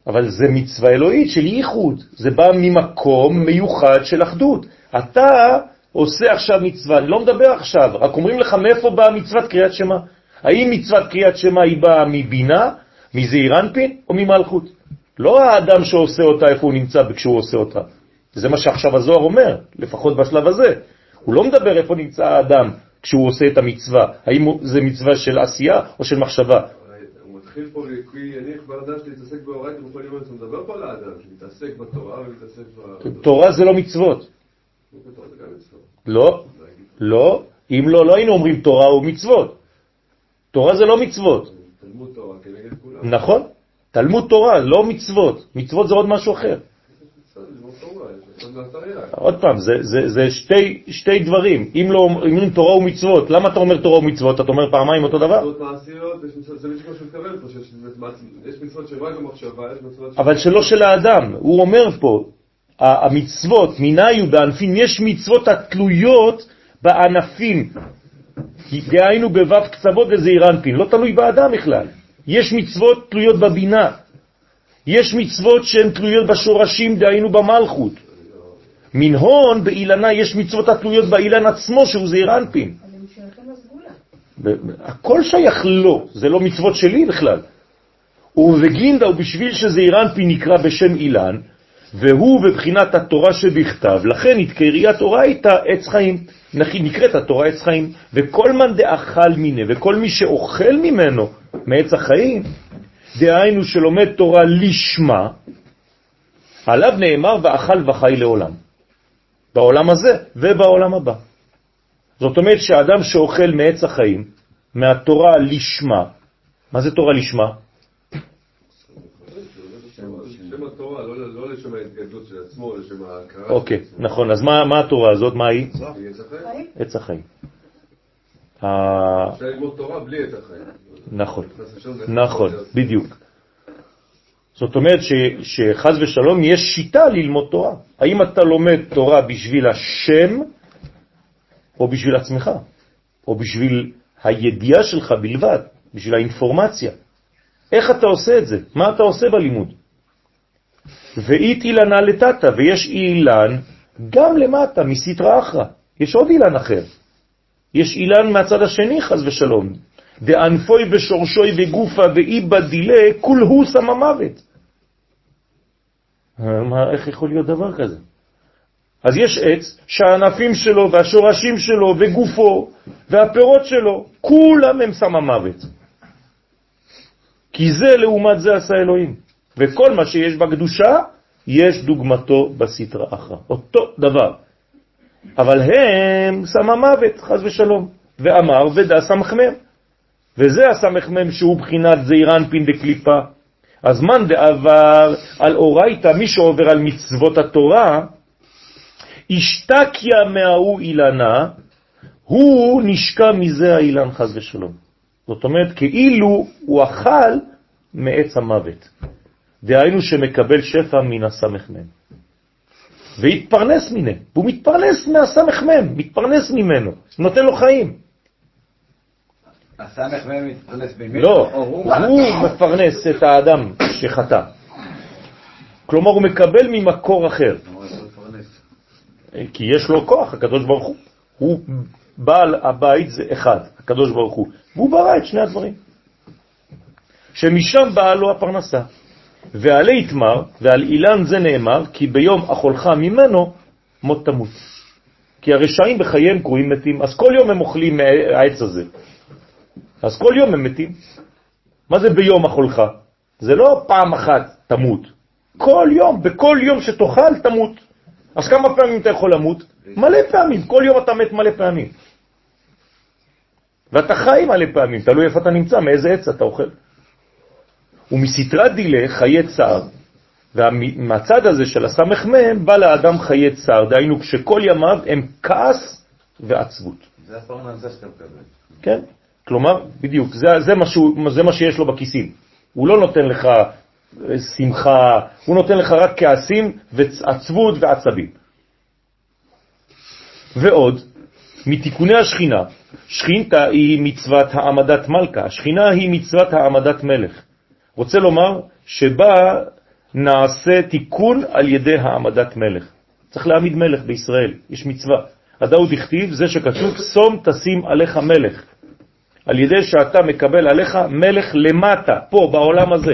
אבל זה מצווה אלוהית של ייחוד, זה בא ממקום מיוחד של אחדות. אתה עושה עכשיו מצווה, אני לא מדבר עכשיו, רק אומרים לך מאיפה באה מצוות קריאת שמע. האם מצוות קריאת שמע היא באה מבינה, מזעיר אנפין או ממלכות? לא האדם שעושה אותה, איפה הוא נמצא כשהוא עושה אותה. זה מה שעכשיו הזוהר אומר, לפחות בשלב הזה. הוא לא מדבר איפה נמצא האדם כשהוא עושה את המצווה, האם זה מצווה של עשייה או של מחשבה. הוא מתחיל מתחיל פה, כי אני בן אדם שמתעסק באורייתא בכל יום, אני מדבר פה על האדם, שמתעסק בתורה ומתעסק ב... תורה זה לא מצוות. גם מצוות. לא, לא. אם לא, לא היינו אומרים תורה ומצוות. תורה זה לא מצוות. נכון? תלמוד תורה, לא מצוות. מצוות זה עוד משהו אחר. עוד מהתרי"ג. עוד פעם, זה, זה, זה שתי, שתי דברים. אם לא אומרים תורה ומצוות, למה אתה אומר תורה ומצוות? אתה אומר פעמיים אותו דבר? אבל שלא של האדם. הוא אומר פה, המצוות, מיניו בענפים, יש מצוות התלויות בענפים. דהיינו בו' קצוות וזעיר אנפין, לא תלוי באדם בכלל. יש מצוות תלויות בבינה. יש מצוות שהן תלויות בשורשים, דהיינו במלכות. מן הון באילנה יש מצוות התלויות באילן עצמו, שהוא זעיר אנפין. הכל שייך לו, זה לא מצוות שלי בכלל. ובגינדה, ובשביל שזעיר אנפין נקרא בשם אילן, והוא בבחינת התורה שבכתב, לכן התקריית אורייתא עץ חיים. נקראת התורה עץ חיים, וכל מאן דאכל מיני, וכל מי שאוכל ממנו, מעץ החיים, דהיינו שלומד תורה לשמה, עליו נאמר ואכל וחי לעולם. בעולם הזה ובעולם הבא. זאת אומרת שאדם שאוכל מעץ החיים, מהתורה לשמה, מה זה תורה לשמה? שם התורה, לא- לא לשם ההתגדלות של עצמו, לשם ההכרה. אוקיי, נכון, אז מה, התורה הזאת? מה היא? עץ החיים. עץ החיים. ה- אפשר ללמוד תורה בלי עץ החיים. נכון, נכון, בדיוק. זאת אומרת שחז ושלום יש שיטה ללמוד תורה. האם אתה לומד תורה בשביל השם או בשביל עצמך, או בשביל הידיעה שלך בלבד, בשביל האינפורמציה. איך אתה עושה את זה? מה אתה עושה בלימוד? ואית אילנה לטאטה, ויש אילן גם למטה, מסתרא אחרא. יש עוד אילן אחר. יש אילן מהצד השני, חז ושלום. דענפוי ושורשוי וגופה ואי בדילה, כול הוא שם המוות. מה, איך יכול להיות דבר כזה? אז יש עץ שהענפים שלו והשורשים שלו וגופו והפירות שלו, כולם הם שם המוות. כי זה לעומת זה עשה אלוהים. וכל מה שיש בקדושה, יש דוגמתו בסתרא אחרא. אותו דבר. אבל הם שם המוות, חז ושלום. ואמר ודע סמכמם. וזה הסמכמם שהוא בחינת זעיר אנפין דקליפה. אז מן דעבר על אורייתא, מי שעובר על מצוות התורה, השתקיה מההוא אילנה, הוא נשקע מזה האילן חז ושלום. זאת אומרת, כאילו הוא אכל מעץ המוות. דהיינו שמקבל שפע מן הסמכמם. והתפרנס מנה, והוא מתפרנס מהסמכמם, מתפרנס ממנו, נותן לו חיים. הסמך מהם מתפרנס ממנו? לא, הוא? הוא מפרנס את האדם שחטא. כלומר, הוא מקבל ממקור אחר, הוא. כי יש לו כוח, הקדוש ברוך הוא. הוא בעל הבית זה אחד, הקדוש ברוך הוא. והוא ברא את שני הדברים. שמשם באה לו הפרנסה. ועלי יתמר, ועל אילן זה נאמר, כי ביום אכולך ממנו מות תמות. כי הרשעים בחייהם קרויים מתים, אז כל יום הם אוכלים מהעץ הזה. אז כל יום הם מתים. מה זה ביום אכולך? זה לא פעם אחת תמות. כל יום, בכל יום שתאכל תמות. אז כמה פעמים אתה יכול למות? מלא פעמים, כל יום אתה מת מלא פעמים. ואתה חי מלא פעמים, תלוי איפה אתה נמצא, מאיזה עץ אתה אוכל. ומסתרת דילה חיי צער, ומהצד הזה של הסמך מהם בא לאדם חיי צער, דהיינו כשכל ימיו הם כעס ועצבות. זה הפרנסה שאתה מקבל. כן? כלומר, בדיוק, זה, זה, מה שהוא, זה מה שיש לו בכיסים. הוא לא נותן לך אה, שמחה, הוא נותן לך רק כעסים ועצבות ועצבים. ועוד, מתיקוני השכינה, שכינתה היא מצוות העמדת מלכה, השכינה היא מצוות העמדת מלך. רוצה לומר שבה נעשה תיקון על ידי העמדת מלך. צריך להעמיד מלך בישראל, יש מצווה. הדאוד הכתיב, זה שכתוב, שום תשים עליך מלך. על ידי שאתה מקבל עליך מלך למטה, פה, בעולם הזה.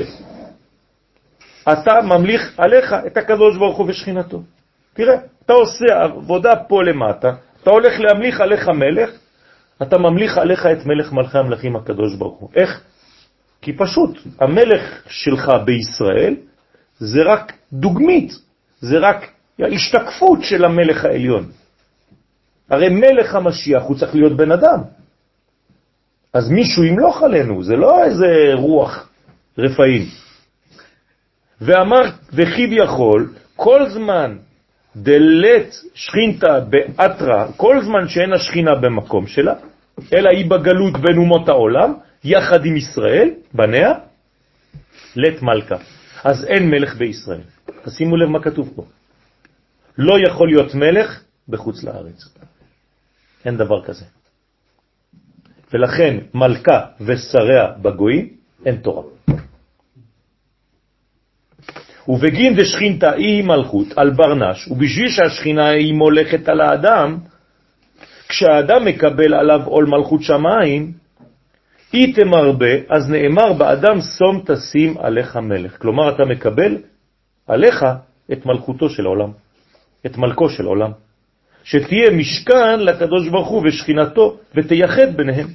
אתה ממליך עליך את הקדוש ברוך הוא ושכינתו. תראה, אתה עושה עבודה פה למטה, אתה הולך להמליך עליך מלך, אתה ממליך עליך את מלך מלכי המלכים הקדוש ברוך הוא. איך? כי פשוט המלך שלך בישראל זה רק דוגמית, זה רק השתקפות של המלך העליון. הרי מלך המשיח הוא צריך להיות בן אדם. אז מישהו ימלוך עלינו, זה לא איזה רוח רפאים. ואמר, וכביכול, כל זמן דלת שכינתה באתרה, כל זמן שאין השכינה במקום שלה, אלא היא בגלות בין אומות העולם, יחד עם ישראל, בניה, לת מלכה. אז אין מלך בישראל. אז שימו לב מה כתוב פה. לא יכול להיות מלך בחוץ לארץ. אין דבר כזה. ולכן מלכה ושריה בגויים, אין תורה. ובגין דשכינתה היא מלכות על ברנש, ובשביל שהשכינה היא מולכת על האדם, כשהאדם מקבל עליו עול מלכות שמיים, היא תמרבה, אז נאמר באדם שום תשים עליך מלך. כלומר, אתה מקבל עליך את מלכותו של העולם, את מלכו של העולם. שתהיה משכן לקדוש ברוך הוא ושכינתו, ותייחד ביניהם.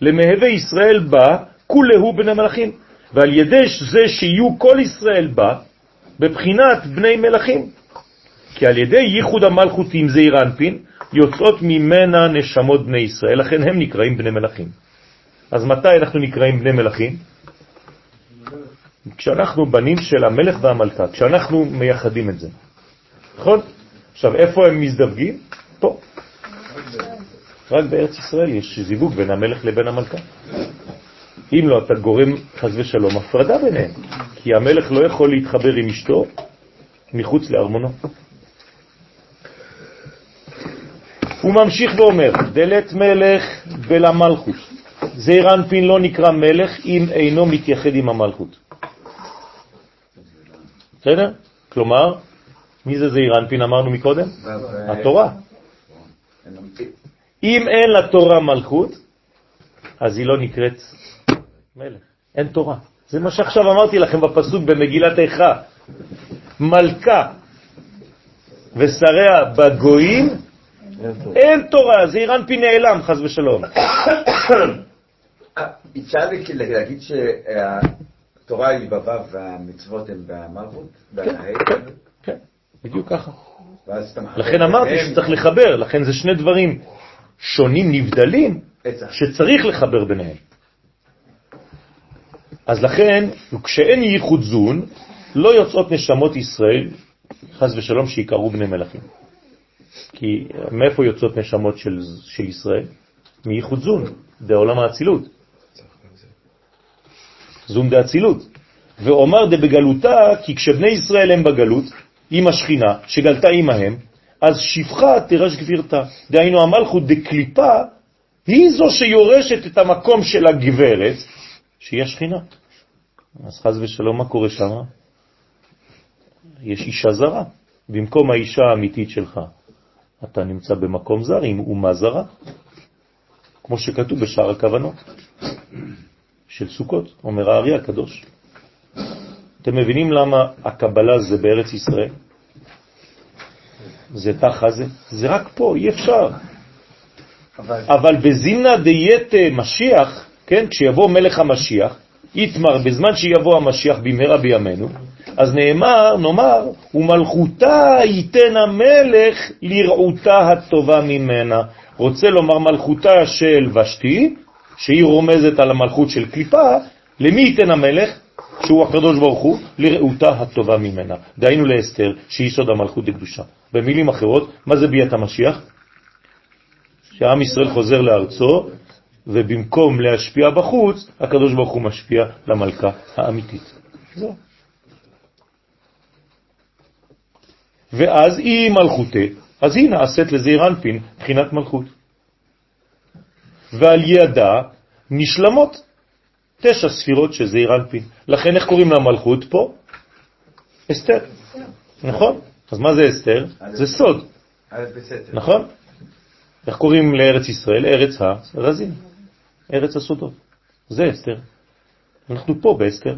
למהווה ישראל בא, כולהו בני מלאכים. ועל ידי זה שיהיו כל ישראל בא, בבחינת בני מלאכים. כי על ידי ייחוד המלכות עם זעיר אנפין, יוצאות ממנה נשמות בני ישראל, לכן הם נקראים בני מלאכים. אז מתי אנחנו נקראים בני מלאכים? כשאנחנו בנים של המלך והמלכה, כשאנחנו מייחדים את זה. נכון? עכשיו, איפה הם מזדווגים? פה. רק בארץ ישראל יש זיווג בין המלך לבין המלכה. אם לא, אתה גורם חז ושלום הפרדה ביניהם, כי המלך לא יכול להתחבר עם אשתו מחוץ לארמונו. הוא ממשיך ואומר, דלת מלך ולמלכות. זעיר אנפין לא נקרא מלך אם אינו מתייחד עם המלכות. בסדר? כלומר, מי זה זעיר אנפין אמרנו מקודם? התורה. אם אין לתורה מלכות, אז היא לא נקראת מלך. אין תורה. זה מה שעכשיו אמרתי לכם בפסוק במגילת איכה. מלכה ושריה בגויים, אין תורה, זה אירנפי נעלם, חז ושלום. אפשר להגיד שהתורה היא בו' והמצוות הן במלכות? כן, כן, בדיוק ככה. לכן אמרתי שצריך לחבר, לכן זה שני דברים שונים, נבדלים, שצריך לחבר ביניהם. אז לכן, כשאין ייחוד זון, לא יוצאות נשמות ישראל, חז ושלום, שיקראו בני מלאכים. כי מאיפה יוצאות נשמות של, של ישראל? מייחוד זון, בעולם האצילות. זון דאצילות. ואומר דבגלותה, כי כשבני ישראל הם בגלות, עם השכינה, שגלתה עמהם, אז שפחה תירש גבירתה. דהיינו המלכות דקליפה, היא זו שיורשת את המקום של הגברת, שהיא השכינה. אז חז ושלום, מה קורה שם? יש אישה זרה. במקום האישה האמיתית שלך, אתה נמצא במקום זר עם אומה זרה, כמו שכתוב בשאר הכוונות של סוכות, אומר הארי הקדוש. אתם מבינים למה הקבלה זה בארץ ישראל? זה תחה זה, זה רק פה, אי אפשר. אבל, אבל בזימנה דייתה משיח, כן, כשיבוא מלך המשיח, יתמר, בזמן שיבוא המשיח במהרה בימינו, אז נאמר, נאמר, ומלכותה ייתן המלך לרעותה הטובה ממנה. רוצה לומר מלכותה של ושתי, שהיא רומזת על המלכות של קליפה, למי ייתן המלך? שהוא הקדוש ברוך הוא, לרעותה הטובה ממנה. דהיינו לאסתר, שהיא סוד המלכות לקדושה. במילים אחרות, מה זה ביאת המשיח? שעם ישראל חוזר לארצו, ובמקום להשפיע בחוץ, הקדוש ברוך הוא משפיע למלכה האמיתית. זהו. ואז היא מלכותה, אז היא נעשית לזעיר אנפין, מבחינת מלכות. ועל ידה נשלמות תשע ספירות של זעיר אנפין. לכן איך קוראים למלכות פה? אסתר. נכון? אז מה זה אסתר? זה סוד. נכון? איך קוראים לארץ ישראל? ארץ הרזים. ארץ הסודות. זה אסתר. אנחנו פה באסתר,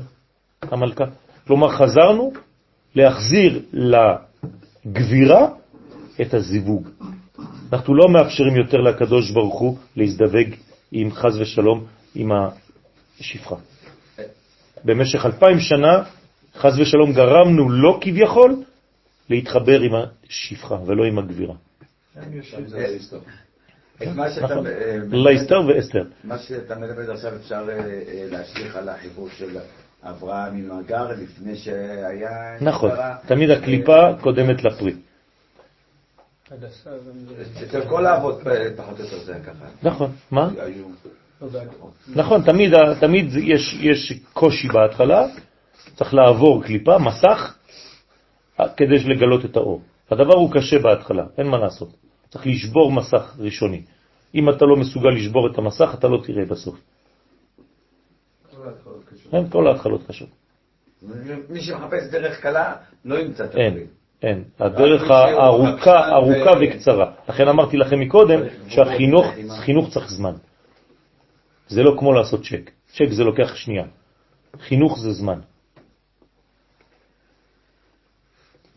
המלכה. כלומר, חזרנו להחזיר לגבירה את הזיווג. אנחנו לא מאפשרים יותר לקדוש ברוך הוא להזדווג עם חז ושלום עם השפחה. במשך אלפיים שנה, חז ושלום גרמנו לו כביכול להתחבר עם השפחה ולא עם הגבירה. את מה שאתה, נכון. אה, לאסתר ואסתר. מה שאתה מלמד עכשיו אפשר אה, אה, להשליך על החיבור של אברהם עם הגר לפני שהיה... נכון. תמיד הקליפה קודמת לפרי. זה... אצל כל האבות אה, פחות או יותר זה ככה. נכון, מה? לא. נכון, תמיד, יש, יש קושי בהתחלה, צריך לעבור קליפה, מסך, כדי לגלות את האור. הדבר הוא קשה בהתחלה, אין מה לעשות. צריך לשבור מסך ראשוני. אם אתה לא מסוגל לשבור את המסך, אתה לא תראה בסוף. כל ההתחלות קשות. אין, כל ההתחלות קשות. מי שמחפש דרך קלה לא ימצא את הדברים. אין. הדרך הארוכה, ארוכה וקצרה. לכן אמרתי לכם מקודם שהחינוך צריך זמן. זה לא כמו לעשות צ'ק. צ'ק זה לוקח שנייה. חינוך זה זמן.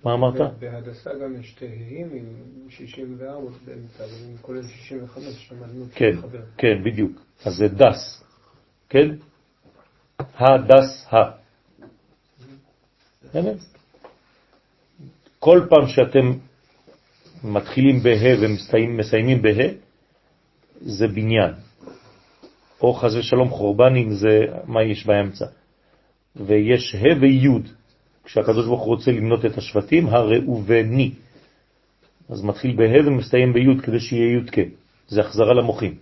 מה אמרת? בהדסה גם יש תהיים עם 64 באמצע, אבל עם כולל 65, למדנו כן. כן, בדיוק. אז זה דס, כן? הדס ה. כל פעם שאתם מתחילים בה ומסיימים בה, זה בניין. או חז ושלום חורבנים זה מה יש באמצע. ויש ה' וי', כשהקדוש ברוך הוא רוצה למנות את השבטים, הראובני. אז מתחיל בה' ומסתיים בי' כדי שיהיה י' כ'. זה החזרה למוחים.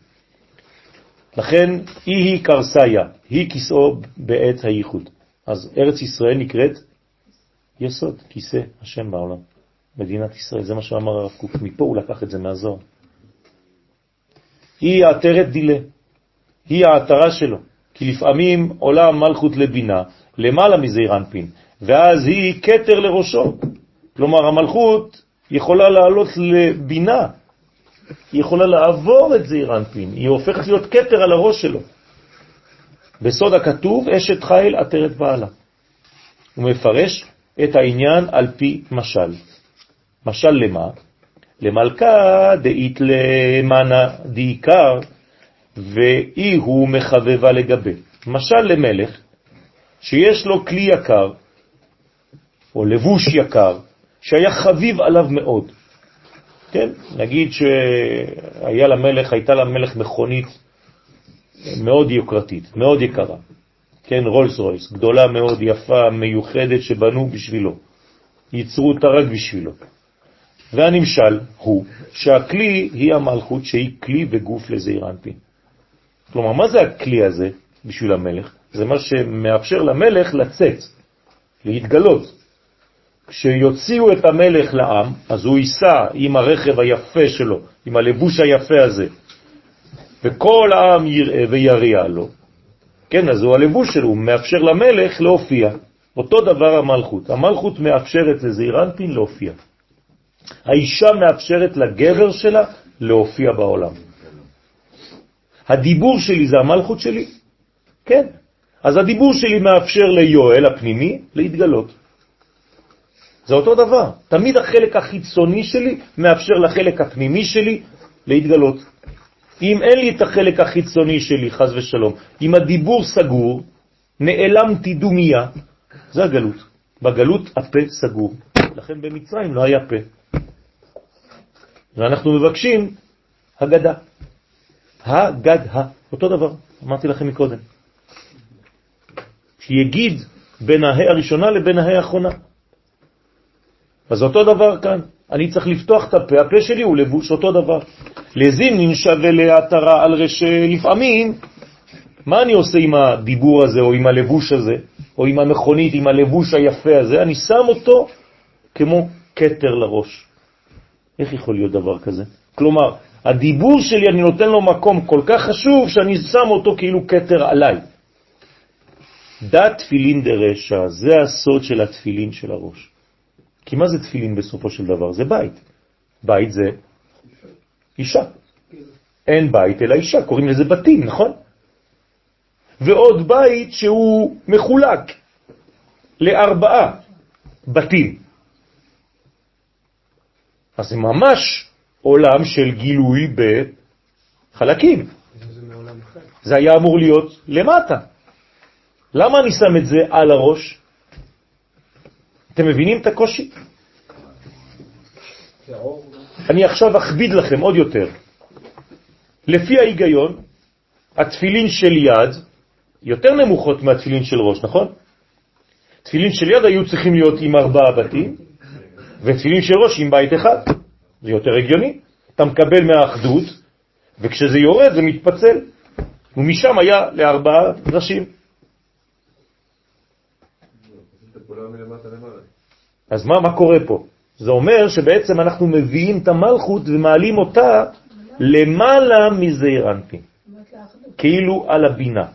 לכן היא היא קרסיה, היא כיסאו בעת הייחוד. אז ארץ ישראל נקראת יסוד, כיסא השם בעולם. מדינת ישראל, זה מה שאמר הרב קוק, מפה הוא לקח את זה מהזוהר. היא העטרת דילה, היא העטרה שלו, כי לפעמים עולה מלכות לבינה, למעלה מזעיר אנפין, ואז היא קטר לראשו. כלומר, המלכות יכולה לעלות לבינה, היא יכולה לעבור את זעיר אנפין, היא הופכת להיות קטר על הראש שלו. בסוד הכתוב, אשת חיל עטרת בעלה. הוא מפרש את העניין על פי משל. משל למה? למלכה דאית למנה דעיקר, ואי הוא מחבבה לגבי. משל למלך שיש לו כלי יקר, או לבוש יקר, שהיה חביב עליו מאוד. כן, נגיד שהיה למלך, הייתה למלך מכונית מאוד יוקרתית, מאוד יקרה. כן, רולס רויס, גדולה מאוד, יפה, מיוחדת, שבנו בשבילו. ייצרו אותה רק בשבילו. והנמשל הוא שהכלי היא המלכות שהיא כלי וגוף לזעיר אנפין. כלומר, מה זה הכלי הזה בשביל המלך? זה מה שמאפשר למלך לצאת, להתגלות. כשיוציאו את המלך לעם, אז הוא ייסע עם הרכב היפה שלו, עם הלבוש היפה הזה, וכל העם יראה ויריע לו. כן, אז הוא הלבוש שלו, הוא מאפשר למלך להופיע. אותו דבר המלכות. המלכות מאפשרת לזעיר אנפין להופיע. האישה מאפשרת לגבר שלה להופיע בעולם. הדיבור שלי זה המלכות שלי? כן. אז הדיבור שלי מאפשר ליואל הפנימי להתגלות. זה אותו דבר. תמיד החלק החיצוני שלי מאפשר לחלק הפנימי שלי להתגלות. אם אין לי את החלק החיצוני שלי, חז ושלום, אם הדיבור סגור, נעלמתי דומיה, זה הגלות. בגלות הפה סגור. לכן במצרים לא היה פה. ואנחנו מבקשים הגדה. הגדה, אותו דבר, אמרתי לכם מקודם. שיגיד בין ההא הראשונה לבין ההא האחרונה. אז אותו דבר כאן, אני צריך לפתוח את הפה, הפה שלי הוא לבוש אותו דבר. לזימנין שווה להתרה על רשע לפעמים, מה אני עושה עם הדיבור הזה, או עם הלבוש הזה, או עם המכונית, עם הלבוש היפה הזה? אני שם אותו כמו קטר לראש. איך יכול להיות דבר כזה? כלומר, הדיבור שלי, אני נותן לו מקום כל כך חשוב, שאני שם אותו כאילו קטר עליי. דת תפילין דרשע, זה הסוד של התפילין של הראש. כי מה זה תפילין בסופו של דבר? זה בית. בית זה אישה. אין בית אלא אישה, קוראים לזה בתים, נכון? ועוד בית שהוא מחולק לארבעה בתים. אז זה ממש עולם של גילוי בחלקים. זה היה אמור להיות למטה. למה אני שם את זה על הראש? אתם מבינים את הקושי? אני עכשיו אכביד לכם עוד יותר. לפי ההיגיון, התפילין של יד יותר נמוכות מהתפילין של ראש, נכון? תפילין של יד היו צריכים להיות עם ארבעה בתים, ותפילין של ראש עם בית אחד. זה יותר הגיוני. אתה מקבל מהאחדות, וכשזה יורד זה מתפצל. ומשם היה לארבעה ראשים. אז מה, מה קורה פה? זה אומר שבעצם אנחנו מביאים את המלכות ומעלים אותה למעלה מזעיר אנפין, כאילו על הבינה.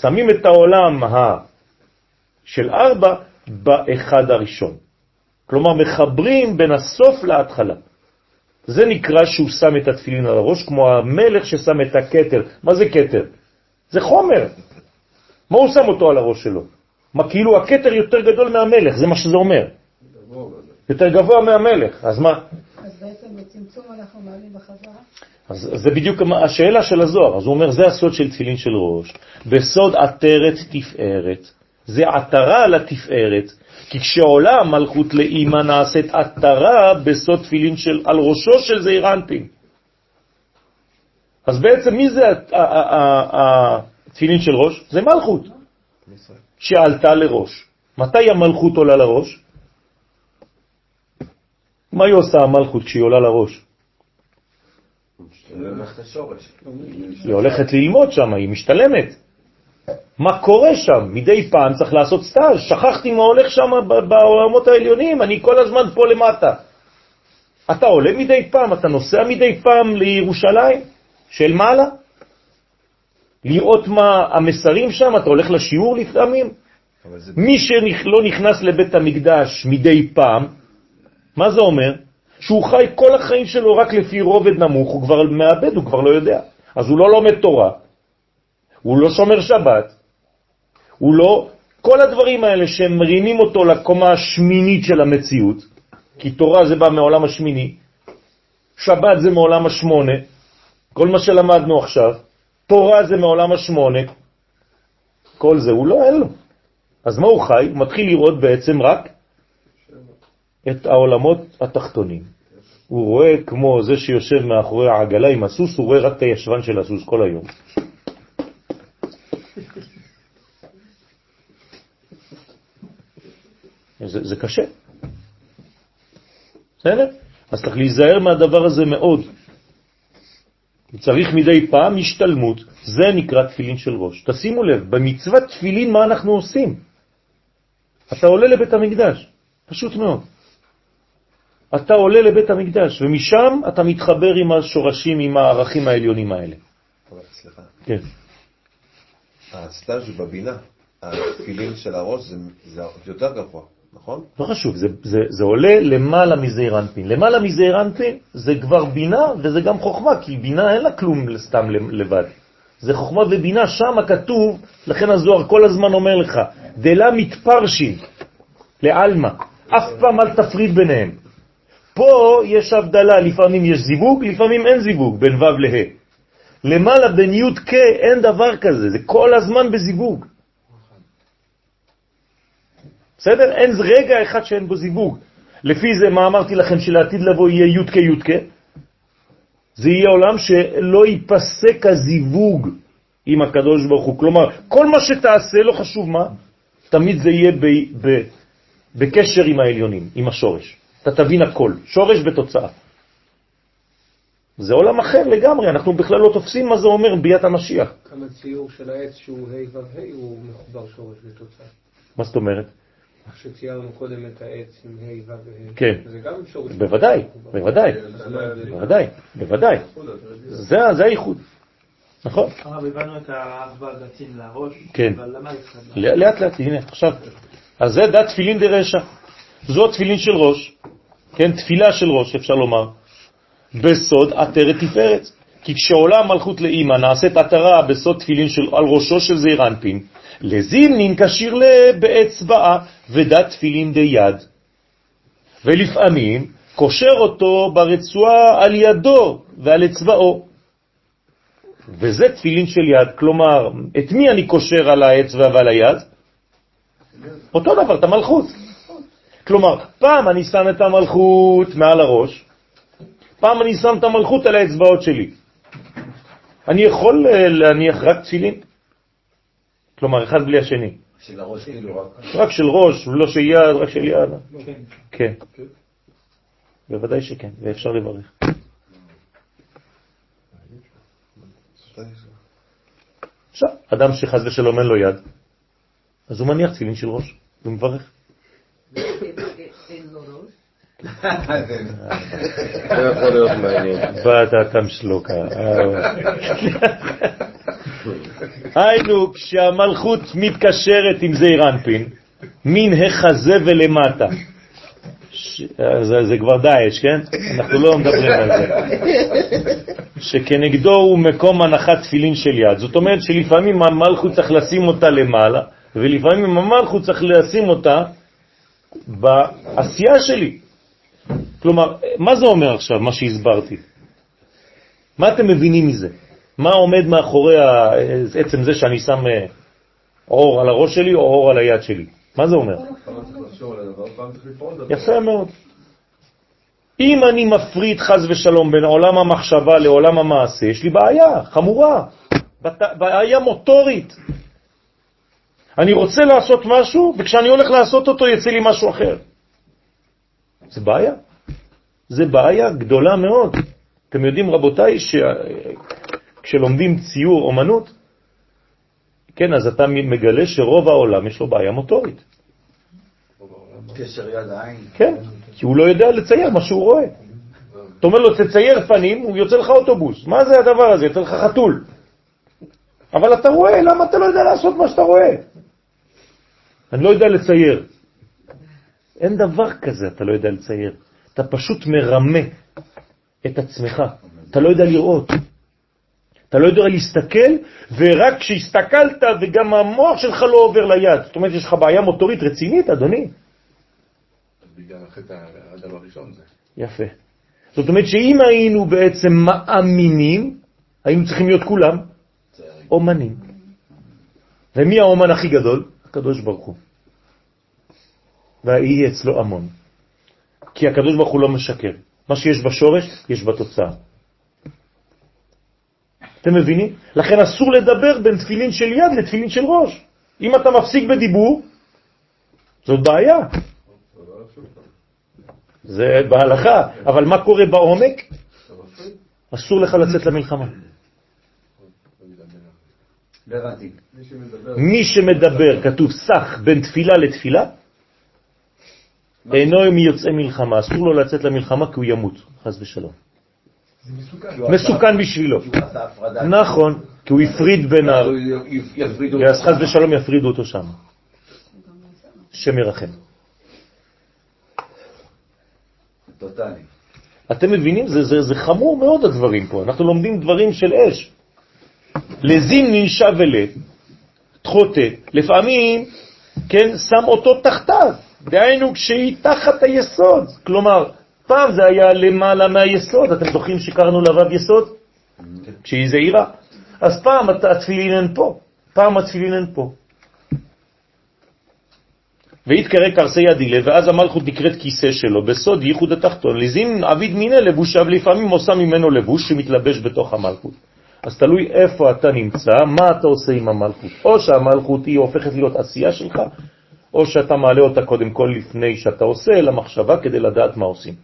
שמים את העולם ה... של ארבע באחד הראשון. כלומר, מחברים בין הסוף להתחלה. זה נקרא שהוא שם את התפילין על הראש, כמו המלך ששם את הכתר. מה זה כתר? זה חומר. מה הוא שם אותו על הראש שלו? מה, כאילו הכתר יותר גדול מהמלך, זה מה שזה אומר. יותר גבוה מהמלך, אז מה? אז בעצם בצמצום אנחנו מעלים בחזרה? אז זה בדיוק השאלה של הזוהר. אז הוא אומר, זה הסוד של תפילין של ראש. בסוד עטרת תפארת. זה עטרה לתפארת. כי כשעולה המלכות לאימא נעשית עטרה בסוד תפילין של, על ראשו של זעיר אנפין. אז בעצם מי זה התפילין של ראש? זה מלכות, שעלתה לראש. מתי המלכות עולה לראש? מה היא עושה המלכות כשהיא עולה לראש? היא הולכת ללמוד שם, היא משתלמת. מה קורה שם? מדי פעם צריך לעשות סטאז', שכחתי מה הולך שם בעולמות העליונים, אני כל הזמן פה למטה. אתה עולה מדי פעם, אתה נוסע מדי פעם לירושלים, של מעלה, לראות מה המסרים שם, אתה הולך לשיעור לפעמים. זה... מי שלא נכנס לבית המקדש מדי פעם, מה זה אומר? שהוא חי כל החיים שלו רק לפי רובד נמוך, הוא כבר מאבד, הוא כבר לא יודע. אז הוא לא לומד תורה, הוא לא שומר שבת, הוא לא... כל הדברים האלה שהם מרימים אותו לקומה השמינית של המציאות, כי תורה זה בא מעולם השמיני, שבת זה מעולם השמונה, כל מה שלמדנו עכשיו, תורה זה מעולם השמונה, כל זה הוא לא, אין לו. אז מה הוא חי? הוא מתחיל לראות בעצם רק את העולמות התחתונים. הוא רואה כמו זה שיושב מאחורי העגלה עם הסוס, הוא רואה רק את הישבן של הסוס כל היום. זה, זה קשה. בסדר? אז צריך להיזהר מהדבר הזה מאוד. צריך מדי פעם השתלמות, זה נקרא תפילין של ראש. תשימו לב, במצוות תפילין מה אנחנו עושים? אתה עולה לבית המקדש, פשוט מאוד. אתה עולה לבית המקדש, ומשם אתה מתחבר עם השורשים, עם הערכים העליונים האלה. סליחה. כן. הסטאז' בבינה, התפילין של הראש זה, זה יותר גבוה. נכון? לא חשוב, זה, זה, זה עולה למעלה מזעיר אנפין. למעלה מזעיר אנפין זה כבר בינה וזה גם חוכמה, כי בינה אין לה כלום סתם לבד. זה חוכמה ובינה, שם כתוב, לכן הזוהר כל הזמן אומר לך, דלה מתפרשים לעלמא, אף פעם אל תפריד ביניהם. פה יש הבדלה, לפעמים יש זיווג, לפעמים אין זיווג, בין ו' לה. למעלה בין י' כ' אין דבר כזה, זה כל הזמן בזיווג. בסדר? אין רגע אחד שאין בו זיווג. לפי זה, מה אמרתי לכם, שלעתיד לבוא יהיה י' כ' י' כ'? זה יהיה עולם שלא ייפסק הזיווג עם הקדוש ברוך הוא. כלומר, כל מה שתעשה, לא חשוב מה, תמיד זה יהיה ב, ב, בקשר עם העליונים, עם השורש. אתה תבין הכל, שורש ותוצאה. זה עולם אחר לגמרי, אנחנו בכלל לא תופסים מה זה אומר ביאת המשיח. כמה ציור של העץ שהוא ה' ו' ה' הוא מחובר שורש ותוצאה. מה זאת אומרת? איך שציירנו קודם את העץ עם ה' ו' וה'. כן. זה גם שורש. בוודאי, בוודאי, בוודאי, בוודאי. זה זה הייחוד. נכון. הרב, הבנו את הארבע דתים לראש, כן. אבל למה? לאט לאט, הנה, עכשיו. אז זה דת תפילין דרשע. זו תפילין של ראש, כן, תפילה של ראש, אפשר לומר, בסוד עטרת תפארת. כי כשעולה המלכות לאימא נעשית עטרה בסוד תפילין של, על ראשו של זעיר אנפין, לזימנין כשיר באצבעה ודת תפילין דיד. ולפעמים קושר אותו ברצועה על ידו ועל אצבעו. וזה תפילין של יד. כלומר, את מי אני קושר על האצבע ועל היד? אותו דבר, את המלכות. כלומר, פעם אני שם את המלכות מעל הראש, פעם אני שם את המלכות על האצבעות שלי. אני יכול אה, להניח רק תפילין? כלומר, אחד בלי השני. של הראש כאילו רק. רק של ראש, לא של יד, רק של יד. כן. כן. בוודאי שכן, ואפשר לברך. עכשיו, אדם שחז ושלום אין לו יד, אז הוא מניח תפילין של ראש, הוא מברך. זה יכול להיות מעניין. בדעתם שלו היינו, כשהמלכות מתקשרת עם זעיר אנפין, מן החזה ולמטה. זה כבר דאעש, כן? אנחנו לא מדברים על זה. שכנגדו הוא מקום הנחת תפילין של יד. זאת אומרת שלפעמים המלכות צריך לשים אותה למעלה, ולפעמים המלכות צריך לשים אותה בעשייה שלי. כלומר, מה זה אומר עכשיו, מה שהסברתי? מה אתם מבינים מזה? מה עומד מאחורי עצם זה שאני שם אה, אור על הראש שלי או אור על היד שלי? מה זה אומר? יפה מאוד. אם אני מפריד חז ושלום בין עולם המחשבה לעולם המעשה, יש לי בעיה חמורה, בעיה מוטורית. אני רוצה לעשות משהו, וכשאני הולך לעשות אותו יצא לי משהו אחר. זה בעיה. זה בעיה גדולה מאוד. אתם יודעים, רבותיי, שכשלומדים ציור אומנות, כן, אז אתה מגלה שרוב העולם יש לו בעיה מוטורית. קשר יד העין. כן, כי הוא לא יודע לצייר מה שהוא רואה. אתה אומר לו, תצייר פנים, הוא יוצא לך אוטובוס. מה זה הדבר הזה? יוצא לך חתול. אבל אתה רואה, למה אתה לא יודע לעשות מה שאתה רואה? אני לא יודע לצייר. אין דבר כזה, אתה לא יודע לצייר. אתה פשוט מרמה את עצמך. אתה לא יודע לראות. אתה לא יודע להסתכל, ורק כשהסתכלת וגם המוח שלך לא עובר ליד. זאת אומרת, יש לך בעיה מוטורית רצינית, אדוני. בגלל החטא, הדבר הראשון זה. יפה. זאת אומרת שאם היינו בעצם מאמינים, היינו צריכים להיות כולם אומנים. ומי האומן הכי גדול? הקדוש ברוך הוא. ויהי אצלו המון. כי הקדוש ברוך הוא לא משקר. מה שיש בשורש, יש בתוצאה. אתם מבינים? לכן אסור לדבר בין תפילין של יד לתפילין של ראש. אם אתה מפסיק בדיבור, זאת בעיה. זה בהלכה, אבל מה קורה בעומק? אסור לך לצאת למלחמה. לא. מי שמדבר, מי שמדבר, כתוב סך בין תפילה לתפילה, אינו מיוצאי מלחמה, אסור לו לצאת למלחמה כי הוא ימות, חס ושלום. מסוכן בשבילו. נכון, כי הוא הפריד בין ה... אז חס ושלום יפרידו אותו שם. השם ירחם. אתם מבינים? זה, זה, זה חמור מאוד הדברים פה. אנחנו לומדים דברים של אש. לזים ננשא ולה, תחותה, לפעמים, כן, שם אותו תחתיו. דהיינו כשהיא תחת היסוד. כלומר, פעם זה היה למעלה מהיסוד. אתם זוכרים שקראנו לוו יסוד? כשהיא זהירה. אז פעם הת- התפילין הן פה, פעם התפילין הן פה. והתקרא קרסי ידילה, ואז המלכות נקראת כיסא שלו, בסוד ייחוד התחתון. לזין עביד מיני לבושיו, לפעמים עושה ממנו לבוש שמתלבש בתוך המלכות. אז תלוי איפה אתה נמצא, מה אתה עושה עם המלכות. או שהמלכות היא הופכת להיות עשייה שלך, או שאתה מעלה אותה קודם כל לפני שאתה עושה, למחשבה כדי לדעת מה עושים.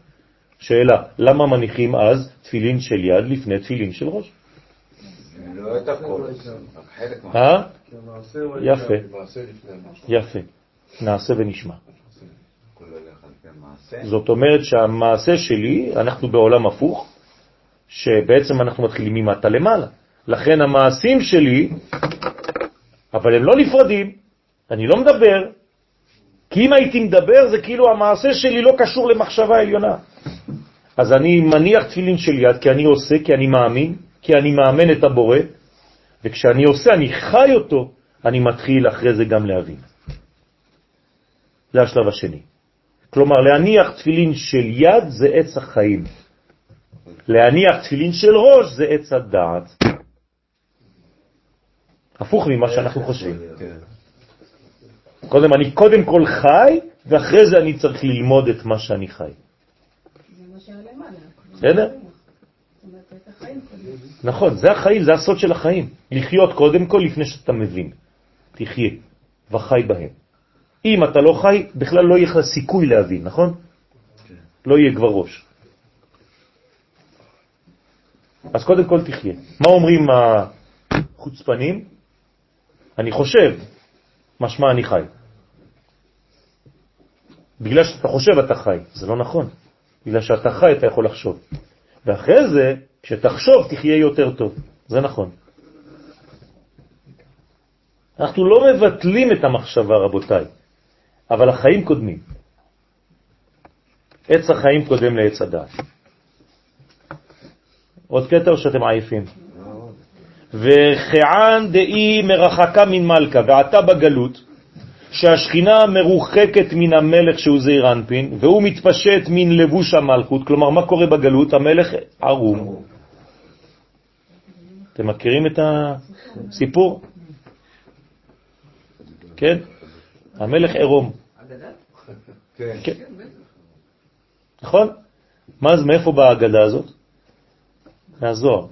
שאלה, למה מניחים אז תפילין של יד לפני תפילין של ראש? לא את הכל, רק חלק מה... אה? יפה. יפה. נעשה ונשמע. זאת אומרת שהמעשה שלי, אנחנו בעולם הפוך, שבעצם אנחנו מתחילים ממטה למעלה. לכן המעשים שלי, אבל הם לא נפרדים, אני לא מדבר, כי אם הייתי מדבר זה כאילו המעשה שלי לא קשור למחשבה עליונה. אז אני מניח תפילין של יד כי אני עושה, כי אני מאמין, כי אני מאמן את הבורא, וכשאני עושה, אני חי אותו, אני מתחיל אחרי זה גם להבין. זה השלב השני. כלומר, להניח תפילין של יד זה עץ החיים. להניח תפילין של ראש זה עץ הדעת. הפוך ממה שאנחנו חושבים. כן. קודם, אני קודם כל חי, ואחרי זה אני צריך ללמוד את מה שאני חי. זה מה שהיה למעלה. בסדר? נכון, זה החיים, זה הסוד של החיים. לחיות קודם כל לפני שאתה מבין. תחיה, וחי בהם. אם אתה לא חי, בכלל לא יהיה לך סיכוי להבין, נכון? לא יהיה כבר ראש. אז קודם כל תחיה. מה אומרים החוצפנים? אני חושב, משמע אני חי. בגלל שאתה חושב אתה חי, זה לא נכון. בגלל שאתה חי אתה יכול לחשוב. ואחרי זה, כשתחשוב תחיה יותר טוב. זה נכון. אנחנו לא מבטלים את המחשבה, רבותיי, אבל החיים קודמים. עץ החיים קודם לעץ הדעת. עוד קטע או שאתם עייפים? וחען דאי מרחקה מן מלכה, ועתה בגלות, שהשכינה מרוחקת מן המלך שהוא זעיר אנפין, והוא מתפשט מן לבוש המלכות, כלומר מה קורה בגלות? המלך ערום. אתם מכירים את הסיפור? כן? המלך עירום. כן. נכון? מה מאיפה באה האגדה הזאת? מהזוהר.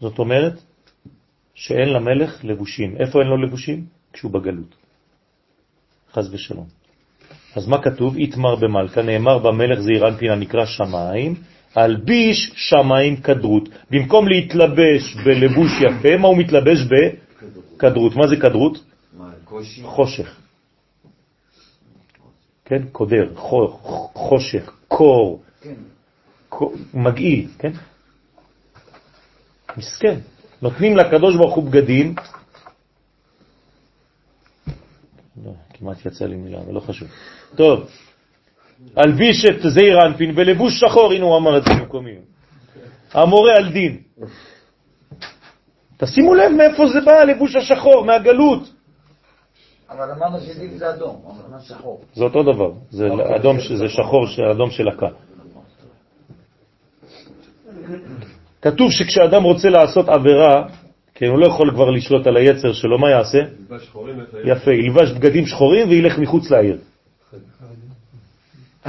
זאת אומרת שאין למלך לבושים. איפה אין לו לבושים? כשהוא בגלות. חז ושלום. אז מה כתוב? איתמר במלכה, נאמר במלך זעיר אנפין הנקרא שמיים, אלביש שמיים כדרות. במקום להתלבש בלבוש יפה, מה הוא מתלבש בכדרות? מה זה כדרות? חושך. כן? קודר, חו- חושך, קור, כן. קור- מגעיל, כן? מסכן. נותנים לקדוש ברוך הוא בגדים, לא, כמעט יצא לי מילה, אבל לא חשוב. טוב, אלביש את זעיר אנפין בלבוש שחור, הנה הוא אמר את זה במקומי. המורה על דין. תשימו לב מאיפה זה בא, הלבוש השחור, מהגלות. אבל אמרנו שדין זה אדום, אמרנו שחור. זה אותו דבר, זה אדום, זה שחור, אדום של הקה. כתוב שכשאדם רוצה לעשות עבירה, כן, הוא לא יכול כבר לשלוט על היצר שלו, מה יעשה? ילבש שחורים, איך יפה, ילבש בגדים שחורים וילך מחוץ לעיר.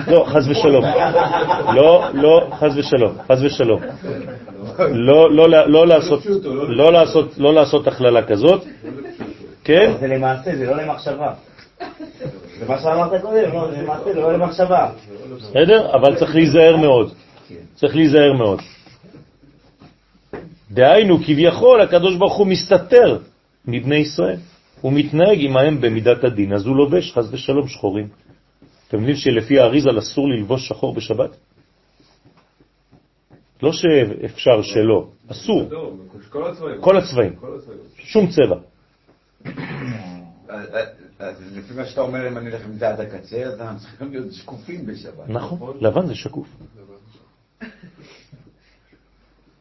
לא, חז ושלום. לא, לא, חז ושלום, חז ושלום. לא, לא, לא לעשות, לא לעשות, לא לעשות הכללה כזאת, כן? זה למעשה, זה לא למחשבה. זה מה שאמרת קודם, לא, זה למעשה, זה לא למחשבה. בסדר? אבל צריך להיזהר מאוד. צריך להיזהר מאוד. דהיינו, כביכול, הקדוש ברוך הוא מסתתר מבני ישראל. הוא מתנהג עמהם במידת הדין, אז הוא לובש חס ושלום שחורים. אתם יודעים שלפי האריזל אסור ללבוש שחור בשבת? לא שאפשר שלא, אסור. כל הצבעים. כל הצבעים. שום צבע. אז לפי מה שאתה אומר, אם אני אלך עם זה עד הקצה, אז אנחנו צריכים להיות שקופים בשבת. נכון, לבן זה שקוף.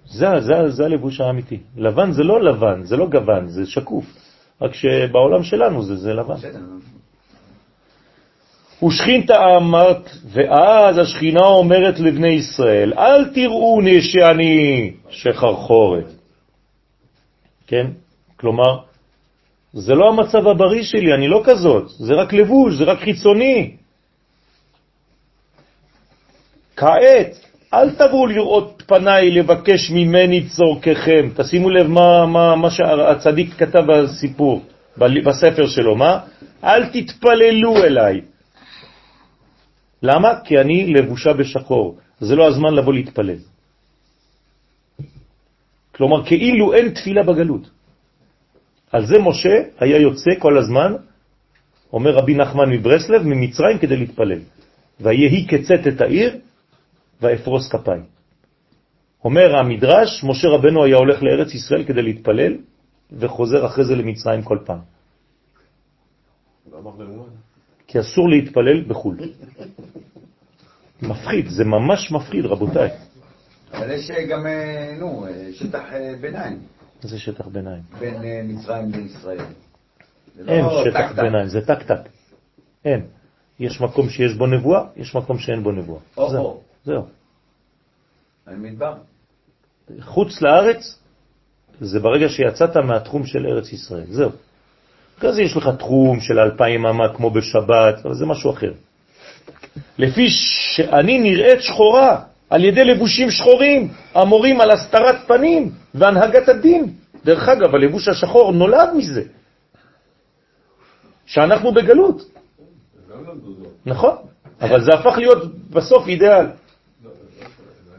זה, זה, זה הלבוש האמיתי. לבן זה לא לבן, זה לא גוון, זה שקוף. רק שבעולם שלנו זה, זה לבן. ושכינתה אמרת, ואז השכינה אומרת לבני ישראל, אל תראוני שאני שחרחורת. כן? כלומר, זה לא המצב הבריא שלי, אני לא כזאת, זה רק לבוש, זה רק חיצוני. כעת, אל תבואו לראות פניי לבקש ממני צורככם. תשימו לב מה, מה, מה שהצדיק כתב בסיפור, בספר שלו, מה? אל תתפללו אליי. למה? כי אני לבושה בשחור. זה לא הזמן לבוא להתפלל. כלומר, כאילו אין תפילה בגלות. על זה משה היה יוצא כל הזמן, אומר רבי נחמן מברסלב, ממצרים כדי להתפלל. ויהי קצת את העיר, ואפרוס כפיים. אומר המדרש, משה רבנו היה הולך לארץ ישראל כדי להתפלל, וחוזר אחרי זה למצרים כל פעם. כי אסור להתפלל בחו"ל. מפחיד, זה ממש מפחיד, רבותיי. אבל יש אה, גם, אה, נו, אה, שטח ביניים זה שטח ביניים. בין מצרים לישראל. זה לא אין שטח. ביניים, זה טק-טק. אין. יש מקום שיש בו נבואה, יש מקום שאין בו נבואה. זהו. המדבר. חוץ לארץ זה ברגע שיצאת מהתחום של ארץ ישראל, זהו. אחרי זה יש לך תחום של אלפיים אמה כמו בשבת, אבל זה משהו אחר. לפי שאני נראית שחורה על ידי לבושים שחורים, המורים על הסתרת פנים והנהגת הדין. דרך אגב, הלבוש השחור נולד מזה, שאנחנו בגלות. נכון, אבל זה הפך להיות בסוף אידיאל.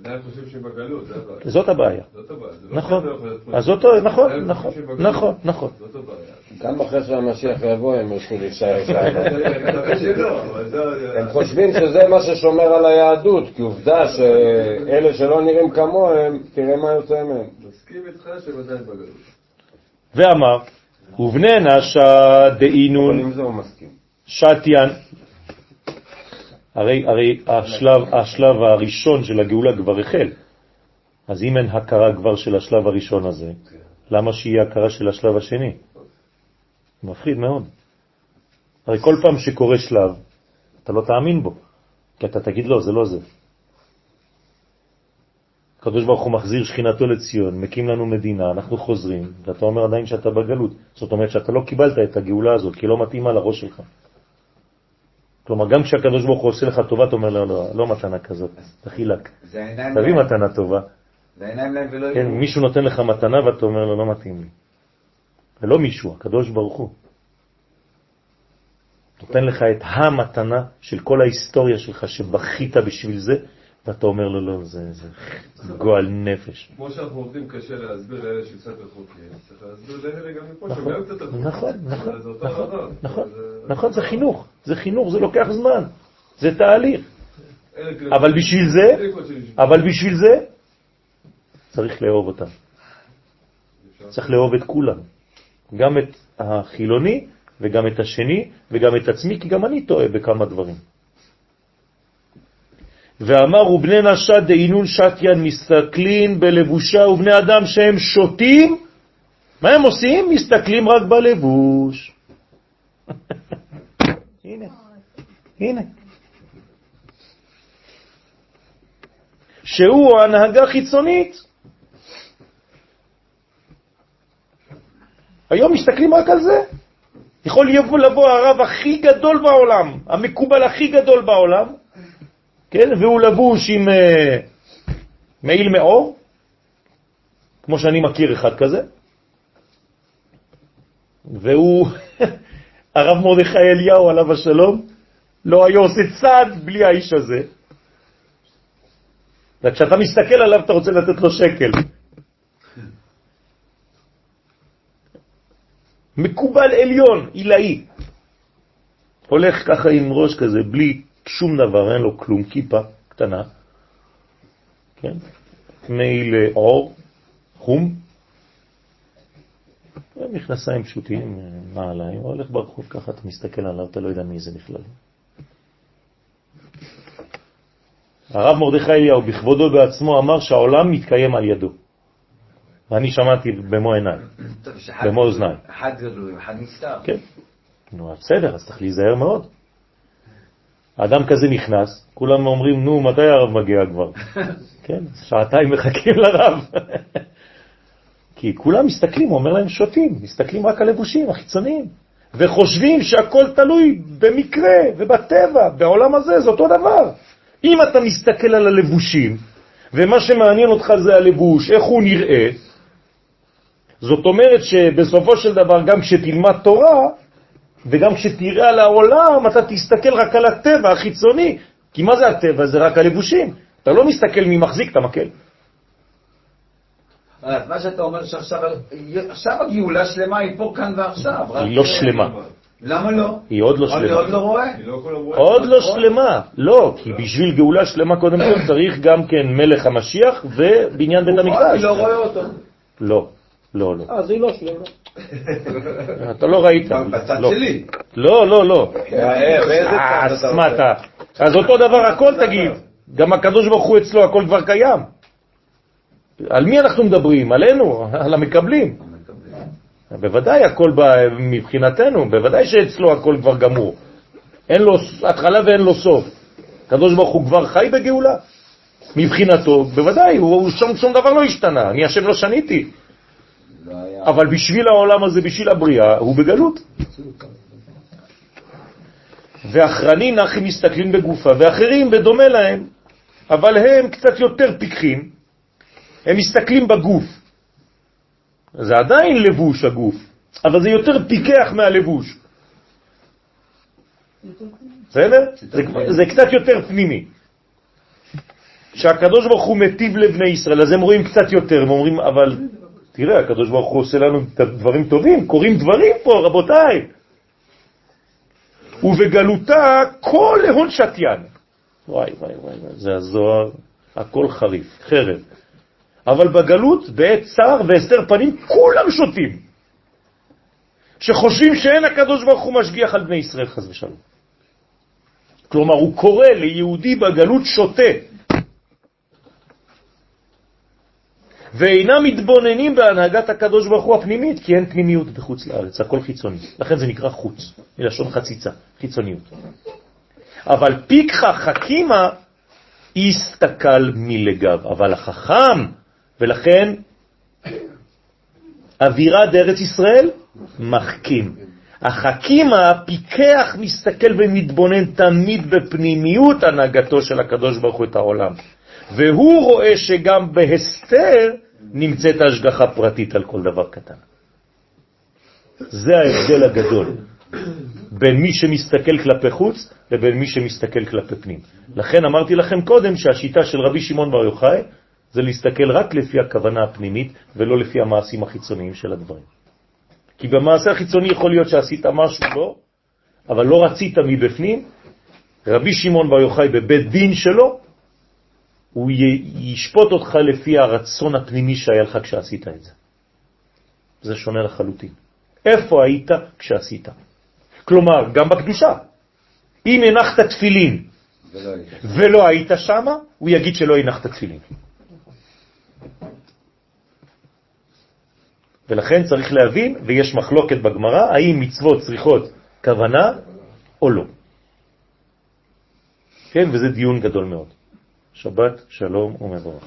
עדיין זה הבעיה. זאת הבעיה. לא נכון. לא אז זאת. נכון, נכון. נכון, נכון. גם אחרי שהמשיח יבוא הם ירצו להישאר שם. הם חושבים שזה מה ששומר על היהדות, כי עובדה שאלה שלא נראים כמוהם, תראה מה יוצא מהם. מסכים איתך שהם עדיין בגלות. ואמר, ובני נשה אבל דאינון עם זה הוא מסכים. שתיין. הרי, הרי השלב, השלב הראשון של הגאולה כבר החל. אז אם אין הכרה כבר של השלב הראשון הזה, למה שיהיה הכרה של השלב השני? מפחיד מאוד. הרי כל פעם שקורה שלב, אתה לא תאמין בו, כי אתה תגיד לא, זה לא זה. הקדוש ברוך הוא מחזיר שכינתו לציון, מקים לנו מדינה, אנחנו חוזרים, ואתה אומר עדיין שאתה בגלות. זאת אומרת שאתה לא קיבלת את הגאולה הזאת, כי לא מתאימה לראש שלך. כלומר, גם כשהקדוש ברוך הוא עושה לך טובה, אתה אומר לו, לא, לא מתנה כזאת, תחילק. זה תביא. מתנה טובה. זה העיניים להם ולא כן. מישהו נותן לך מתנה ואתה אומר לו, לא מתאים לי. ולא מישהו, הקדוש ברוך הוא. נותן לך את המתנה של כל ההיסטוריה שלך שבכית בשביל זה, ואתה אומר לו, לא, זה, גועל נפש. כמו שאנחנו עובדים קשה להסביר לאלה שקצת רחוקים, צריך להסביר לאלה גם מפה נכון, שהם גם קצת רחוקים. נכון, נכון, נכון. נכון, זה- נכון, חינוך, זה חינוך, זה לוקח זמן, זה תהליך. אבל בשביל זה. אבל בשביל זה, צריך לאהוב אותם. צריך לאהוב את כולם. גם את החילוני וגם את השני וגם את עצמי, כי גם אני טועה בכמה דברים. ואמר ובני נשה דהינון שתיין מסתכלים בלבושה ובני אדם שהם שותים, מה הם עושים? מסתכלים רק בלבוש. הנה, הנה. שהוא הנהגה חיצונית. היום מסתכלים רק על זה. יכול לבוא, הרב הכי גדול בעולם, המקובל הכי גדול בעולם, כן, והוא לבוש עם אה, מעיל מאור, כמו שאני מכיר אחד כזה, והוא, הרב מרדכי אליהו עליו השלום, לא היה עושה צעד בלי האיש הזה. וכשאתה מסתכל עליו אתה רוצה לתת לו שקל. מקובל עליון, עילאי. הולך ככה עם ראש כזה, בלי שום דבר, אין לו כלום, כיפה קטנה, כן? מעיל עור, חום, מכנסיים פשוטים, נעליים, הולך ברחוב ככה, אתה מסתכל עליו, אתה לא יודע מי זה בכלל. הרב מרדכי אליהו בכבודו בעצמו אמר שהעולם מתקיים על ידו. ואני שמעתי במו עיניי, במו אוזניי. אחד גלוי, אחד נסתר. כן. נו, בסדר, אז צריך להיזהר מאוד. האדם כזה נכנס, כולם אומרים, נו, מתי הרב מגיע כבר? כן, שעתיים מחכים לרב. כי כולם מסתכלים, הוא אומר להם שותים, מסתכלים רק על לבושים החיצוניים, וחושבים שהכל תלוי במקרה ובטבע, בעולם הזה, זה אותו דבר. אם אתה מסתכל על הלבושים, ומה שמעניין אותך זה הלבוש, איך הוא נראה, זאת אומרת שבסופו של דבר גם כשתלמד תורה, וגם כשתראה על העולם, אתה תסתכל רק על הטבע החיצוני. כי מה זה הטבע? זה רק הלבושים. אתה לא מסתכל מי מחזיק את המקל. אז מה שאתה אומר שעכשיו עכשיו הגאולה שלמה היא פה כאן ועכשיו. היא לא שלמה. למה לא? היא עוד לא אני שלמה. עוד לא רואה. לא. עוד לא שלמה. לא, כי בשביל גאולה שלמה קודם כל צריך גם כן מלך המשיח ובניין בית המקדש. אני לא רואה אותו. לא, לא, לא. אז היא לא שלמה. אתה לא ראית. בצד לא. שלי. לא, לא, לא. אה, צד אז אתה מה רוצה? אתה? אז אותו דבר הכל תגיד. גם הקדוש ברוך הוא אצלו הכל כבר קיים. על מי אנחנו מדברים? עלינו, על המקבלים. בוודאי הכל מבחינתנו, בוודאי שאצלו הכל כבר גמור. אין לו התחלה ואין לו סוף. הקדוש ברוך הוא כבר חי בגאולה. מבחינתו, בוודאי, הוא, הוא שום, שום דבר לא השתנה, אני השם לא שניתי. לא. אבל בשביל העולם הזה, בשביל הבריאה, הוא בגלות. ואחרנים נחים מסתכלים בגופה, ואחרים בדומה להם, אבל הם קצת יותר פיקחים, הם מסתכלים בגוף. זה עדיין לבוש הגוף, אבל זה יותר פיקח מהלבוש. בסדר? זה, זה קצת יותר פנימי. שהקדוש ברוך הוא מטיב לבני ישראל, אז הם רואים קצת יותר, הם אומרים, אבל תראה, הקדוש ברוך הוא עושה לנו דברים טובים, קורים דברים פה, רבותיי. ובגלותה כל להון שתיין. וואי, וואי, וואי, זה הזוהר, הכל חריף, חרב. אבל בגלות, בעת צער והסתר פנים, כולם שותים. שחושבים שאין הקדוש ברוך הוא משגיח על בני ישראל, חז ושלום. כלומר, הוא קורא ליהודי בגלות שותה. ואינם מתבוננים בהנהגת הקדוש ברוך הוא הפנימית, כי אין פנימיות בחוץ לארץ, הכל חיצוני. לכן זה נקרא חוץ, מלשון חציצה, חיצוניות. אבל פיקחה חכימה הסתכל מלגב, אבל החכם, ולכן אווירה דארץ ישראל, מחכים. החכימה, פיקח, מסתכל ומתבונן תמיד בפנימיות הנהגתו של הקדוש ברוך הוא את העולם. והוא רואה שגם בהסתר נמצאת השגחה פרטית על כל דבר קטן. זה ההבדל הגדול בין מי שמסתכל כלפי חוץ לבין מי שמסתכל כלפי פנים. לכן אמרתי לכם קודם שהשיטה של רבי שמעון בר יוחאי זה להסתכל רק לפי הכוונה הפנימית ולא לפי המעשים החיצוניים של הדברים. כי במעשה החיצוני יכול להיות שעשית משהו לא, אבל לא רצית מבפנים. רבי שמעון בר יוחאי בבית דין שלו הוא ישפוט אותך לפי הרצון הפנימי שהיה לך כשעשית את זה. זה שונה לחלוטין. איפה היית כשעשית? כלומר, גם בקדושה. אם הנחת תפילין ולא היית, ולא היית שם, הוא יגיד שלא הנחת תפילין. ולכן צריך להבין, ויש מחלוקת בגמרא, האם מצוות צריכות כוונה או לא. כן, וזה דיון גדול מאוד. שבת שלום ומבורך.